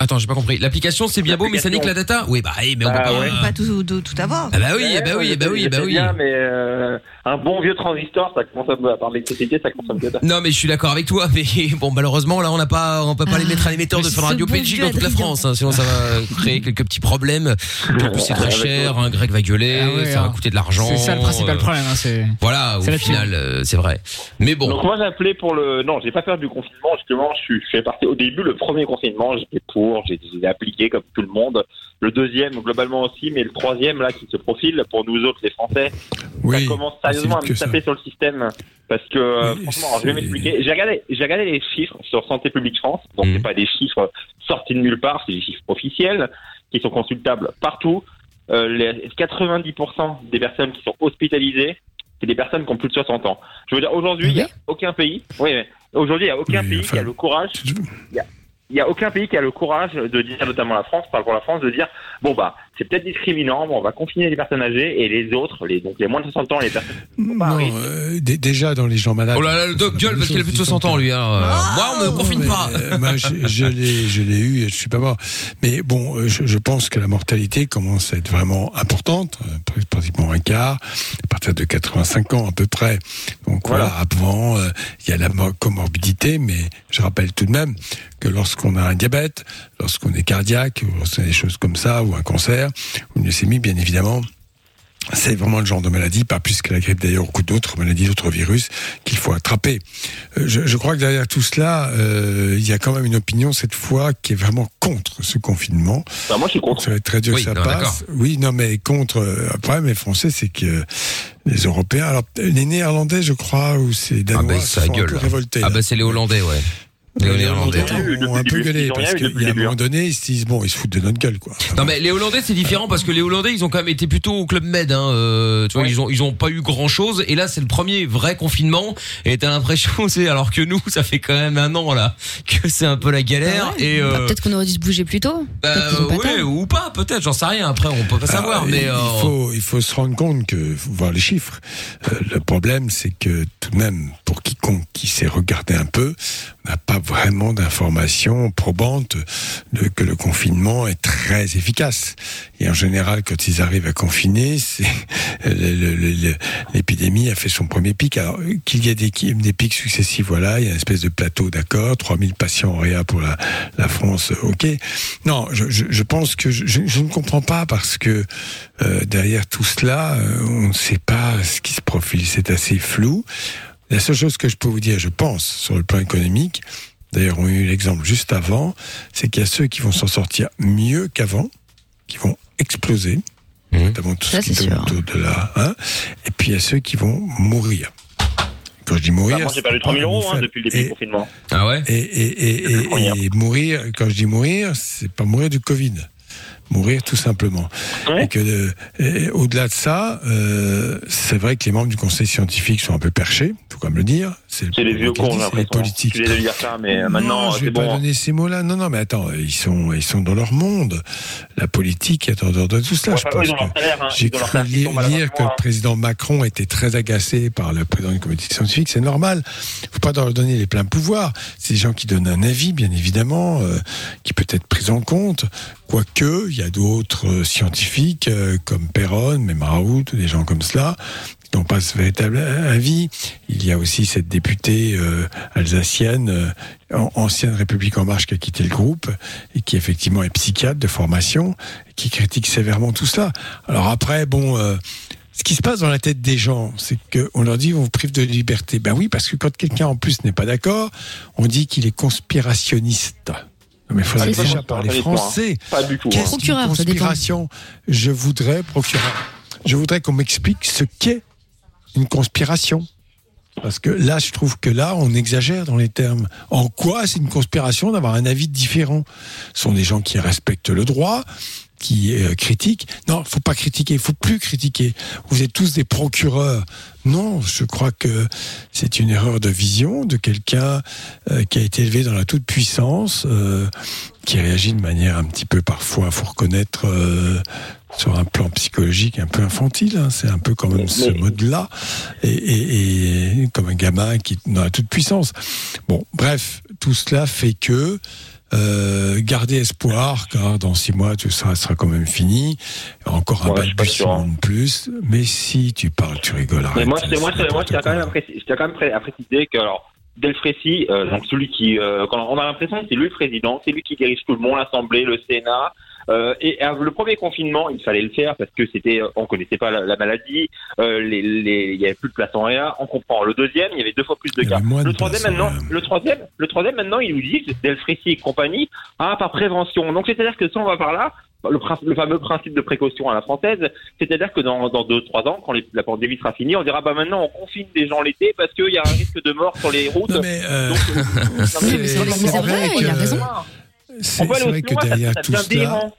Attends, j'ai pas compris. L'application c'est bien beau, mais ça nique la data. Oui, bah, eh, mais on peut Bah, pas. ouais. Peut pas tout, tout, tout avoir. Ah bah oui, Ouais, bah oui, ouais, bah oui, bah oui. bien, mais euh, un bon vieux transistor, ça consomme, à part l'électricité, ça consomme que ça. Non mais je suis d'accord avec toi, [LAUGHS] mais bon malheureusement là on n'a pas, on peut pas les mettre à l'émetteur de Fun Radio vieux dans toute la. France, hein, sinon ça va [LAUGHS] créer quelques petits problèmes. En plus c'est très Avec cher, toi. hein, Greg va gueuler, Ah ouais, ça va hein. coûter de l'argent. C'est ça le principal euh, problème. hein, c'est Voilà, au C'est la final euh, c'est vrai. Mais bon. Donc moi j'ai appelé pour le non j'ai pas peur du confinement justement je suis je suis parti au début le premier confinement j'étais pour j'ai j'ai appliqué comme tout le monde le deuxième globalement aussi mais le troisième là qui se profile pour nous autres les Français Oui, ça commence sérieusement à me ça. taper sur le système parce que euh, Oui, franchement je vais m'expliquer j'ai regardé j'ai regardé les chiffres sur Santé publique France donc Mhm. c'est pas des chiffres sortis de nulle part c'est des chiffres officiels qui sont consultables partout euh, les 90% des personnes qui sont hospitalisées c'est des personnes qui ont plus de 60 ans. Je veux dire, aujourd'hui, il n'y a aucun pays. Oui, aujourd'hui, il n'y a aucun Oui, pays enfin, qui a le courage. Il y a, il y a aucun pays qui a le courage de dire, notamment la France, parle pour la France, de dire bon bah c'est peut-être discriminant, mais on va confiner les personnes âgées et les autres, les donc les moins de 60 ans, les personnes. Non, euh, dé- déjà dans les gens malades. Oh là là, le doc gueule parce qu'il a plus de 60 ans lui. hein. Euh, Moi on me confine mais, pas. euh, moi, je, je l'ai, je l'ai eu et je suis pas mort. Mais bon, euh, je, je pense que la mortalité commence à être vraiment importante, euh, pr- pratiquement un quart, à partir de 85 ans à peu près. Donc voilà, avant, euh, il y a la mo- comorbidité, mais je rappelle tout de même que lorsqu'on a un diabète, lorsqu'on est cardiaque, ou lorsqu'on a des choses comme ça, ou un cancer, ou une leucémie, bien évidemment, c'est vraiment le genre de maladie, pas plus que la grippe d'ailleurs, ou d'autres maladies, d'autres virus qu'il faut attraper. Euh, je, je crois que derrière tout cela, euh, il y a quand même une opinion cette fois qui est vraiment contre ce confinement. Bah, moi, je suis contre. Ça va être très dur Oui, que ça non, passe. Oui, non, mais contre. euh, Le problème des Français, c'est que les Européens, alors les Néerlandais, je crois, ou c'est Ah Danois, bah se ça sont un peu révoltés. Ah bah c'est les Hollandais ouais. Les Néerlandais. ont un peu gueulé parce qu'il y a un moment donné, ils se disent bon, ils se foutent de notre gueule, quoi. Non mais les Hollandais c'est différent parce que les Hollandais ils ont quand même été plutôt au club Med hein, euh, tu vois ils ont ils ont pas eu grand chose et là c'est le premier vrai confinement et t'as l'impression [LAUGHS] c'est alors que nous ça fait quand même un an là que c'est un peu la galère et Bah, euh, Peut-être qu'on aurait dû se bouger plus tôt. bah, ont pas ouais, ou pas peut-être j'en sais rien après on peut pas savoir Ah, mais il, euh, il faut il faut se rendre compte que faut voir les chiffres. Euh, le problème, c'est que tout de même, pour quiconque qui sait regarder un peu, n'a pas vraiment d'informations probantes de, que le confinement est très efficace. Et en général, quand ils arrivent à confiner, le- l'épidémie a fait son premier pic. Alors qu'il y ait des, des pics successifs, voilà, il y a une espèce de plateau, d'accord, 3000 patients en réa pour la, France, ok. Non, je, je, je pense que je, je ne comprends pas parce que euh, derrière tout cela, euh, on ne sait pas ce qui se profile, c'est assez flou. La seule chose que je peux vous dire, je pense, sur le plan économique, d'ailleurs on a eu l'exemple juste avant, c'est qu'il y a ceux qui vont s'en sortir mieux qu'avant, qui vont exploser, notamment tout Ça, ce qui tourne autour de là, hein, et puis il y a ceux qui vont mourir. Quand je dis mourir, Bah, moi, j'ai perdu c'est 3 000 pas euros vous hein, depuis le début et- du confinement. ah ouais? et, et, et, et, et mourir, quand je dis mourir, c'est pas mourir du Covid. Mourir tout simplement. Et que euh, au-delà de ça, euh, c'est vrai que les membres du conseil scientifique sont un peu perchés, faut quand même le dire. C'est C'est les vieux le cons, les politiques. Je dire ça, mais euh, maintenant, non, je c'est vais pas bon. donner ces mots-là. Non, non, mais attends, ils sont, ils sont dans leur monde. La politique est en dehors de tout cela. Ouais, je salaire, hein. j'ai cru lire, que le président Macron était très agacé par le président du comité scientifique. C'est normal. Faut pas leur donner les pleins pouvoirs. C'est des gens qui donnent un avis, bien évidemment, euh, qui peut être pris en compte. Quoique, il y a d'autres euh, scientifiques euh, comme Perron, même Raoult, des gens comme cela, qui n'ont pas ce véritable avis. Il y a aussi cette députée euh, alsacienne, euh, an- ancienne République en marche, qui a quitté le groupe et qui effectivement est psychiatre de formation, et qui critique sévèrement tout cela. Alors après, bon. euh, ce qui se passe dans la tête des gens, c'est qu'on leur dit on vous prive de liberté. Ben oui, parce que quand quelqu'un en plus n'est pas d'accord, on dit qu'il est conspirationniste. Mais il faudrait déjà ça. tout, hein. français. Pas du tout, hein. Qu'est-ce qu'une conspiration Je voudrais, procureur, je voudrais qu'on m'explique ce qu'est une conspiration. Parce que là, je trouve que là, on exagère dans les termes. En quoi c'est une conspiration d'avoir un avis différent? Ce sont des gens qui respectent le droit, qui euh, critiquent. Non, faut pas critiquer, faut plus critiquer. Vous êtes tous des procureurs. Non, je crois que c'est une erreur de vision de quelqu'un euh, qui a été élevé dans la toute puissance, euh, qui réagit de manière un petit peu parfois, faut reconnaître, euh, sur un plan psychologique un peu infantile. hein. C'est un peu quand même ce mode-là, et, et- et comme un gamin qui dans la toute puissance. Bon, bref, tout cela fait que euh, garder espoir, car dans six mois tout ça sera quand même fini. Encore un Ouais, sûr, hein. balbutiement de plus. Mais si tu parles, tu rigoles. Mais arrête, moi, c'est moi, moi, je tiens quand même à préciser, que, alors, Delfrécy, euh, donc celui qui, euh, quand on a l'impression que c'est lui le président, c'est lui qui dirige tout le monde, l'Assemblée, le Euh, Euh, et euh, le premier confinement, il fallait le faire parce que c'était, euh, on connaissait pas la, la maladie, euh, les, les, il y avait plus de place en réa, on comprend. Le deuxième, il y avait deux fois plus de cas. Le troisième maintenant, le troisième, le troisième maintenant, il nous dit, Delfrécy et compagnie, ah par prévention. Donc c'est-à-dire que si on va par là, le, le fameux principe de précaution à la française, c'est-à-dire que dans, dans deux, trois ans, quand les- la pandémie sera finie, on dira bah maintenant on confine des gens l'été parce qu'il y a un risque de mort sur les routes. Non, mais, euh, Donc, euh, [LAUGHS] non, mais c'est- c'est vrai il a que- raison. C'est vrai que loin, ça- derrière ça tout cela, délirant.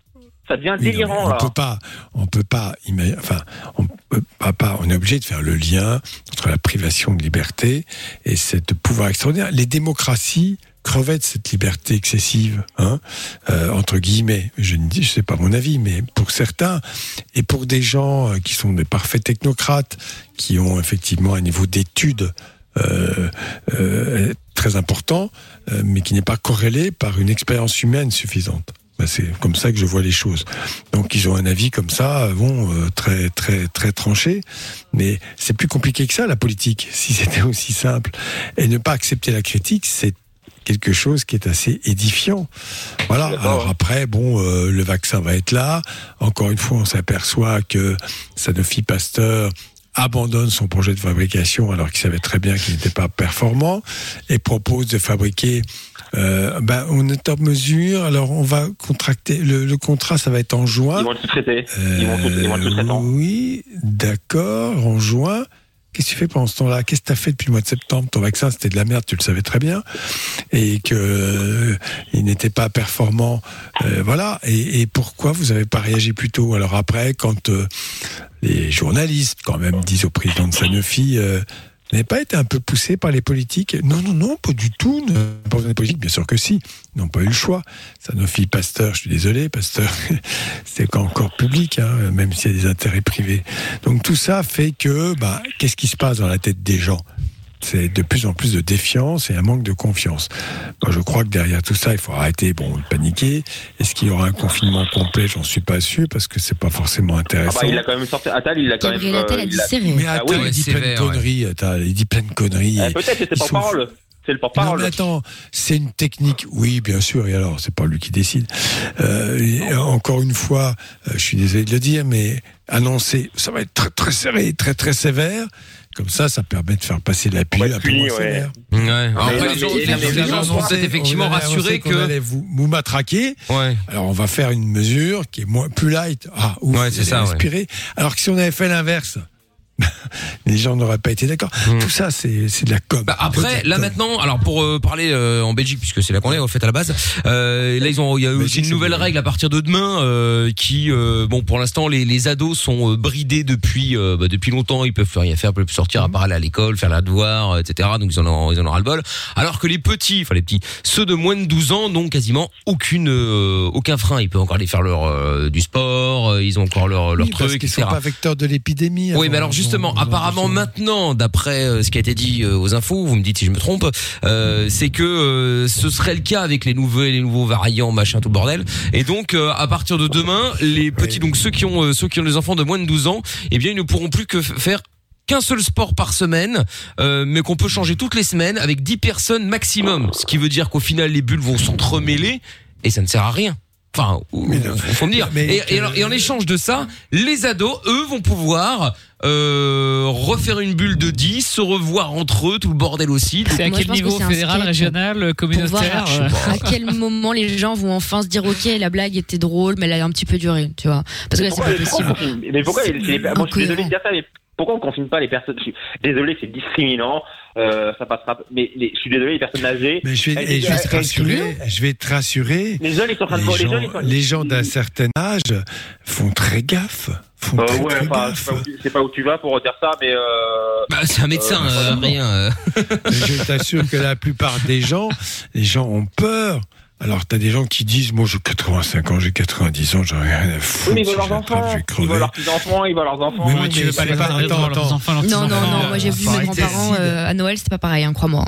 Ça devient Oui, non, mais délirant on là. peut pas, on peut pas, enfin, on peut pas, on est obligé de faire le lien entre la privation de liberté et cette pouvoir extraordinaire. Les démocraties crevaient de cette liberté excessive, hein, euh, entre guillemets. Je ne dis, je sais pas mon avis, mais pour certains et pour des gens euh, qui sont des parfaits technocrates, qui ont effectivement un niveau d'études très important, euh, mais qui n'est pas corrélé par une expérience humaine suffisante. Ben, c'est comme ça que je vois les choses. Donc ils ont un avis comme ça, euh, bon, euh, très très très tranché, mais c'est plus compliqué que ça la politique. [LAUGHS] Si c'était aussi simple, et ne pas accepter la critique, c'est quelque chose qui est assez édifiant. Voilà. Alors après, bon, euh, le vaccin va être là. Encore une fois, on s'aperçoit que Sanofi Pasteur abandonne son projet de fabrication alors qu'il savait très bien qu'il n'était pas performant et propose de fabriquer euh, ben, on est en mesure alors on va contracter le, le contrat ça va être en juin. Ils vont le sous-traiter. Ils vont tout- ils vont le Euh, oui d'accord en juin qu'est-ce que tu fais pendant ce temps-là? Qu'est-ce que tu as fait depuis le mois de septembre? Ton vaccin, c'était de la merde, tu le savais très bien, et que euh, il n'était pas performant. euh, voilà. Et, et pourquoi vous n'avez pas réagi plus tôt? Alors après, quand euh, les journalistes, quand même, disent au président de Sanofi. N'avez pas été un peu poussé par les politiques Non, non, non, pas du tout. Pas des politiques, bien sûr que si. Ils n'ont pas eu le choix. Sanofi, Pasteur, je suis désolé, Pasteur, [LAUGHS] c'est encore public, hein, même s'il y a des intérêts privés. Donc tout ça fait que, bah, qu'est-ce qui se passe dans la tête des gens? C'est de plus en plus de défiance et un manque de confiance. Moi, je crois que derrière tout ça, il faut arrêter bon, de paniquer. Est-ce qu'il y aura un confinement complet? J'en suis pas sûr parce que c'est pas forcément Ah intéressant. bah, il a quand même sorti. Attal, il a quand même. Attal a il dit serré. Mais Ah oui, il dit plein de sévère, ouais. conneries. Attends, il dit plein de conneries. Eh, Et- Peut-être, c'est ils le sont porte-parole. C'est le Non, porte-parole. mais attends, c'est une technique. Oui, bien sûr. Et alors, c'est pas lui qui décide. Euh, encore une fois, euh, je suis désolé de le dire, mais annoncer, ça va être très très serré, très très sévère. Comme ça, ça permet de faire passer la peu puni, moins ouais. sévère. Ouais. Après, les gens, les les gens sont peut-être effectivement rassurés qu'on que. allait vous, vous matraquer. Ouais. Alors, on va faire une mesure qui est moins, plus light. Ah, ouf, Ouais, c'est vous ça. Alors que si on avait fait l'inverse, [LAUGHS] les gens n'auraient pas été d'accord. Tout ça, c'est c'est de la com. Hmm. Bah après, là maintenant, alors pour euh, parler euh, en Belgique, puisque c'est là qu'on est en fait à la base, euh, là ils ont, il y a aussi une nouvelle règle à partir de demain euh, qui, euh, bon, pour l'instant les, les ados sont euh, bridés depuis euh, bah, depuis longtemps, ils peuvent plus rien faire, ils peuvent plus sortir à part aller à l'école, faire la devoir, etc. Donc ils en ont, ils en ont ras le bol. Alors que les petits, enfin les petits, ceux de moins de 12 ans n'ont quasiment aucune, euh, aucun frein. Ils peuvent encore aller faire leur euh, du sport, ils ont encore leur leur Oui, parce truc, qu'ils etc. sont pas vecteurs de l'épidémie. Oui, mais alors Ils ont- justement, apparemment maintenant, d'après euh, ce qui a été dit euh, aux infos, vous me dites si je me trompe, euh, c'est que euh, ce serait le cas avec les nouveaux, les nouveaux variants, machin, tout le bordel. Et donc, euh, à partir de demain, les petits, donc ceux qui ont, ceux qui ont des enfants de moins de 12 ans, eh bien, ils ne pourront plus que faire qu'un seul sport par semaine, euh, mais qu'on peut changer toutes les semaines avec 10 personnes maximum. Ce qui veut dire qu'au final, les bulles vont s'entremêler et ça ne sert à rien. Enfin, faut me dire. mais et, et alors- et en échange de ça, les ados, eux, vont pouvoir euh, refaire une bulle de 10, se revoir entre eux, tout le bordel aussi. C'est à quel niveau Fédéral, régional, Pour voir communautaire à, quel moment les gens vont enfin se dire ok la blague était drôle mais elle a un petit peu duré tu vois parce que là c'est Pourquoi- pas possible confine- Mais pourquoi Moi, je suis désolé de dire ça, mais pourquoi on confine pas les personnes Désolé, c'est discriminant. Euh, ça passera. Mais les- je suis désolé, les personnes âgées. Mais je vais, elles- et je vais elles- te elles- rassurer, je vais te rassurer. Les jeunes, ils sont en train de les voir- les gens, les gens d'un certain âge font très gaffe. Font Euh, très, ouais, très enfin, je gaffe. sais pas où tu- je sais pas où tu vas pour dire ça, mais. Euh... Bah, c'est un médecin, euh, euh, rien. euh. [LAUGHS] Je t'assure que la plupart des gens, les gens ont peur. Alors, t'as des gens qui disent, moi, j'ai 85 ans, j'ai 90 ans, j'en ai rien à foutre. Oui, mais ils veulent leurs enfants. Ils veulent leurs petits-enfants, ils veulent leurs enfants. Mais oui, mais c'est pas- attends, attends. non non non moi j'ai vu mes grands-parents euh, à Noël c'était pas pareil hein, crois-moi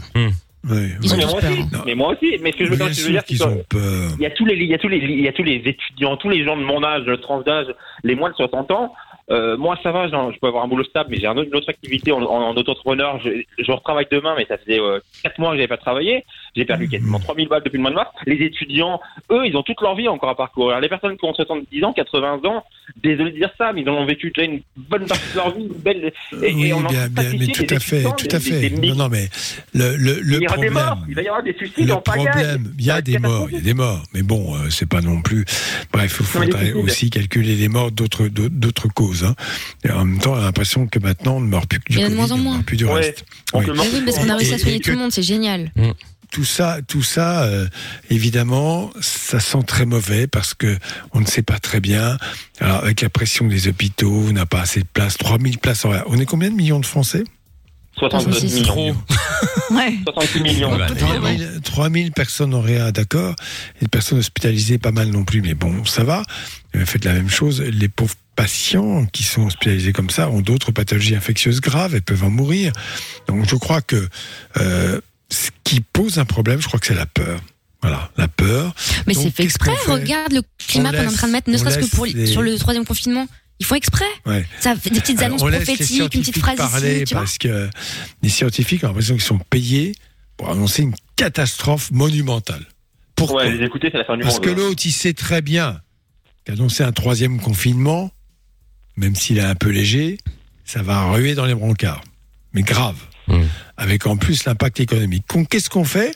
Ils ont mais moi aussi, mais moi aussi. Mais ce que je veux dire, je veux dire, peur. Il y a tous les, il y a tous les, il y a tous les étudiants, tous les gens de mon âge, de tranche d'âge, les moins de 60 ans. Euh, moi, ça va, je peux avoir un boulot stable, mais j'ai un autre- une autre activité en, en, en auto-entrepreneur. Je, je retravaille demain, mais ça faisait euh, 4 mois que j'avais pas travaillé. J'ai perdu quasiment 3000 balles depuis le mois de mars. Les étudiants, eux, ils ont toute leur vie encore à parcourir. Les personnes qui ont 70 ans, 80 ans, désolé de dire ça, mais ils en ont vécu déjà une bonne partie de leur vie, une belle. Et, oui, et on en bien, bien, mais tout à fait, tout à fait. Non, non, mais le, le, le il y aura des problème, morts, il va y avoir des suicides le en pagaille. problème, il y a des morts, il y a des morts, mais bon, euh, c'est pas non plus. Bref, il faudrait aussi calculer les morts d'autres causes. Hein. Et en même temps, on a l'impression que maintenant, on ne meurt plus que du il y en a de moins en on ne moins meurt plus du reste. Oui. Parce qu'on a réussi à soigner tout le monde c'est génial tout ça, tout ça, euh, évidemment, ça sent très mauvais parce que on ne sait pas très bien. Alors, avec la pression des hôpitaux, on n'a pas assez de place, 3000 places. en- On est combien de millions de Français? 62 millions. Ouais. 66 millions. 3000, 3000 personnes en réa, d'accord. Et des personnes hospitalisées, pas mal non plus, mais bon, ça va. Faites la même chose. Les pauvres patients qui sont hospitalisés comme ça ont d'autres pathologies infectieuses graves et peuvent en mourir. Donc je crois que euh, ce qui pose un problème, je crois que c'est la peur. Voilà, la peur. mais c'est fait exprès fait regarde le climat On qu'on est en train de mettre ne serait-ce que pour laisse les- sur le troisième confinement ils font exprès Ouais. ça fait des petites annonces prophétiques une petite phrase parler ici tu vois parce que les scientifiques ont l'impression qu'ils sont payés pour annoncer une catastrophe monumentale. Pourquoi Ouais, les écouter, c'est la fin du Parce monde. que l'autre, il sait très bien qu'annoncer un troisième confinement, même s'il est un peu léger, ça va ruer dans les brancards. Mais grave. Avec en plus l'impact économique. Qu'est-ce qu'on fait?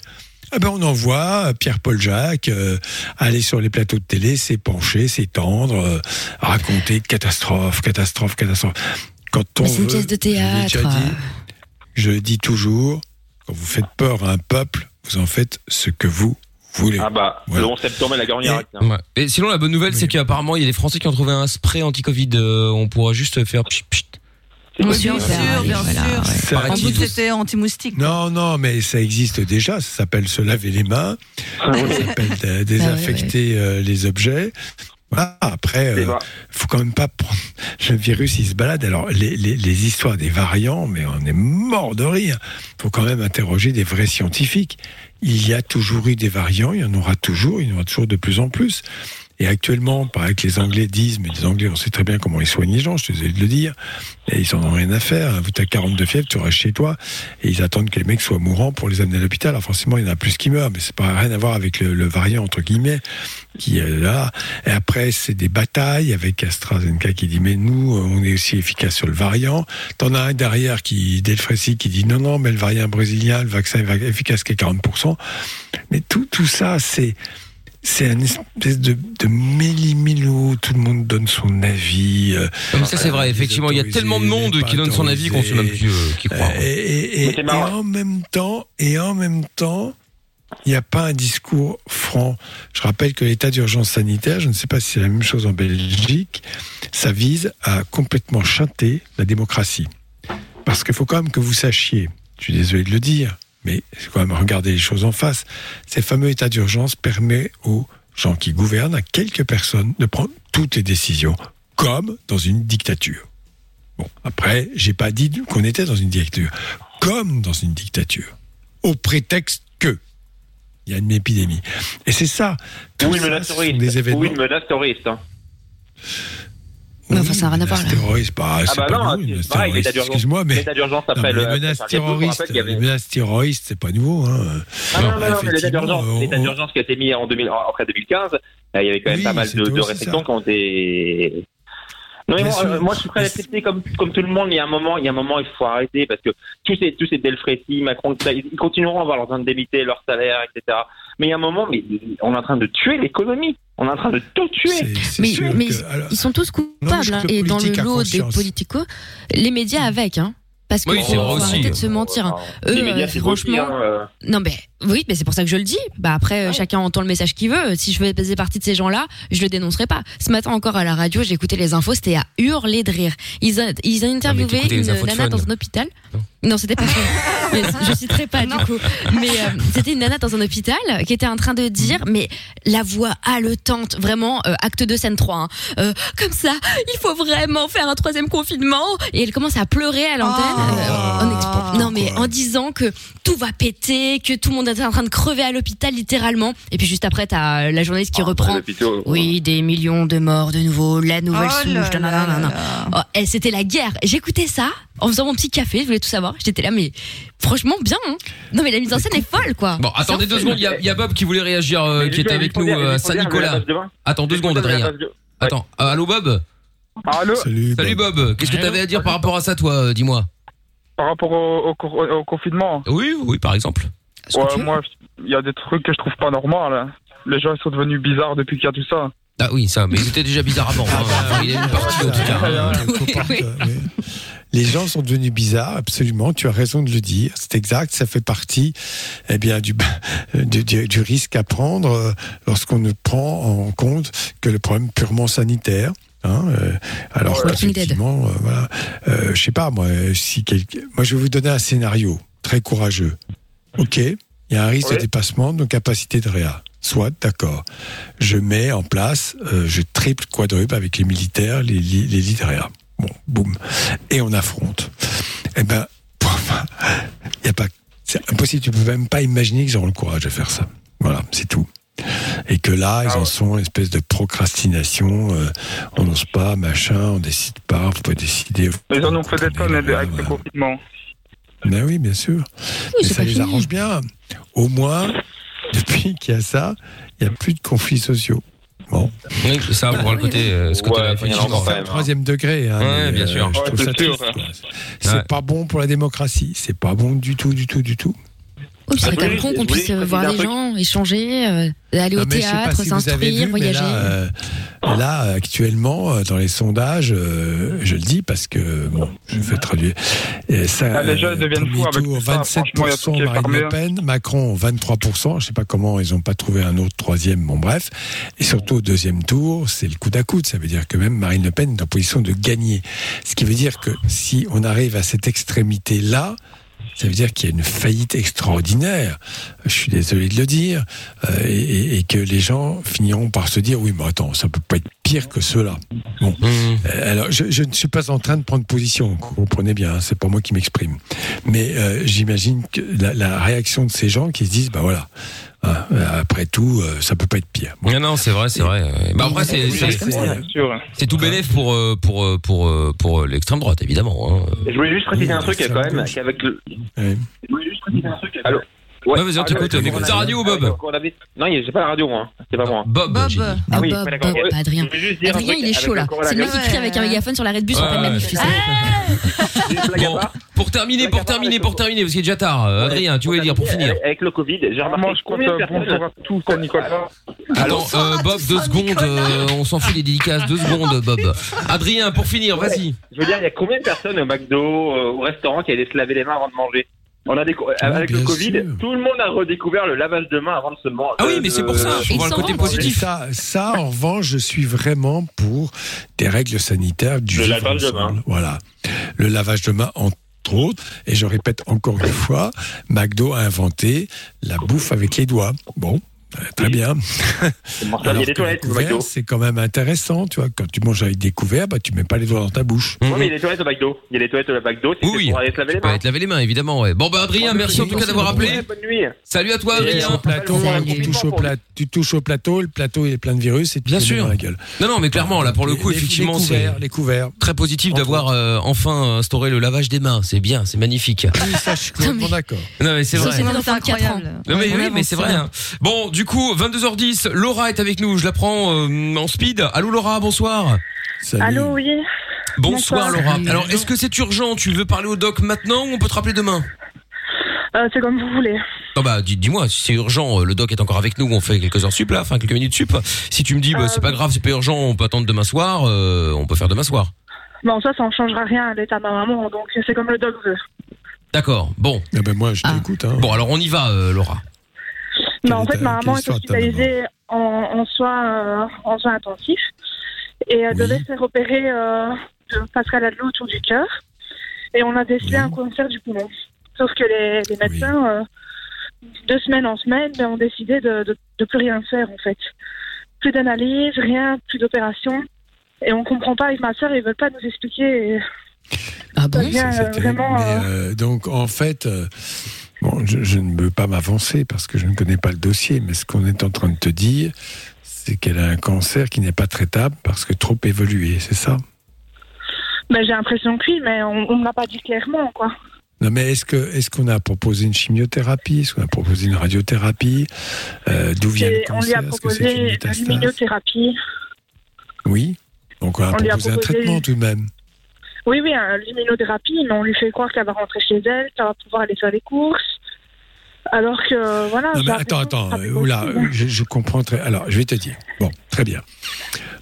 Eh ben, on envoie euh, Pierre-Paul Jacques euh, aller sur les plateaux de télé, s'épancher, s'étendre, euh, raconter catastrophe, catastrophe, catastrophe. Quand on Mais c'est une veut- pièce de je théâtre. dit, je dis toujours, quand vous faites peur à un peuple, vous en faites ce que vous voulez. Ah bah, Voilà. le 11 septembre, la Garonne Ouais. Et sinon, la bonne nouvelle, c'est qu'apparemment, il y a des Français qui ont trouvé un spray anti-Covid. euh, on pourra juste faire pchit, pchit. Bien sûr, bien sûr. Ça- En plus, c'était anti-moustique. Non, non, mais ça existe déjà. Ça s'appelle se laver les mains. Ah Ça s'appelle dé- désinfecter euh, les objets. Voilà. Après, il faut quand même pas prendre. [LAUGHS] Le virus, il se balade. Alors, les, les, les histoires des variants, mais on est mort de rire. faut quand même interroger des vrais scientifiques. Il y a toujours eu des variants, il y en aura toujours, il y en aura toujours de plus en plus. Et actuellement, pareil que les Anglais disent, mais les Anglais, on sait très bien comment ils soignent les gens, je suis désolé de le dire, et ils en ont rien à faire. Vous, t'as 42 fièvres, tu restes chez toi, et ils attendent que les mecs soient mourants pour les amener à l'hôpital. Alors forcément, il y en a plus qui meurent, mais c'est pas rien à voir avec le, le variant, entre guillemets, qui est là. Et après, c'est des batailles avec AstraZeneca qui dit, mais nous, on est aussi efficace sur le variant. T'en as un derrière qui, Delfrécy, qui dit, non, non, mais le variant brésilien, le vaccin est efficace qu'à 40%. Mais tout, tout ça, c'est, c'est un espèce de, de tout le monde donne son avis. euh, Comme ça, c'est vrai. les Effectivement, il y a tellement de monde qui donne son avis qu'on sait même plus euh, qui croire. et, et- et- en même temps, et en même temps, il n'y a pas un discours franc. Je rappelle que l'état d'urgence sanitaire, je ne sais pas si c'est la même chose en Belgique, ça vise à complètement chanter la démocratie. Parce qu'il faut quand même que vous sachiez, je suis désolé de le dire, mais il faut quand même regarder les choses en face. Ces fameux états d'urgence permet aux gens qui gouvernent, à quelques personnes, de prendre toutes les décisions, comme dans une dictature. Bon, après, j'ai pas dit qu'on était dans une dictature, comme dans une dictature, au prétexte que il y a une épidémie. Et c'est ça. Tout Ou une ça, ce sont terroriste. des événements. Une menace terroriste. hein. Mais enfin, ça n'a rien à voir terroriste, bah, Ah c'est bah pas non, pareil, l'état d'urgence- Excuse-moi, mais l'état d'urgence euh, les menaces terroristes, c'est pas nouveau. Hein. Ah non, non, non, mais l'état d'urgence, on- l'état d'urgence qui a été mis en 2000, après 2015, euh, il y avait quand même Oui, pas mal de, restrictions qui ont été. Non, mais moi, euh, moi, je suis prêt à l'accepter comme, comme tout le monde. Il y a un moment, il y a un moment, il faut arrêter parce que tous ces, tous ces Delfrécy, Macron, ils continueront à avoir leur train de débiter leur salaire, etc. Mais il y a un moment, mais on est en train de tuer l'économie. On est en train de tout tuer. Mais, mais ils sont tous coupables. hein, et dans le lot des politicos, les médias avec. Hein. Parce que Oui, c'est faut, vrai faut aussi. arrêter de se mentir. hein. Eux, les médias, euh, beau aussi, franchement. hein, euh. Non, mais oui, mais c'est pour ça que je le dis. Bah après, euh, chacun entend le message qu'il veut. Si je faisais partie de ces gens-là, je le dénoncerais pas. Ce matin encore à la radio, j'ai écouté les infos, c'était à hurler de rire. Ils ont, ils ont interviewé une nana dans un hôpital. Non, c'était pas fun. [LAUGHS] Mais je citerai pas du coup. Mais euh, c'était une nana dans un hôpital qui était en train de dire, mais la voix haletante, vraiment euh, acte 2 scène 3. hein. Euh, comme ça, il faut vraiment faire un troisième confinement. Et elle commence à pleurer à l'antenne. Euh, en expo- non mais en disant que tout va péter, que tout le monde est en train de crever à l'hôpital littéralement. Et puis juste après, t'as la journaliste qui reprend. l'hôpital, Oui, des millions de morts de nouveau, la nouvelle Oh souche. Oh, et c'était la guerre. J'écoutais ça en faisant mon petit café, je voulais tout savoir. J'étais là, mais franchement bien. hein. Non mais la mise en scène est folle quoi. Bon, attendez deux secondes, il y, a- il y a Bob qui voulait réagir, euh, qui est avec nous à Saint-Nicolas. Attends deux secondes, Adrien. Attends, euh, allô Bob Allô Salut, Salut Bob, qu'est-ce que t'avais à dire par rapport à ça toi, euh, dis-moi? Par rapport au, au cor- au confinement Oui, oui, par exemple. Ouais, moi, il y a des trucs que je trouve pas normaux. Là. Les gens ils sont devenus bizarres depuis qu'il y a tout ça. Ah oui, ça, mais il était déjà bizarre avant. hein. Enfin, il est une partie en tout cas. hein. [LAUGHS] Les gens sont devenus bizarres, absolument. Tu as raison de le dire. C'est exact. Ça fait partie, eh bien, du, [LAUGHS] du, du- du risque à prendre euh, lorsqu'on ne prend en compte que le problème purement sanitaire. Hein, euh, alors effectivement, euh, voilà, euh, je sais pas moi, si quelqu'un, moi je vais vous donner un scénario très courageux. Ok, il y a un risque Oui. de dépassement de nos capacités de réa. Soit, d'accord. Je mets en place, euh, je triple, quadruple avec les militaires, les, lits- les lits de réa. Bon, boum. Et on affronte. Eh ben, [LAUGHS] il y a pas, c'est impossible. Tu peux même pas imaginer qu'ils auront le courage de faire ça. Voilà, c'est tout. Et que là, ils en sont une espèce de procrastination. euh, on n'ose pas, machin, on décide pas, faut pas décider. Mais ils en ont fait des tonnes avec le confinement. Ben oui, bien sûr. Mais c'est ça pas les fini. arrange bien. Au moins, [LAUGHS] depuis qu'il y a ça, il n'y a plus de conflits sociaux. Bon. Oui, c'est ça, pour le côté, euh, ce côté-là, un troisième degré. Hein, Ouais, mais, bien sûr. je Ouais, trouve c'est ça sûr. triste, quoi. C'est pas bon pour la démocratie. C'est pas bon du tout, du tout, du tout. Oui, ce serait quand même con qu'on puisse voir des truc. gens, échanger, euh, aller au sais pas théâtre, si s'instruire, voyager. Là, euh, là, actuellement, euh, dans les sondages, euh, je le dis parce que, bon, je vais traduire. Et ça, Ah, les jeunes euh, deviennent premier fous avec tour, tout ça. Franchement, il y a tout 27% qui est Marine. Le Pen, Macron 23%. Je sais pas comment ils n'ont pas trouvé un autre troisième. Bon, bref. Et surtout au deuxième tour, c'est le coude à coude. Ça veut dire que même Marine Le Pen est en position de gagner. Ce qui veut dire que si on arrive à cette extrémité-là, ça veut dire qu'il y a une faillite extraordinaire. Je suis désolé de le dire, euh, et, et- et que les gens finiront par se dire oui, mais attends, ça peut pas être pire que cela. Bon, Euh, alors je, je ne suis pas en train de prendre position, vous comprenez bien, hein, c'est pas moi qui m'exprime, mais euh, j'imagine que la, la réaction de ces gens qui se disent bah voilà. Hein, après tout, euh, ça peut pas être pire. Non, non, c'est vrai, c'est vrai. Bah après, c'est tout bénéf pour euh, pour euh, pour euh, pour euh, l'extrême droite, évidemment. hein. Je voulais juste préciser un truc quand même, qu'avec le. Je voulais juste préciser un truc. Allô Ouais, vas-y, on t'écoute. On écoute ta radio ou Bob Non, il- j'ai pas la radio, moi. C'est pas moi. Bob, j'ai dit. Ah oui, Bob. Bob, Adrien. Adrien, truc il est chaud là. C'est le mec qui crie avec un mégaphone sur l'arrêt de bus en pleine manif. Bon, pour terminer, pour terminer, pour terminer, parce qu'il est déjà tard. euh, Adrien, tu voulais dire pour finir. Avec, le Covid, j'ai remarqué combien de compte, euh, personnes. à tous, c'est Nicolas. Attends, euh, Bob, deux secondes. on s'en fout des dédicaces. Deux secondes, Bob. Adrien, pour finir, vas-y. Je veux dire, il y a combien de personnes au McDo, au restaurant qui allaient se laver les mains avant de manger? On a décou- avec le Covid, sûr. tout le monde a redécouvert le lavage de mains avant de se manger. Ah oui, mais c'est pour ça, faut voir le côté positif. Ça, ça, en revanche, je suis vraiment pour des règles sanitaires du Le lavage de mains. Voilà. Le lavage de mains, entre autres. Et je répète encore une fois, McDo a inventé la bouffe avec les doigts. Bon. Euh, Très bien. Alors des toilettes McDo. couverts, c'est quand même intéressant, tu vois. Quand tu manges avec des couverts, bah, tu mets pas les doigts dans ta bouche. Ouais, mais il y a des toilettes au McDo. Il y a des toilettes au McDo, c'est Oui, pour aller se laver les mains. laver les mains, évidemment. Ouais. Bon, bah Adrien, merci en tout cas d'avoir appelé. Bonne nuit. Salut à toi, Adrien. au plateau, tu touches au pla- tu touches au plateau, le plateau est plein de virus et tu Bien te sûr. dans la gueule. Non, non, mais clairement, là, pour le coup, effectivement, c'est les couverts. très positif d'avoir euh, enfin instauré le lavage des mains. C'est bien, c'est magnifique. Oui, ça, je suis complètement d'accord. Non, mais c'est Ça, vrai. c'est dans 24 ans. Non mais oui, c'est vrai. hein. Bon, du coup, 22h10, Laura est avec nous. Je la prends euh, en speed. Allô Laura, bonsoir. Allô, oui. Bonsoir, Bonsoir. Laura. Alors, est-ce que c'est urgent? Tu veux parler au doc maintenant ou on peut te rappeler demain? Euh, c'est comme vous voulez. Non bah dis- dis-moi, si c'est urgent, euh, le doc est encore avec nous, on fait quelques heures sup là, enfin quelques minutes sup. Si tu me dis bah, c'est pas grave, c'est pas urgent, on peut attendre demain soir, euh, on peut faire demain soir. Bon, ça, ça ne changera rien à l'état de ma maman, donc c'est comme le doc veut. D'accord. Bon. Ah ben moi je t'écoute. Hein. Bon alors on y va, euh, Laura. Mais en fait, ma maman est hospitalisée en, en soins euh, en soins intensifs et elle devait se faire opérer euh, de, parce qu'elle a de l'eau autour du cœur. Et on a décelé un cancer du poumon. Sauf que les, les médecins, euh, de semaine en semaine, ben, ont décidé de, de, de plus rien faire en fait. Plus d'analyse, rien, plus d'opération. Et on comprend pas avec ma soeur, ils veulent pas nous expliquer. Ah bon? vraiment. Mais, euh, euh, donc en fait, euh, bon, je, je ne veux pas m'avancer parce que je ne connais pas le dossier, mais ce qu'on est en train de te dire, c'est qu'elle a un cancer qui n'est pas traitable parce que trop évolué, c'est ça? Ben, j'ai l'impression que oui, mais on ne l'a pas dit clairement, quoi. Non, mais est-ce que est-ce qu'on a proposé une chimiothérapie? Est-ce qu'on a proposé une radiothérapie? Euh, D'où vient le Et on lui a cancer? Une proposé de métastase l'immunothérapie. Oui? Donc on a On lui a proposé un traitement tout de même. Oui, oui, hein, l'immunothérapie, mais on lui fait croire qu'elle va rentrer chez elle, qu'elle va pouvoir aller faire les courses. Alors que, voilà. Non, mais attends, attends, euh, oula, je, je comprends très. Alors, je vais te dire. Bon, très bien.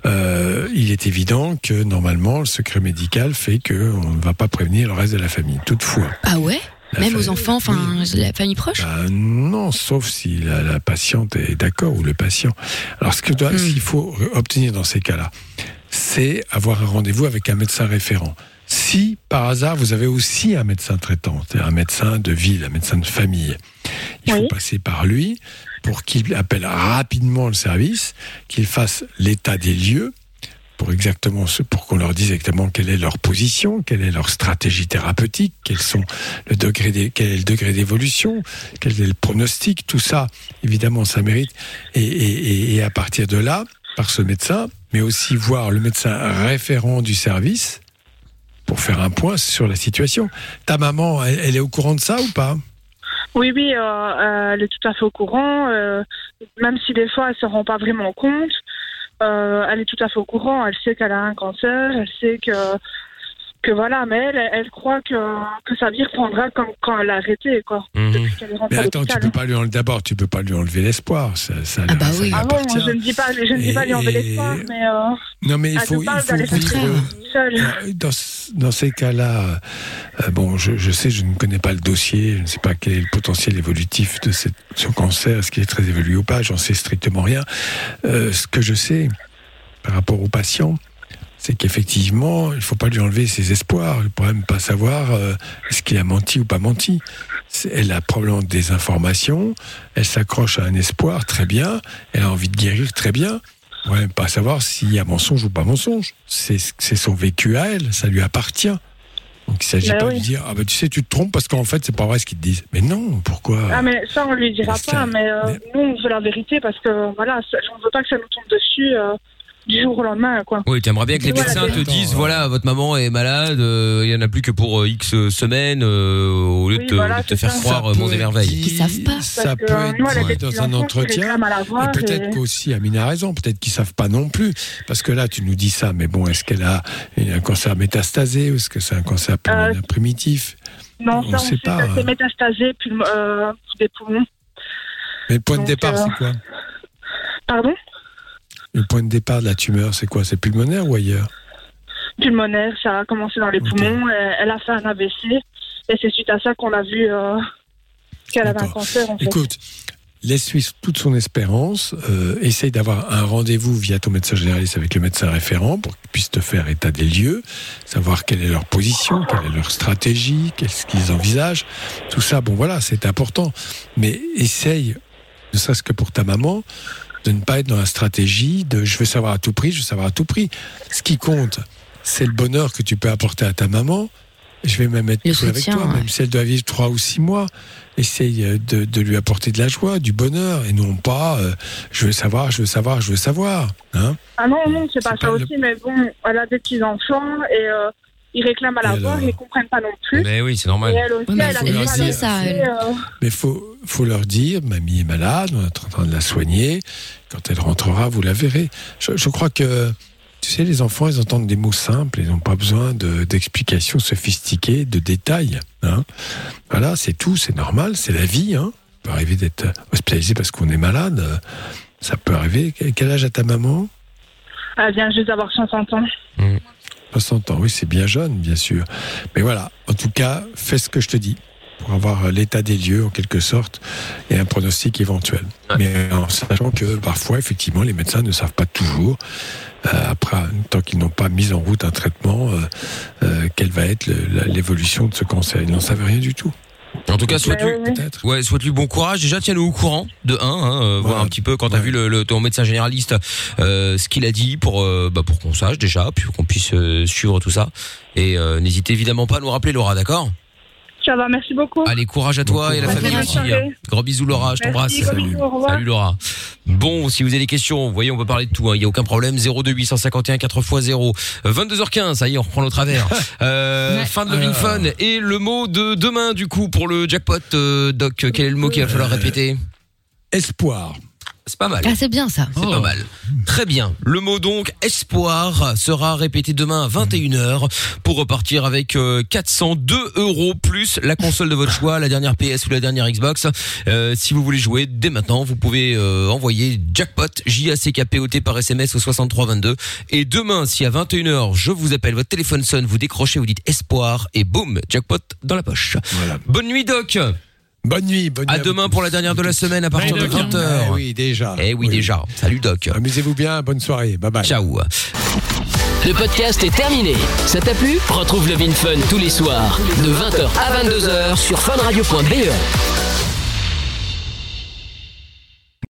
Euh, il est évident que normalement, le secret médical fait que on ne va pas prévenir le reste de la famille. Toutefois, Ah ouais? La Même fa- aux enfants, enfin, la famille proche? Bah, non, sauf si la, la patiente est d'accord ou le patient. Alors, ce ce qu'il faut obtenir dans ces cas-là, c'est avoir un rendez-vous avec un médecin référent. Si par hasard vous avez aussi un médecin traitant, c'est-à-dire un médecin de ville, un médecin de famille, il faut passer par lui pour qu'il appelle rapidement le service, qu'il fasse l'état des lieux pour exactement ce, pour qu'on leur dise exactement quelle est leur position, quelle est leur stratégie thérapeutique, quels sont le degré des- quel est le degré d'évolution, quel est le pronostic, tout ça, évidemment, ça mérite. Et, et- et- et à partir de là, par ce médecin, mais aussi voir le médecin référent du service pour faire un point sur la situation. Ta maman, elle, est au courant de ça ou pas? Oui, oui, euh, euh, elle est tout à fait au courant, euh, même si des fois elle se rend pas vraiment compte. elle est tout à fait au courant. Elle sait qu'elle a un cancer, elle sait que euh, voilà, mais elle, elle croit que, que sa vie reprendra comme quand elle a arrêté, quoi. Depuis qu'elle est rentrée Mais attends, tu peux pas lui enlever d'abord, tu peux pas lui enlever l'espoir. Ça, ça, Ah bah ça oui. Ah bon, je ne dis pas, je ne dis pas lui enlever l'espoir, mais. Euh, Non, mais il faut, il faut vivre. Euh, Dans, dans ces cas-là, euh, bon, je, je sais, je ne connais pas le dossier, je ne sais pas quel est le potentiel évolutif de cette, ce cancer, est-ce qu'il est très évolué ou pas, j'en sais strictement rien. Euh, ce que je sais par rapport au patient, c'est qu'effectivement, il ne faut pas lui enlever ses espoirs. Le problème, pas savoir euh, est-ce qu'il a menti ou pas menti. Elle a probablement des informations, elle s'accroche à un espoir, très bien, elle a envie de guérir, très bien. Ouais, pas savoir s'il y a mensonge ou pas mensonge. C'est son vécu à elle, ça lui appartient. Donc il s'agit Bah pas oui. de dire ah bah tu sais tu te trompes parce qu'en fait c'est pas vrai ce qu'ils te disent. Mais non, pourquoi? Ah, mais ça, on lui dira pas, que- mais euh, nous, on veut la vérité parce que, voilà, on ne veut pas que ça nous tombe dessus euh, du jour au lendemain, quoi. Oui, t'aimerais bien que les Voilà, médecins te disent voilà, votre maman est malade, euh, il y en a plus que pour euh, X semaines, euh, au lieu Oui, de te, voilà, de te c'est faire ça. croire Ça euh, mon peut être dit, Ça que, peut euh, être dit dans un entretien. Et peut-être et- qu'aussi Amine a raison. Peut-être qu'ils savent pas non plus. Parce que là, tu nous dis ça. Mais bon, est-ce qu'elle a un cancer métastasé ou est-ce que c'est un cancer pulmonaire primitif? Non, On ça, on sait pas, c'est hein. métastasé puis, euh, des poumons. Mais le point de Donc, départ, euh, c'est quoi? Pardon? Le point de départ de la tumeur, c'est quoi? C'est pulmonaire ou ailleurs? Pulmonaire, ça a commencé dans les poumons. et Elle a fait un AVC. Et c'est suite à ça qu'on a vu euh, qu'elle avait un cancer, en fait. Écoute, laisse-lui toute son espérance. euh, essaye d'avoir un rendez-vous via ton médecin généraliste avec le médecin référent pour qu'il puisse te faire état des lieux, savoir quelle est leur position, quelle est leur stratégie, qu'est-ce qu'ils envisagent. Tout ça, bon voilà, c'est important. Mais essaye, ne serait-ce que pour ta maman, de ne pas être dans la stratégie de je veux savoir à tout prix, je veux savoir à tout prix. Ce qui compte, c'est le bonheur que tu peux apporter à ta maman. Je vais même être cool avec soutien, toi, ouais. même si elle doit vivre trois ou six mois. Essaye euh, de, de lui apporter de la joie, du bonheur, et non pas euh, je veux savoir, je veux savoir, je veux savoir. Hein Ah non, non, c'est pas ça pas le- aussi, mais bon, elle a des petits-enfants et euh, ils réclament à la voir, alors ils comprennent pas non plus. Mais oui, c'est normal. Mais faut euh, Mais faut, faut leur dire, mamie est malade, on est en train de la soigner. Quand elle rentrera, vous la verrez. Je, je crois que, tu sais, les enfants, ils entendent des mots simples, ils n'ont pas besoin de- d'explications sophistiquées, de détails. Hein. Voilà, c'est tout, c'est normal, c'est la vie. Hein. Il peut arriver d'être hospitalisé parce qu'on est malade. Ça peut arriver. Quel quel âge a ta maman? Elle vient juste d'avoir 60 ans. 60 ans, oui, c'est bien jeune, bien sûr. Mais voilà, en tout cas, fais ce que je te dis pour avoir l'état des lieux, en quelque sorte, et un pronostic éventuel. Mais en sachant que parfois, effectivement, les médecins ne savent pas toujours, euh, après, tant qu'ils n'ont pas mis en route un traitement, euh, euh, quelle va être l'évolution de ce cancer. Ils n'en savent rien du tout. En tout cas, souhaite-lui ouais, souhaite-lui bon courage. Déjà, tiens-le au courant de 1, hein, euh, voir un petit peu quand t'as vu le, le- ton médecin généraliste euh, ce qu'il a dit pour euh, bah, pour qu'on sache déjà, puis qu'on puisse euh, suivre tout ça. Et euh, n'hésitez évidemment pas à nous rappeler Laura, d'accord? Ça va, merci beaucoup. Allez, courage à toi et à la famille aussi. Soirée. Gros bisous Laura, je t'embrasse. Merci, gros bisous, au revoir. Salut Laura. Bon, si vous avez des questions, vous voyez, on peut parler de tout, hein, il y a aucun problème. 02 851 4x0. 22h15, ça y est, on reprend le travers. [LAUGHS] Euh, Fin de Loving Fun. Et le mot de demain, du coup, pour le jackpot, euh, Doc, quel est le mot qu'il va falloir répéter? Espoir. C'est pas mal. Ah, c'est bien ça. C'est pas mal. Très bien. Le mot donc espoir sera répété demain à 21h pour repartir avec euh, 402 euros plus la console de votre choix, la dernière PS ou la dernière Xbox. Euh, si vous voulez jouer dès maintenant, vous pouvez euh, envoyer jackpot J A C K P O T par SMS au 6322 et demain si à 21h je vous appelle, votre téléphone sonne, vous décrochez, vous dites espoir et boum, jackpot dans la poche. Bonne nuit Doc. Bonne nuit, bonne nuit. À demain pour la dernière de la semaine à partir de 20h. Eh oui, déjà. Eh oui, déjà. Salut Doc. Amusez-vous bien, bonne soirée. Bye bye. Ciao. Le podcast est terminé. Ça t'a plu? Retrouve le Vin Fun tous les soirs de 20h à 22h sur funradio.be.